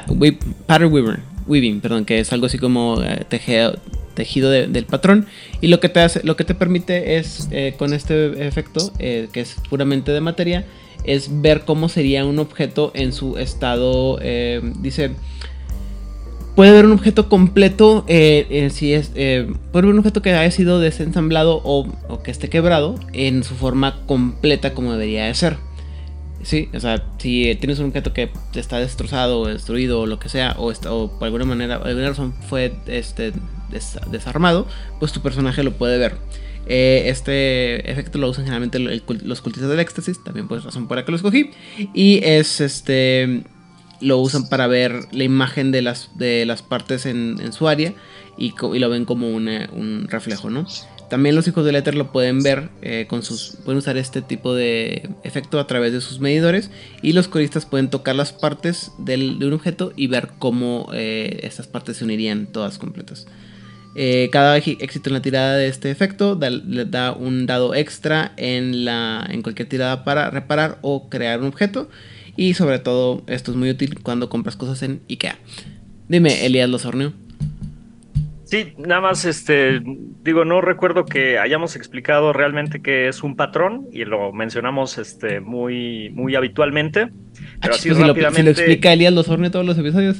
wi- pattern weaver- weaving, perdón, que es algo así como eh, tejido de- del patrón. Y lo que te hace, lo que te permite es, eh, con este efecto, eh, que es puramente de materia, es ver cómo sería un objeto en su estado. eh, dice. Puede ver un objeto completo, si es, puede ver un objeto que haya sido desensamblado o, o que esté quebrado en su forma completa como debería de ser. Sí, o sea, si tienes un objeto que está destrozado o destruido o lo que sea, o, está- o por alguna manera, por alguna razón fue este, des- desarmado, pues tu personaje lo puede ver. Eh, este efecto lo usan generalmente los cultistas del éxtasis, también pues razón por la que lo escogí. Y es este. Lo usan para ver la imagen de las, de las partes en, su área y, lo ven como un reflejo, ¿no? También los hijos del éter lo pueden ver eh, con sus. Pueden usar este tipo de efecto a través de sus medidores. Y los coristas pueden tocar las partes del- de un objeto y ver cómo eh, estas partes se unirían todas completas. Eh, cada éxito en la tirada de este efecto da, le da un dado extra en, la, en cualquier tirada para reparar o crear un objeto. Y sobre todo, esto es muy útil cuando compras cosas en IKEA. Dime, Elías Losornio. Sí, nada más, este, digo, no recuerdo que hayamos explicado realmente qué es un patrón y lo mencionamos, este, muy, muy habitualmente, pero así Pues si, lo, si rápidamente. lo explica Elías Losornio todos los episodios.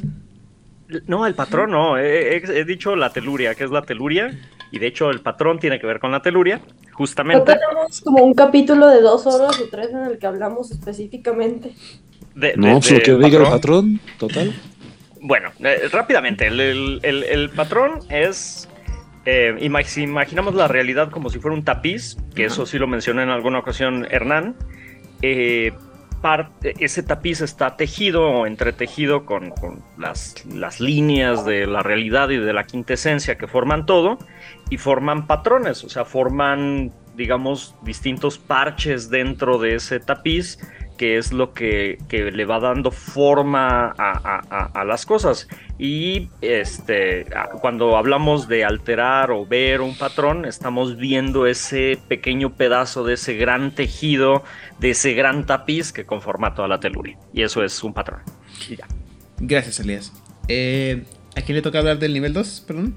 No, el patrón no, he, he- he dicho la teluria, ¿qué es la teluria? Y de hecho el patrón tiene que ver con la teluria, No justamente. tenemos como un capítulo de dos horas o tres en el que hablamos específicamente. De, No, de- pues lo que diga el patrón, total. Bueno, eh, rápidamente, el, el- el- el patrón es, eh, si imaginamos la realidad como si fuera un tapiz, que eso sí lo mencionó en alguna ocasión Hernán, eh, ese tapiz está tejido o entretejido con, con las, las líneas de la realidad y de la quintesencia que forman todo y forman patrones, o sea, forman, digamos, distintos parches dentro de ese tapiz que es lo que, que le va dando forma a, a- a- a las cosas. Y este, cuando hablamos de alterar o ver un patrón, estamos viendo ese pequeño pedazo de ese gran tejido, de ese gran tapiz que conforma toda la teluria. Y eso es un patrón. Y ya. Gracias, Elías. Eh, ¿A quién le toca hablar del nivel 2? Perdón.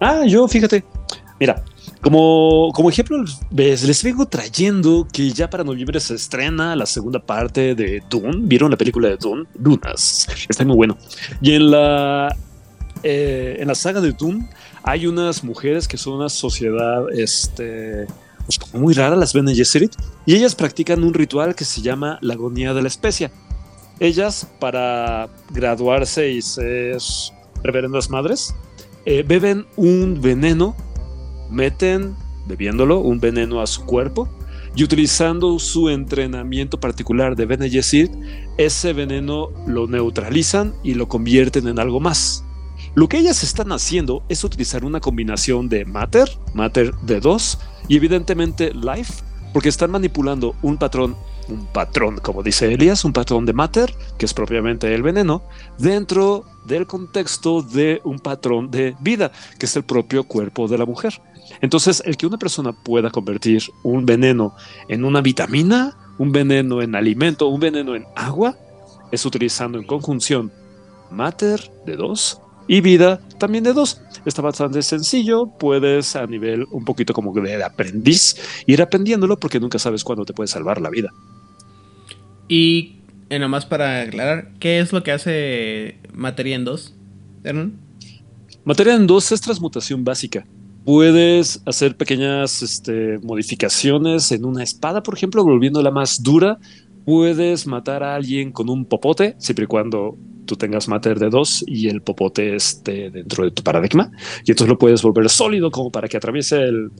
Ah, yo, fíjate. Mira, como, como ejemplo, ves, les vengo trayendo que ya para noviembre se estrena la segunda parte de Dune. ¿Vieron la película de Dune? Dunas. Está muy bueno. Y en la, eh, en la saga de Dune hay unas mujeres que son una sociedad este, pues, muy rara, las Bene Gesserit, y ellas practican un ritual que se llama la agonía de la especia. Ellas, para graduarse y ser reverendas madres, eh, beben un veneno, meten, bebiéndolo, un veneno a su cuerpo y utilizando su entrenamiento particular de Bene Gesserit, ese veneno lo neutralizan y lo convierten en algo más. Lo que ellas están haciendo es utilizar una combinación de Matter, Matter de 2 y evidentemente Life, porque están manipulando un patrón, un patrón, como dice Elias, un patrón de Matter, que es propiamente el veneno, dentro del contexto de un patrón de vida, que es el propio cuerpo de la mujer. Entonces, el que una persona pueda convertir un veneno en una vitamina, un veneno en alimento, un veneno en agua, es utilizando en conjunción matter de 2 y vida también de 2. Está bastante sencillo, puedes a nivel un poquito como de aprendiz ir aprendiéndolo porque nunca sabes cuándo te puede salvar la vida. Y eh, nomás para aclarar, ¿qué es lo que hace Materia en 2? Hernán? Materia en 2 es transmutación básica. Puedes hacer pequeñas este, modificaciones en una espada, por ejemplo, volviéndola más dura. Puedes matar a alguien con un popote, siempre y cuando tú tengas mater de 2 y el popote esté dentro de tu paradigma. Y entonces lo puedes volver sólido como para que atraviese el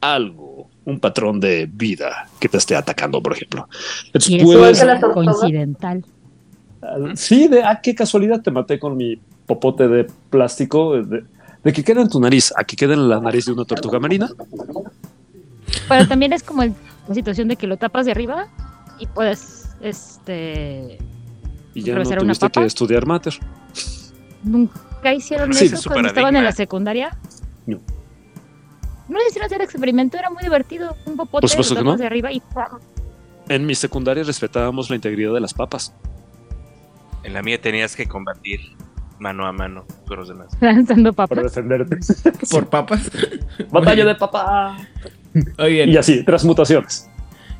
algo, un patrón de vida que te esté atacando, por ejemplo. Entonces Y eso puedes- es coincidental. Sí, de ah, qué casualidad te maté con mi popote de plástico. De, de que queda en tu nariz a que quede en la nariz de una tortuga marina. Pero también es como el- la situación de que lo tapas de arriba y puedes, este, Y ya no ¿Atravesar una tuviste que estudiar mater. nunca hicieron Sí, eso es cuando estaban en la secundaria. No. No les hicieron hacer experimento, era muy divertido. Un popote, Por supuesto lo que tapas no. de arriba y. En mi secundaria respetábamos la integridad de las papas. En la mía tenías que combatir mano a mano con los demás. <laughs> lanzando Para papas. defenderte. <laughs> Por papas. <laughs> Batalla de papá. Muy bien. Y así, transmutaciones.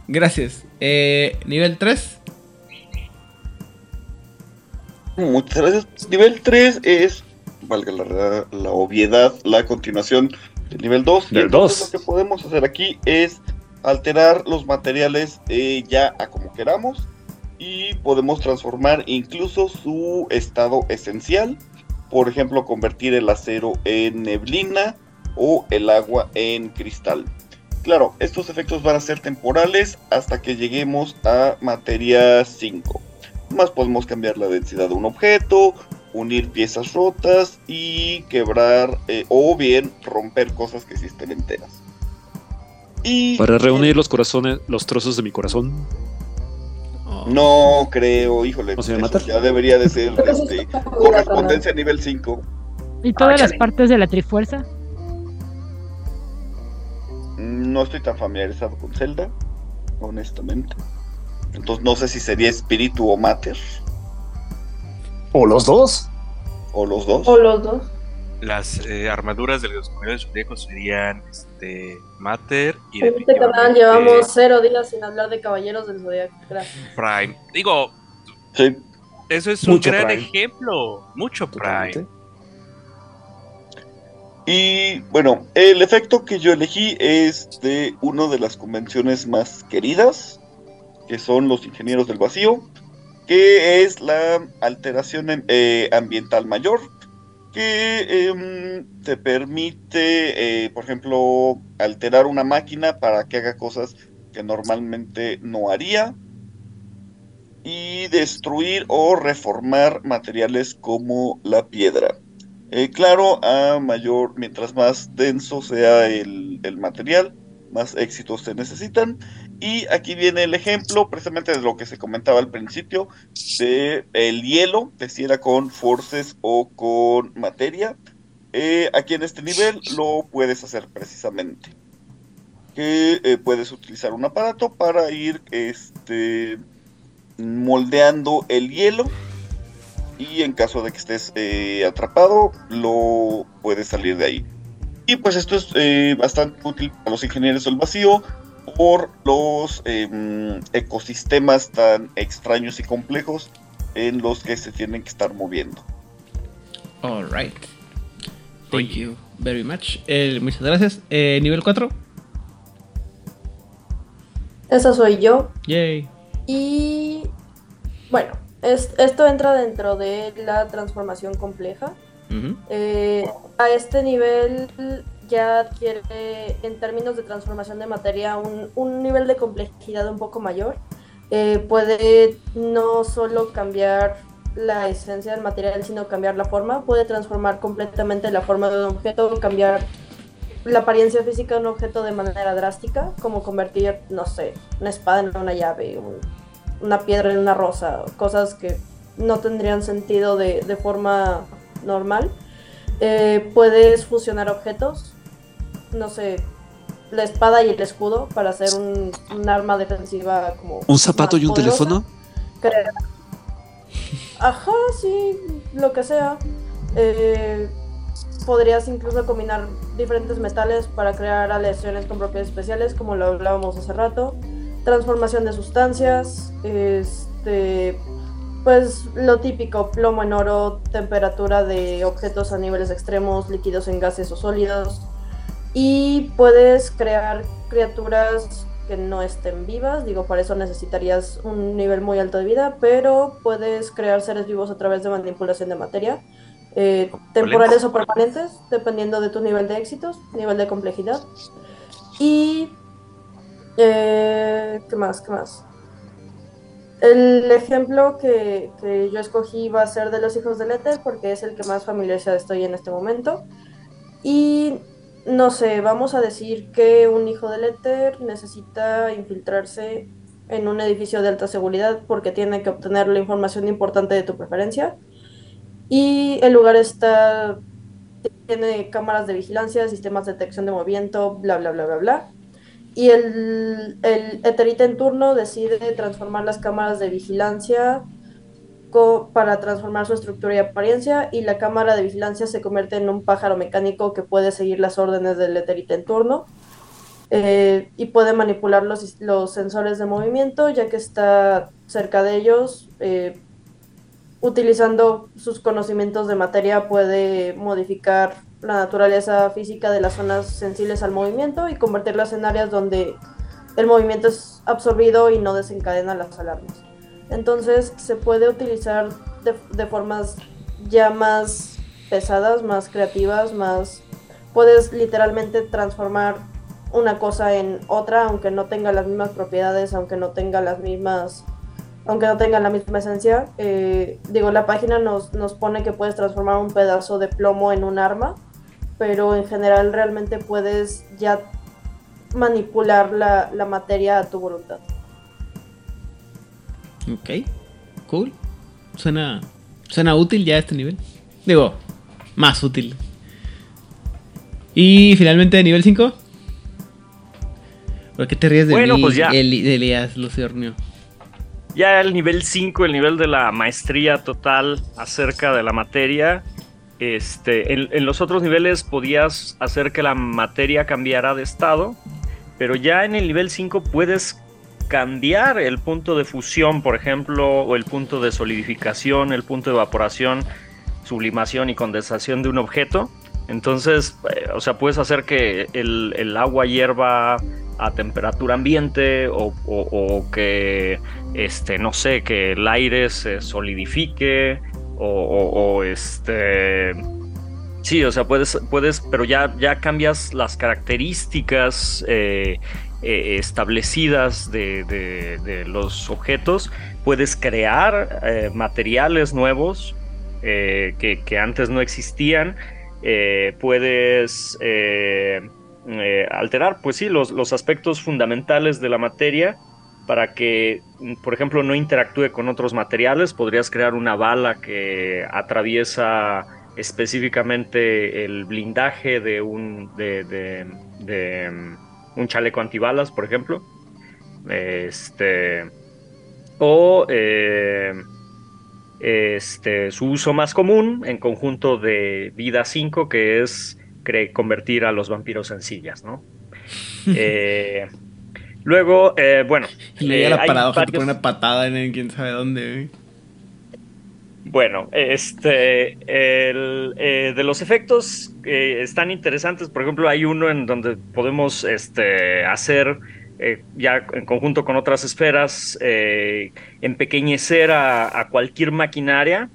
Gracias. Eh, nivel 3. Muchas gracias. Nivel 3 es, valga la, la obviedad, la continuación del nivel 2. Del y entonces 2. Lo que podemos hacer aquí es alterar los materiales eh, ya a como queramos y podemos transformar incluso su estado esencial por ejemplo, convertir el acero en neblina o el agua en cristal. Claro, estos efectos van a ser temporales hasta que lleguemos a materia 5. Más podemos cambiar la densidad de un objeto, unir piezas rotas y quebrar eh, o bien romper cosas que existen enteras. Y Para reunir los corazones, los trozos de mi corazón. Oh. no creo, híjole, ya debería de ser este, correspondencia nivel 5. ¿Y todas Ah, las partes de la trifuerza? No estoy tan familiarizado con Zelda, honestamente. Entonces no sé si sería espíritu o mater, O los dos. o los dos. O los dos. Las eh, armaduras de los caballeros zodíacos serían este, Mater y En este canal llevamos cero días sin hablar de Caballeros del Zodiaco. Gracias. Prime. Digo, Sí, eso es un gran Prime. ejemplo. Mucho Prime. Totalmente. Y bueno, el efecto que yo elegí es de una de las convenciones más queridas, que son los ingenieros del vacío, que es la alteración eh, ambiental mayor, que em, te permite, eh, por ejemplo, alterar una máquina para que haga cosas que normalmente no haría, y destruir o reformar materiales como la piedra. Eh, claro, a mayor, mientras más denso sea el, el material, más éxitos se necesitan. Y aquí viene el ejemplo, precisamente de lo que se comentaba al principio, de el hielo, de si era con forces o con materia. Eh, aquí en este nivel lo puedes hacer precisamente. Que eh, puedes utilizar un aparato para ir este, moldeando el hielo y en caso de que estés eh, atrapado, lo puedes salir de ahí. Y pues esto es bastante útil para los ingenieros del vacío por los em, ecosistemas tan extraños y complejos en los que se tienen que estar moviendo. Alright. Thank you very much. Eh, muchas gracias. Eh, nivel 4. Esa soy yo. Yay. Y bueno, es- esto entra dentro de la transformación compleja. Eh, a este nivel ya adquiere, en términos de transformación de materia, un, un nivel de complejidad un poco mayor. Eh, puede no solo cambiar la esencia del material, sino cambiar la forma. Puede transformar completamente la forma de un objeto, cambiar la apariencia física de un objeto de manera drástica, como convertir, no sé, una espada en una llave, un- una piedra en una rosa, cosas que no tendrían sentido de, de forma normal. Eh, puedes fusionar objetos, no sé, la espada y el escudo para hacer un, un arma defensiva como... ¿Un zapato y un poderosa. teléfono? Creo. Ajá, sí, lo que sea. Eh, podrías incluso combinar diferentes metales para crear aleaciones con propiedades especiales, como lo hablábamos hace rato. Transformación de sustancias, este, pues lo típico, plomo en oro, temperatura de objetos a niveles extremos, líquidos en gases o sólidos. Y puedes crear criaturas que no estén vivas, digo, para eso necesitarías un nivel muy alto de vida, pero puedes crear seres vivos a través de manipulación de materia, eh, temporales o permanentes, dependiendo de tu nivel de éxitos, nivel de complejidad. Y... eh, ¿Qué más? ¿Qué más? El ejemplo que, que yo escogí va a ser de los hijos del éter, porque es el que más familiarizado estoy en este momento. Y no sé, vamos a decir que un hijo del éter necesita infiltrarse en un edificio de alta seguridad porque tiene que obtener la información importante de tu preferencia. Y el lugar está tiene cámaras de vigilancia, sistemas de detección de movimiento, bla, bla, bla, bla, bla. Y el, el Eterita en turno decide transformar las cámaras de vigilancia para transformar su estructura y apariencia y la cámara de vigilancia se convierte en un pájaro mecánico que puede seguir las órdenes del Eterita en turno eh, y puede manipular los, los sensores de movimiento ya que está cerca de ellos. eh, utilizando sus conocimientos de materia puede modificar la naturaleza física de las zonas sensibles al movimiento y convertirlas en áreas donde el movimiento es absorbido y no desencadena las alarmas. Entonces se puede utilizar de, de formas ya más pesadas, más creativas, más... Puedes literalmente transformar una cosa en otra, aunque no tenga las mismas propiedades, aunque no tenga las mismas, aunque no tenga la misma esencia. Eh, digo, la página nos, nos pone que puedes transformar un pedazo de plomo en un arma, pero en general realmente puedes ya manipular la, la materia a tu voluntad. Ok, cool. Suena, suena útil ya a este nivel. Digo, más útil. Y finalmente, nivel 5. ¿Por qué te ríes de Bueno, mí, pues ya. Eli- de Elías Luciornio? Ya el nivel 5, el nivel de la maestría total acerca de la materia. Este, en, en los otros niveles podías hacer que la materia cambiara de estado, pero ya en el nivel 5 puedes cambiar el punto de fusión, por ejemplo, o el punto de solidificación, el punto de evaporación, sublimación y condensación de un objeto. Entonces, eh, o sea, puedes hacer que el, agua hierva a temperatura ambiente o, que, este, no sé, que el aire se solidifique o, este... Sí, o sea, puedes, puedes pero ya, ya cambias las características eh, eh, establecidas de, los objetos. Puedes crear eh, materiales nuevos eh, que, antes no existían. Puedes alterar, pues sí, los, los aspectos fundamentales de la materia para que, por ejemplo, no interactúe con otros materiales. Podrías crear una bala que atraviesa específicamente el blindaje de un, de, un chaleco antibalas, por ejemplo. Este, o eh, este, su uso más común en conjunto de vida 5, que es convertir a los vampiros en sillas, ¿no? <laughs> Eh, luego, eh, bueno. Ya eh, la paradoja te varios- pone una patada en el quién sabe dónde. Bueno, este, eh, de los efectos están interesantes. Por ejemplo, hay uno en donde podemos este, hacer, eh, ya en conjunto con otras esferas, eh, empequeñecer a, cualquier maquinaria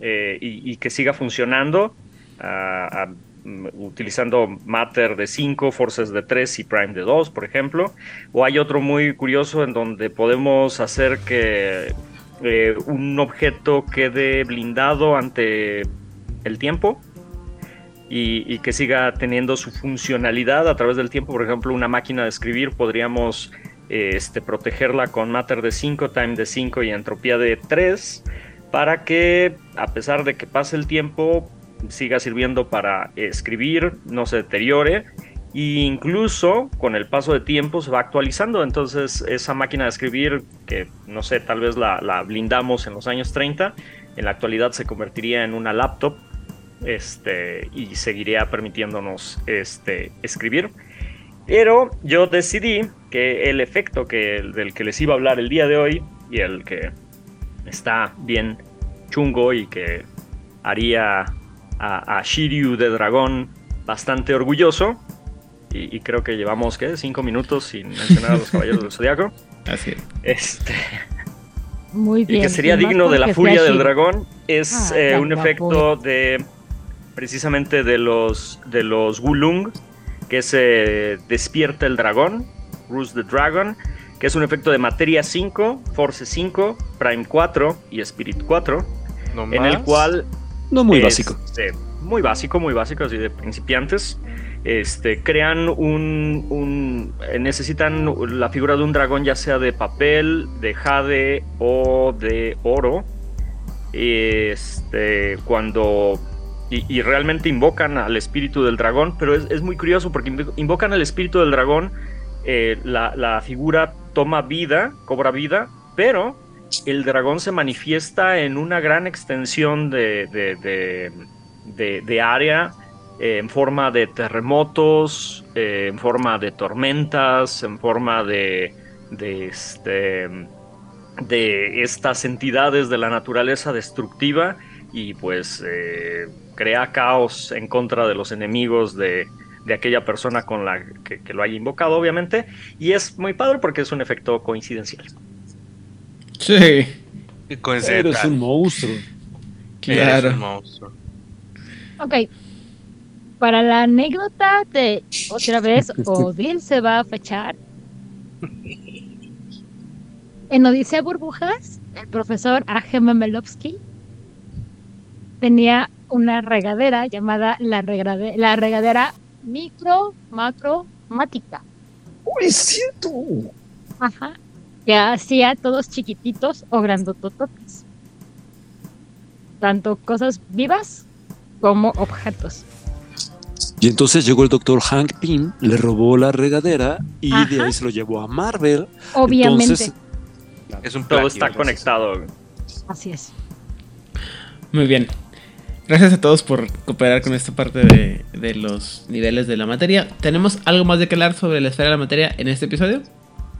y, y que siga funcionando, a- mm, utilizando Matter de 5, Forces de 3 y Prime de 2, por ejemplo. O hay otro muy curioso en donde podemos hacer que eh, un objeto quede blindado ante el tiempo y, que siga teniendo su funcionalidad a través del tiempo. Por ejemplo, una máquina de escribir podríamos eh, este, protegerla con Matter de 5, Time de 5 y Entropía de 3 para que a pesar de que pase el tiempo siga sirviendo para escribir, no se deteriore e incluso con el paso de tiempo se va actualizando. Entonces, esa máquina de escribir, que no sé, tal vez la, blindamos en los años 30, en la actualidad se convertiría en una laptop este, y seguiría permitiéndonos este, escribir. Pero yo decidí que el efecto que, del que les iba a hablar el día de hoy y el que está bien chungo y que haría a, a Shiryu de dragón bastante orgulloso. Y, y creo que llevamos, ¿qué? Cinco minutos sin mencionar a los caballeros del zodiaco. <laughs> Así es. Este, Muy y bien. que sería y digno de la furia del dragón. Es Ah, eh, un efecto de precisamente de los de los Gulung, que se despierta el dragón, Ruse the Dragon, que es un efecto de materia 5, Force 5, Prime 4 y Spirit 4, No en el más. cual No muy básico. Muy básico, muy básico, así de principiantes. Este, crean un, eh, necesitan la figura de un dragón ya sea de papel, de jade o de oro. Este, cuando y, realmente invocan al espíritu del dragón, pero es, es muy curioso porque invo- invocan al espíritu del dragón, eh, la, la figura toma vida, cobra vida, pero el dragón se manifiesta en una gran extensión de- de- de área, eh, en forma de terremotos, eh, en forma de tormentas, en forma de, de, este, de estas entidades de la naturaleza destructiva y pues eh, crea caos en contra de los enemigos de, de aquella persona con la que, que lo haya invocado, obviamente. Y es muy padre porque es un efecto coincidencial. Sí. Con Eres un monstruo. Eres Claro. un monstruo. Ok. Para la anécdota de otra vez, <laughs> Odil se va a fechar. En Odisea Burbujas, el profesor A.G. Memelovsky tenía una regadera llamada la, regrade- la regadera micro macromática. ¡Oh, es cierto! Ajá. Que hacía todos chiquititos o grandotototes. Tanto cosas vivas como objetos. Y entonces llegó el doctor Hank Pym, le robó la regadera y de ahí se lo llevó a Marvel. Obviamente. Entonces, Es un Todo está conectado. Así es. Muy bien. Gracias a todos por cooperar con esta parte de, de los niveles de la materia. ¿Tenemos algo más de que hablar sobre la esfera de la materia en este episodio?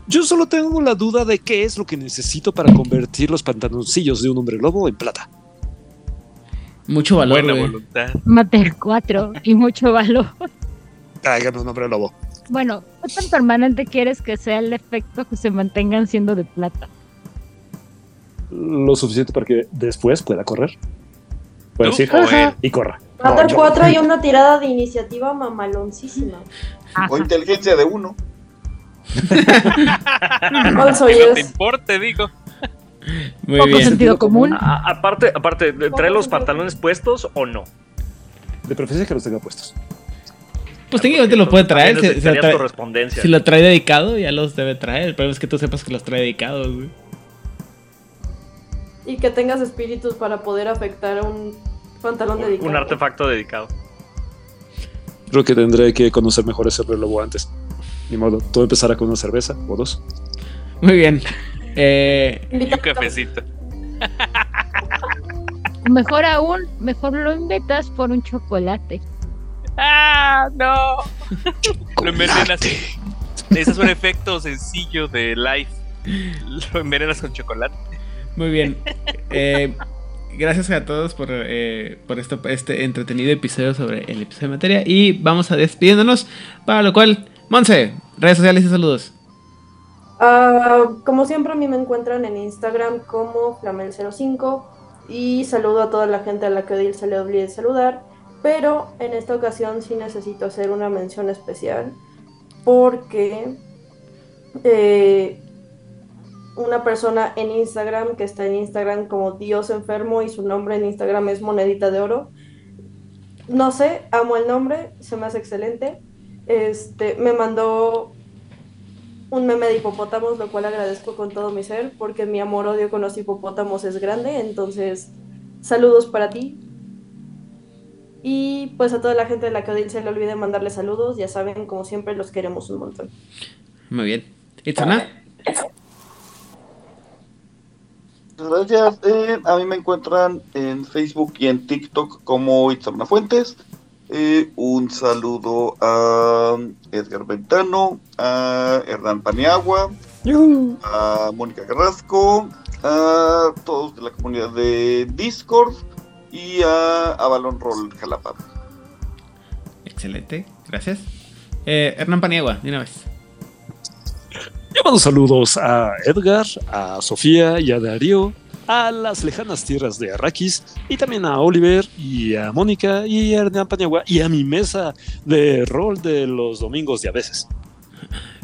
yo solo tengo la duda de qué es lo que necesito para convertir los pantaloncillos de un hombre lobo en plata. Mucho valor. Buena güey. voluntad. Mater 4 y mucho valor. Tráigame un hombre lobo. Bueno, ¿qué tan permanente quieres que sea el efecto que se mantengan siendo de plata? Lo suficiente para que después pueda correr. Puede ¿Tú decir, él? y corra. Mater No, yo- 4 y una tirada de iniciativa mamaloncísima. Ajá. O inteligencia de uno. <laughs> <laughs> Que no te importe, digo. Muy Poco bien. sentido común. A- aparte, aparte, ¿trae los pantalones puestos o no? De preferencia que los tenga puestos. Pues técnicamente lo puede traer. Si, si lo trae, correspondencia. si lo trae dedicado, ya los debe traer. El problema es que tú sepas que los trae dedicados, güey. Y que tengas espíritus para poder afectar a un pantalón dedicado. Un artefacto dedicado. Creo que tendré que conocer mejor ese lobo antes. Ni modo, todo empezará con una cerveza o dos. Muy bien. Eh, Y un cafecito. <laughs> Mejor aún, mejor lo inventas por un chocolate. ¡Ah, no! <laughs> Lo envenenas. Ese es un efecto sencillo de life. Lo envenenas con chocolate. muy bien. Eh, gracias a todos por, eh, por esto, este entretenido episodio sobre el episodio de materia. Y vamos a despidiéndonos. Para lo cual, Monse, redes sociales y saludos. Ah, como siempre, a mí me encuentran en Instagram como Flamel05 y saludo a toda la gente a la que Odil se le olvide saludar, pero en esta ocasión sí necesito hacer una mención especial porque eh, una persona en Instagram que está en Instagram como Dios enfermo y su nombre en Instagram es Monedita de Oro. No sé, amo el nombre, se me hace excelente. Este, me mandó un meme de hipopótamos, lo cual agradezco con todo mi ser, porque mi amor-odio con los hipopótamos es grande, entonces saludos para ti. Y pues a toda la gente de la que Odil se le olvide mandarle saludos, ya saben, como siempre, los queremos un montón. Muy bien. Itzana, Gracias. Eh, a mí me encuentran en Facebook y en TikTok como Itzamna Fuentes. Eh, un saludo a Edgar Ventano, a Hernán Paniagua, a Mónica Carrasco, a todos de la comunidad de Discord y a Avalon Roll Jalapa. excelente. Gracias. Eh, Hernán Paniagua, de una vez. Yo mando saludos a Edgar, a Sofía y a Darío, a las lejanas tierras de Arrakis, y también a Oliver y a Mónica y a Hernán Paniagua y a mi mesa de rol de los domingos de a veces.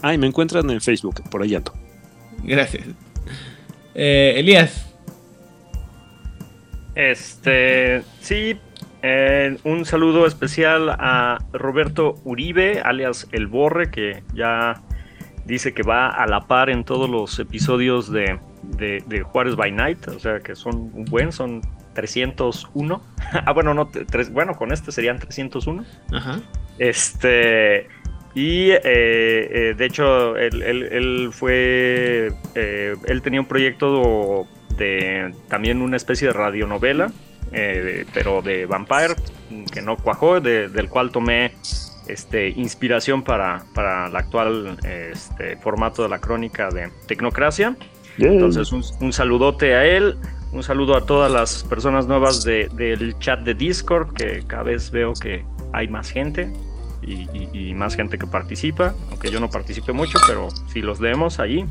Ah, y me encuentran en Facebook, por ahí ando. Gracias. Eh, Elías, Este, sí, eh, un saludo especial a Roberto Uribe, alias El Borre, que ya dice que va a la par en todos los episodios de, de- de Juárez by Night, o sea que son un buen, son 301. <laughs> ah, bueno, no, tres, bueno, con este serían 301. ajá. Este. Y eh, eh, de hecho, él, él- él fue. eh, él tenía un proyecto de también una especie de radionovela, eh, pero de Vampire, que no cuajó, de- del cual tomé este, inspiración para, para el actual este, formato de la crónica de Tecnocracia. Entonces, un, un saludote a él, un saludo a todas las personas nuevas de- del chat de Discord, que cada vez veo que hay más gente y más gente que participa, aunque yo no participe mucho, pero sí los leemos allí.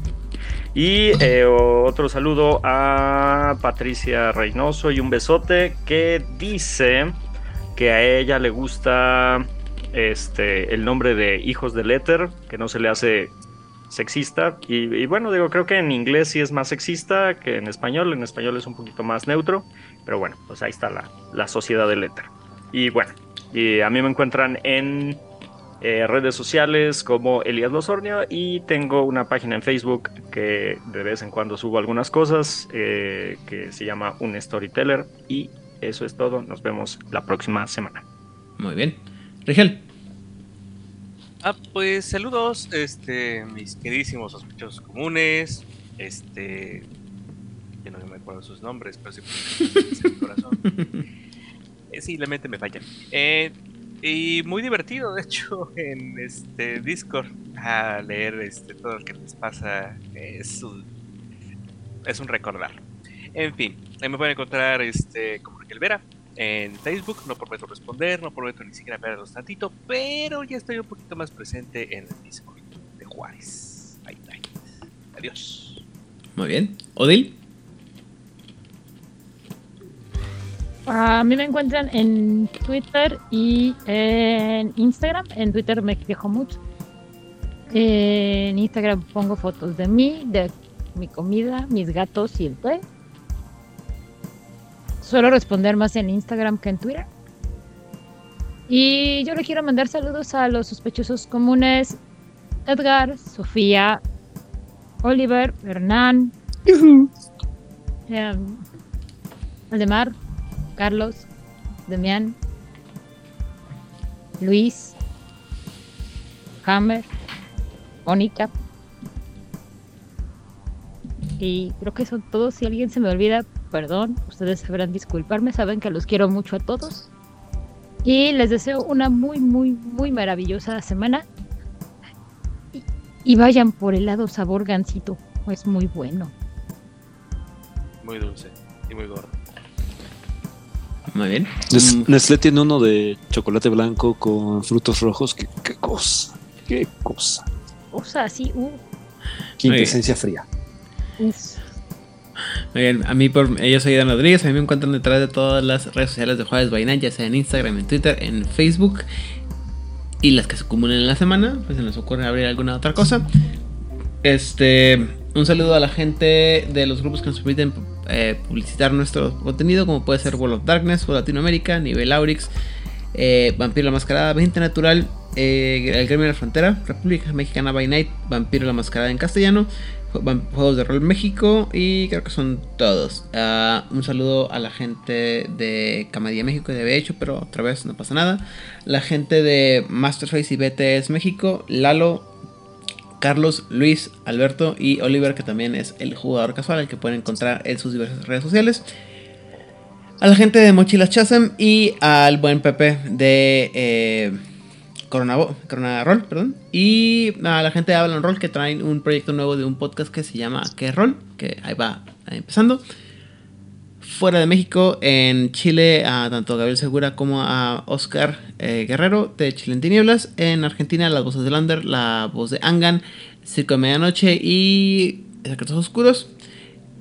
Y eh, otro saludo a Patricia Reynoso y un besote que dice que a ella le gusta este, el nombre de Hijos del Éter, que no se le hace sexista. Y, bueno, digo, creo que en inglés sí es más sexista que en español. En español es un poquito más neutro. Pero bueno, pues ahí está la, la sociedad del éter. Y bueno, y a mí me encuentran en eh, redes sociales como Elías Losornio y tengo una página en Facebook que de vez en cuando subo algunas cosas eh, que se llama Un Storyteller. Y eso es todo. Nos vemos la próxima semana. Muy bien. Rigel. Ah, pues saludos, este, mis queridísimos sospechosos comunes, este, yo no me acuerdo sus nombres, pero sí, <laughs> corazón. Eh, la mente me falla. Eh, y muy divertido, de hecho, <laughs> en este Discord, a leer este, todo lo que les pasa, es un, es un recordar. En fin, me pueden encontrar este, como Raquel Vera, en Facebook. No prometo responder, no prometo ni siquiera verlos tantito, pero ya estoy un poquito más presente en el Discord de Juárez. Bye, bye. Adiós. Muy bien. Odil. A mí me encuentran en Twitter y en Instagram. En Twitter me quejo mucho. En Instagram pongo fotos de mí, de mi comida, mis gatos y el té suelo responder más en Instagram que en Twitter. Y yo le quiero mandar saludos a los sospechosos comunes Edgar, Sofía, Oliver, Hernán, eh, Aldemar, Carlos, Demián, Luis, Hammer, Mónica. Y creo que son todos. Si alguien se me olvida, perdón, ustedes sabrán disculparme, saben que los quiero mucho a todos. Y les deseo una muy, muy, muy maravillosa semana. Y, y vayan por el lado sabor gansito, es muy bueno. Muy dulce y muy gordo. Muy bien. Nes- Mm, Nestlé tiene uno de chocolate blanco con frutos rojos. Qué, qué cosa. Qué cosa. O sea, así, uh, Quintesencia fría. uf. A mí por, yo soy Dan Rodríguez, a mí me encuentran detrás de todas las redes sociales de by Night, ya sea en Instagram, en Twitter, en Facebook y las que se acumulen en la semana, pues se nos ocurre abrir alguna otra cosa. Este, un saludo a la gente de los grupos que nos permiten eh, publicitar nuestro contenido, como puede ser World of Darkness, World Latinoamérica, Nivel Aurix, eh, Vampiro la Mascarada, Vente Natural, eh, El Gremio de la Frontera, República Mexicana by Night, Vampiro la Mascarada en castellano, Juegos de Rol México y creo que son todos. Ah, un saludo a la gente de Camadía México y de hecho, pero otra vez no pasa nada. La gente de Masterface y BTS México, Lalo, Carlos, Luis, Alberto y Oliver, que también es el jugador casual, el que pueden encontrar en sus diversas redes sociales. A la gente de Mochilas Chasem y al buen Pepe de eh, Corona, Roll, perdón. Y a la gente de Avalon Roll que traen un proyecto nuevo de un podcast que se llama ¿Qué Roll? Que ahí va empezando. Fuera de México, en Chile, a tanto Gabriel Segura como a Oscar eh, Guerrero de Chile en Tinieblas. En Argentina, las voces de Lander, la voz de Angan, Circo de Medianoche y Secretos Oscuros.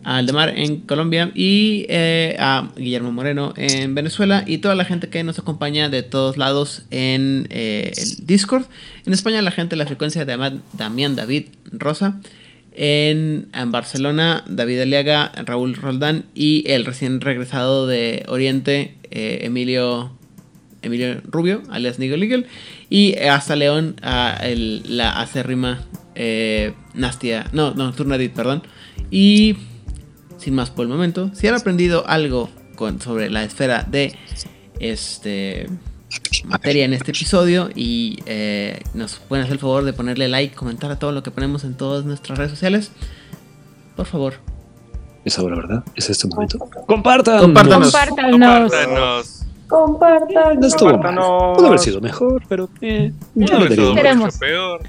A Aldemar en Colombia y eh, a Guillermo Moreno en Venezuela y toda la gente que nos acompaña de todos lados en eh, el Discord. En España la gente la frecuencia de Damián David Rosa. En, en Barcelona, David Aliaga, Raúl Roldán y el recién regresado de Oriente, eh, Emilio, Emilio Rubio, alias Nigel Eagle. Y hasta León, a la acérrima Nastia, no, no, Turnadit, perdón. Y sin más por el momento, si han aprendido algo con, sobre la esfera de este materia en este episodio y eh, nos pueden hacer el favor de ponerle like, comentar a todo lo que ponemos en todas nuestras redes sociales, por favor. Es ahora, ¿verdad? Es este momento. ¡Compartan! Compártanos. Compártanos. Compártanos. Compartan. No estuvo mal. Compártanos. Pudo haber sido mejor, pero eh, haber sido mucho peor.